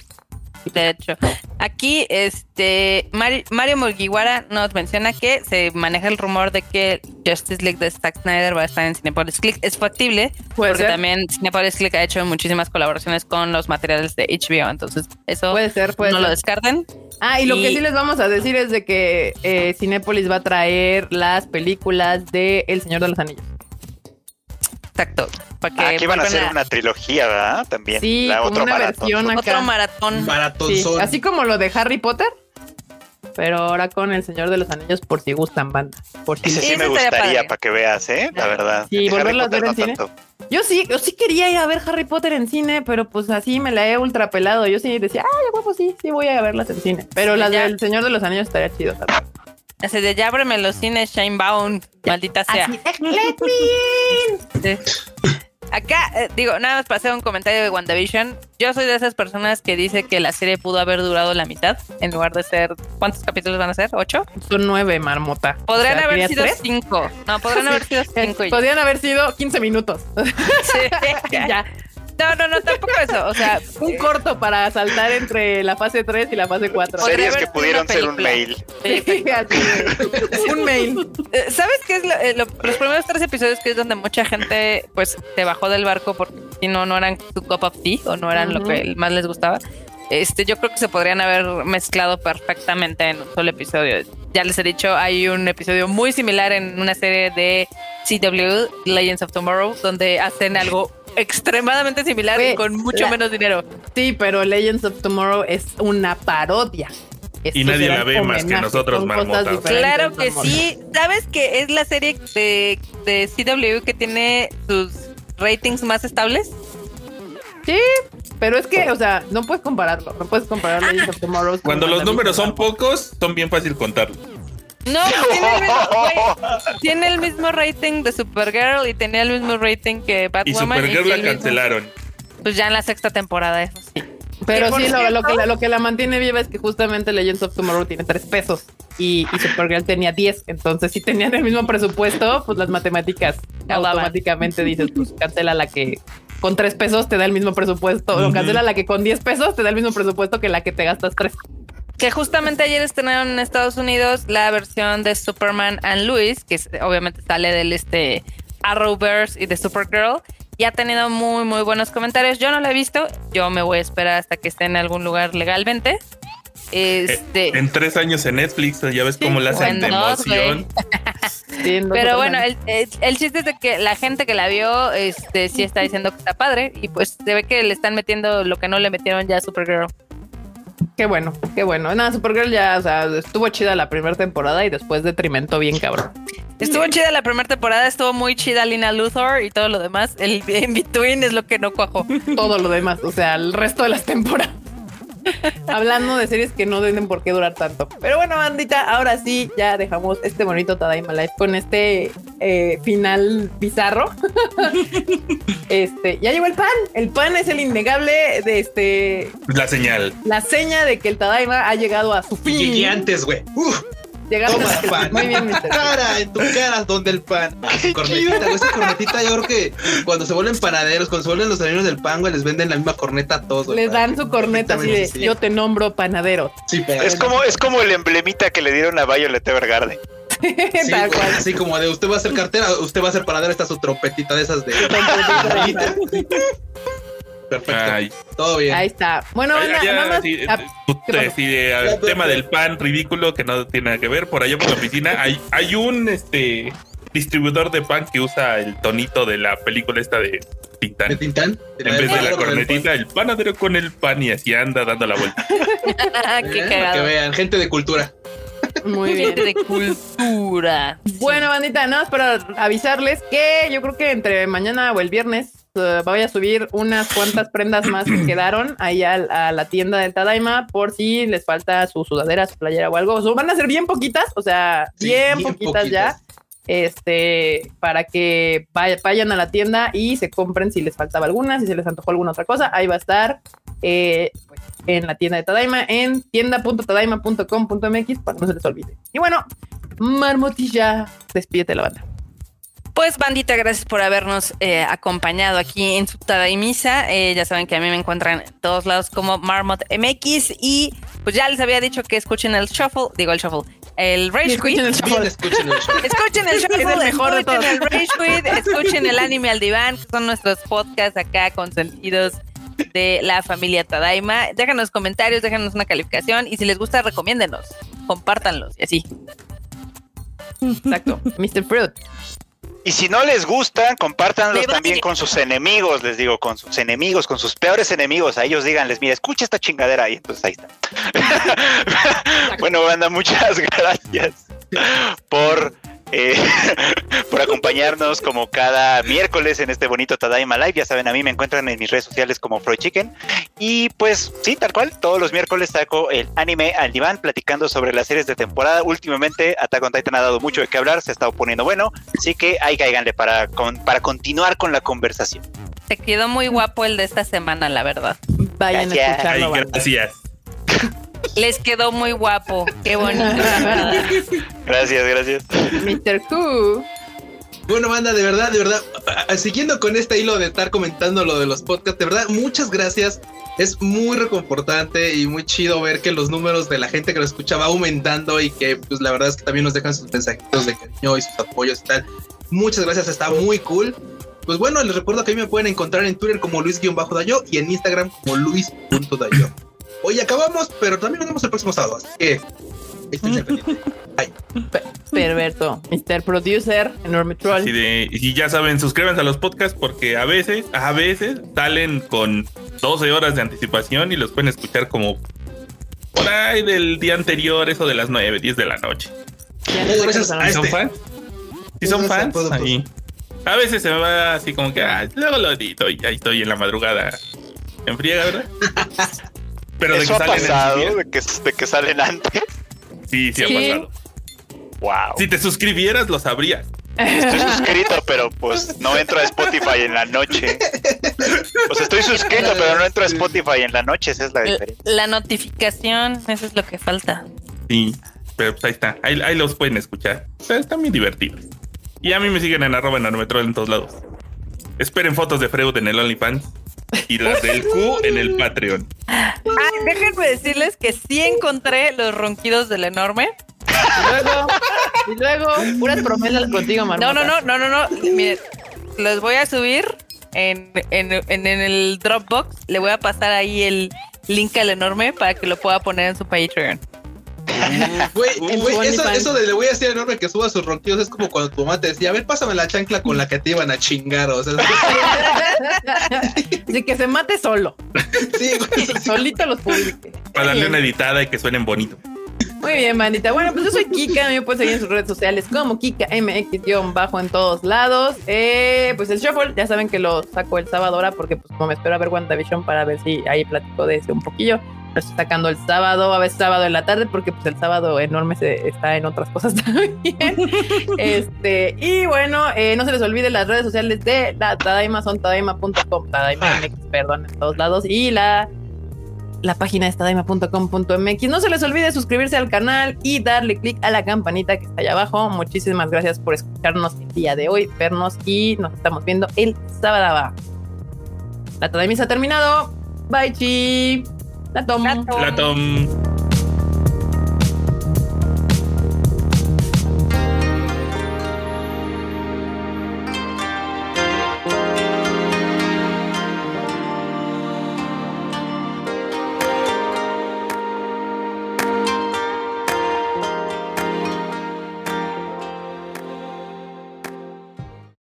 De hecho, aquí este Mario Mugiwara nos menciona que se maneja el rumor de que Justice League de Zack Snyder va a estar en Cinepolis Click. Es factible, porque también Cinepolis Click ha hecho muchísimas colaboraciones con los materiales de HBO. Entonces, eso puede ser, puede no lo descarten. Ah, y, lo que sí les vamos a decir es de que eh, Cinepolis va a traer las películas de El Señor de los Anillos. Exacto. Para que Aquí van a hacer una trilogía, ¿verdad? También. Sí, la otra versión Otro maratón. Maratón Así como lo de Harry Potter. Pero ahora con El Señor de los Anillos, por si gustan banda. Por si Ese sí, me gustaría para que veas, ¿eh? La verdad. Sí, volverlo a ver en cine. Yo sí, yo sí quería ir a ver Harry Potter en cine, pero pues así me la he ultra pelado. Yo sí decía, ay, guapo, sí, sí voy a verlas en cine. Pero las del Señor de los Anillos estaría chido también. Ese de ya ábreme los cines Shinebound, maldita sea. Let me Acá, eh, digo, nada más para hacer un comentario de WandaVision. Yo soy de esas personas que dice que la serie pudo haber durado la mitad en lugar de ser. ¿Cuántos capítulos van a ser? ¿Ocho? Son nueve, marmota. Podrían haber sido cinco. No, podrían haber sido cinco. Podrían haber sido quince minutos. Sí, ya. <laughs> No, no, no, tampoco eso. O sea, <laughs> un corto para saltar entre la fase 3 y la fase 4. Series que pudieron ser un mail. <laughs> <laughs> un mail. Eh, ¿Sabes qué es eh, los primeros tres episodios que es donde mucha gente pues se bajó del barco porque si no, no eran su cup of tea o no eran lo que más les gustaba? Este, yo creo que se podrían haber mezclado perfectamente en un solo episodio. Ya les he dicho, hay un episodio muy similar en una serie de CW, Legends of Tomorrow, donde hacen algo extremadamente similar y con mucho menos dinero. Sí, pero Legends of Tomorrow es una parodia. y nadie la ve más que nosotros, Marmota. Claro que sí. ¿Sabes que es la serie de, de CW que tiene sus ratings más estables? Sí, pero es que, o sea, no puedes compararlo. No puedes comparar Legends of Tomorrow. Cuando los números son pocos, son bien fácil contarlos. No, <laughs> tiene el, mismo, tiene el mismo rating de Supergirl y tenía el mismo rating que Batwoman. Y Supergirl la cancelaron. pues ya en la sexta temporada, eso sí. Pero sí, lo, que la, lo que la mantiene viva es que justamente Legends of Tomorrow tiene tres pesos y, Supergirl tenía 10. Entonces, si tenían el mismo presupuesto, pues las matemáticas automáticamente dices, pues cancela la que con tres pesos te da el mismo presupuesto, o cancela la que con 10 pesos te da el mismo presupuesto que la que te gastas tres. Que justamente ayer estrenaron en Estados Unidos la versión de Superman and Louis, que obviamente sale del este Arrowverse y de Supergirl. Y ha tenido muy, muy buenos comentarios. Yo no la he visto. Yo me voy a esperar hasta que esté en algún lugar legalmente. Este, en tres años en Netflix, ya ves cómo la hacen de emoción. <laughs> Pero bueno, el, el, chiste es de que la gente que la vio, este, sí está diciendo que está padre. Y pues se ve que le están metiendo lo que no le metieron ya a Supergirl. Qué bueno, qué bueno. Nada, Supergirl ya, o sea, estuvo chida la primera temporada y después detrimentó bien cabrón. Estuvo chida la primera temporada, estuvo muy chida Lina Luthor y todo lo demás. El in between es lo que no cuajó. todo lo demás, o sea, el resto de las temporadas. <laughs> Hablando de series que no tienen por qué durar tanto. Pero bueno, bandita, ahora sí, ya dejamos este bonito Tadaima Life con este eh, final bizarro. <laughs> este, ya llegó el pan. El pan es el innegable de este. La señal. La seña de que el Tadaima ha llegado a su fin. Llegué antes, güey. Llegamos Toma pan. Muy bien, Cara, en tu cara, donde el pan. Cornetita, güey. Esa cornetita, yo creo que cuando se vuelven panaderos, cuando se vuelven los amigos del pan, güey, les venden la misma corneta a todos. Les dan su corneta así de yo te nombro panadero. Sí, pero. Es como, es como el emblemita que le dieron a Violet Evergarden. <laughs> Sí, Tal cual. Así como de usted va a ser cartera, usted va a ser panadero, esta su trompetita de esas de. <laughs> <laughs> Perfecto. Todo bien. Ahí está. Bueno, nada más. el tema del pan ridículo que no tiene nada que ver. Por allá por la oficina hay, hay un este distribuidor de pan que usa el tonito de la película esta de Tintán. ¿De Tintán? En vez de la cornetita, el, panadero con el pan y así anda dando la vuelta. <laughs> Qué eh, que vean, gente de cultura. Muy <laughs> bien. de cultura. Bueno, bandita, nada más para avisarles que yo creo que entre mañana o el viernes uh, voy a subir unas cuantas prendas más que <clears throat> quedaron ahí a, la tienda del Tadaima por si les falta su sudadera, su playera o algo. van a ser bien poquitas, o sea, bien, poquitas, ya. Este, para que vayan a la tienda y se compren si les faltaba alguna, si se les antojó alguna otra cosa, ahí va a estar. Eh, pues, en la tienda de Tadaima en tienda.tadaima.com.mx para que no se les olvide. Y bueno, Marmotilla, despídete la banda. Pues bandita, gracias por habernos eh, acompañado aquí en su Tadaimisa. Eh, ya saben que a mí me encuentran en todos lados como Marmot MX y pues ya les había dicho que escuchen el shuffle, digo el shuffle, el Rage Quit. Escuchen el shuffle. Escuchen el <laughs> shuffle. Escuchen el shuffle. Es el mejor de todos. el Rage Quit, escuchen el Anime al Diván, que son nuestros podcasts acá consentidos de la familia Tadaima. Déjanos comentarios, déjanos una calificación y si les gusta, recomiéndenos, compártanlos y así. Exacto. <laughs> Mr. Fruit. Y si no les gustan, compártanlos también con sus enemigos, les digo, con sus enemigos, con sus peores enemigos. A ellos díganles, mira, escucha esta chingadera y entonces ahí está. <laughs> bueno, banda, muchas <laughs> gracias por eh, <laughs> por acompañarnos como cada miércoles en este bonito Tadaima Live. Ya saben, a mí me encuentran en mis redes sociales como Freud Chicken. Y pues sí, tal cual, todos los miércoles saco el anime al diván platicando sobre las series de temporada. Últimamente Attack on Titan ha dado mucho de qué hablar, se ha estado poniendo bueno. Así que ahí cáiganle para, para continuar con la conversación. Se quedó muy guapo el de esta semana, la verdad. Vayan a escucharlo. gracias. Les quedó muy guapo. Qué bonito. gracias, gracias. Mr. Q. Bueno, banda, de verdad, de verdad, siguiendo con este hilo de estar comentando lo de los podcasts, de verdad, muchas gracias. Es muy reconfortante y muy chido ver que los números de la gente que lo escucha va aumentando y que, pues, la verdad es que también nos dejan sus mensajitos de cariño y sus apoyos y tal. Muchas gracias, está muy cool. Pues bueno, les recuerdo que a mí me pueden encontrar en Twitter como Luis-Dayo y en Instagram como Luis.dayo. Hoy acabamos, pero también nos vemos el próximo sábado. Así que <laughs> Perverso, Mr. Producer, enorme troll. y ya saben, suscríbanse a los podcasts porque a veces, a veces salen con 12 horas de anticipación y los pueden escuchar como por ahí del día anterior, eso de las 9, 10 de la noche. ¿Sí son este. fans? Si son fans, ahí. A veces se me va así como que, ah, luego lo edito y ahí estoy en la madrugada en friega, ¿verdad? <laughs> Pero de que ha pasado, de que, de que salen antes. Sí, sí, ha pasado. Wow. Si te suscribieras, lo sabrías. Estoy suscrito, pero pues no entro a Spotify en la noche. Pues estoy suscrito, pero no entro a Spotify en la noche, esa es la diferencia. La notificación, eso es lo que falta. Sí, pero pues ahí está. Ahí, los pueden escuchar. están muy divertidos. Y a mí me siguen en arroba en en todos lados. Esperen fotos de Freud en el OnlyFans y las del Q en el Patreon. déjenme decirles que sí encontré los ronquidos del enorme. Y luego, y luego, puras promesas contigo, No, no, no, no, no, no. Mire, los voy a subir en, en, en, el Dropbox. Le voy a pasar ahí el link al enorme para que lo pueda poner en su Patreon. <laughs> Güey, eso, eso, de le voy a decir enorme que suba sus ronquidos es como cuando tu mamá te decía, a ver, pásame la chancla con la que te iban a chingar, o sea. Así que se mate solo. <laughs> Sí, Solito los publique. Para darle una editada y que suenen bonito. Muy bien, manita. Bueno, pues yo soy Kika. Me pueden seguir en sus redes sociales como Kika MX-bajo en todos lados. Eh, pues el Shuffle, ya saben que lo saco el sábado ahora porque pues como me espero a ver WandaVision para ver si ahí platico de ese un poquillo lo estoy sacando el sábado, a veces sábado en la tarde, porque pues el sábado enorme se está en otras cosas <laughs> también. <laughs> este, y bueno, eh, no se les olvide las redes sociales de la Tadaima son tadaima.com, Tadaima ah. perdón, en todos lados, y la, la página es tadaima.com.mx. No se les olvide suscribirse al canal y darle click a la campanita que está allá abajo. Muchísimas gracias por escucharnos el día de hoy, vernos y nos estamos viendo el sábado. La Tadaima ha terminado. Bye, chi. Latom. Latom.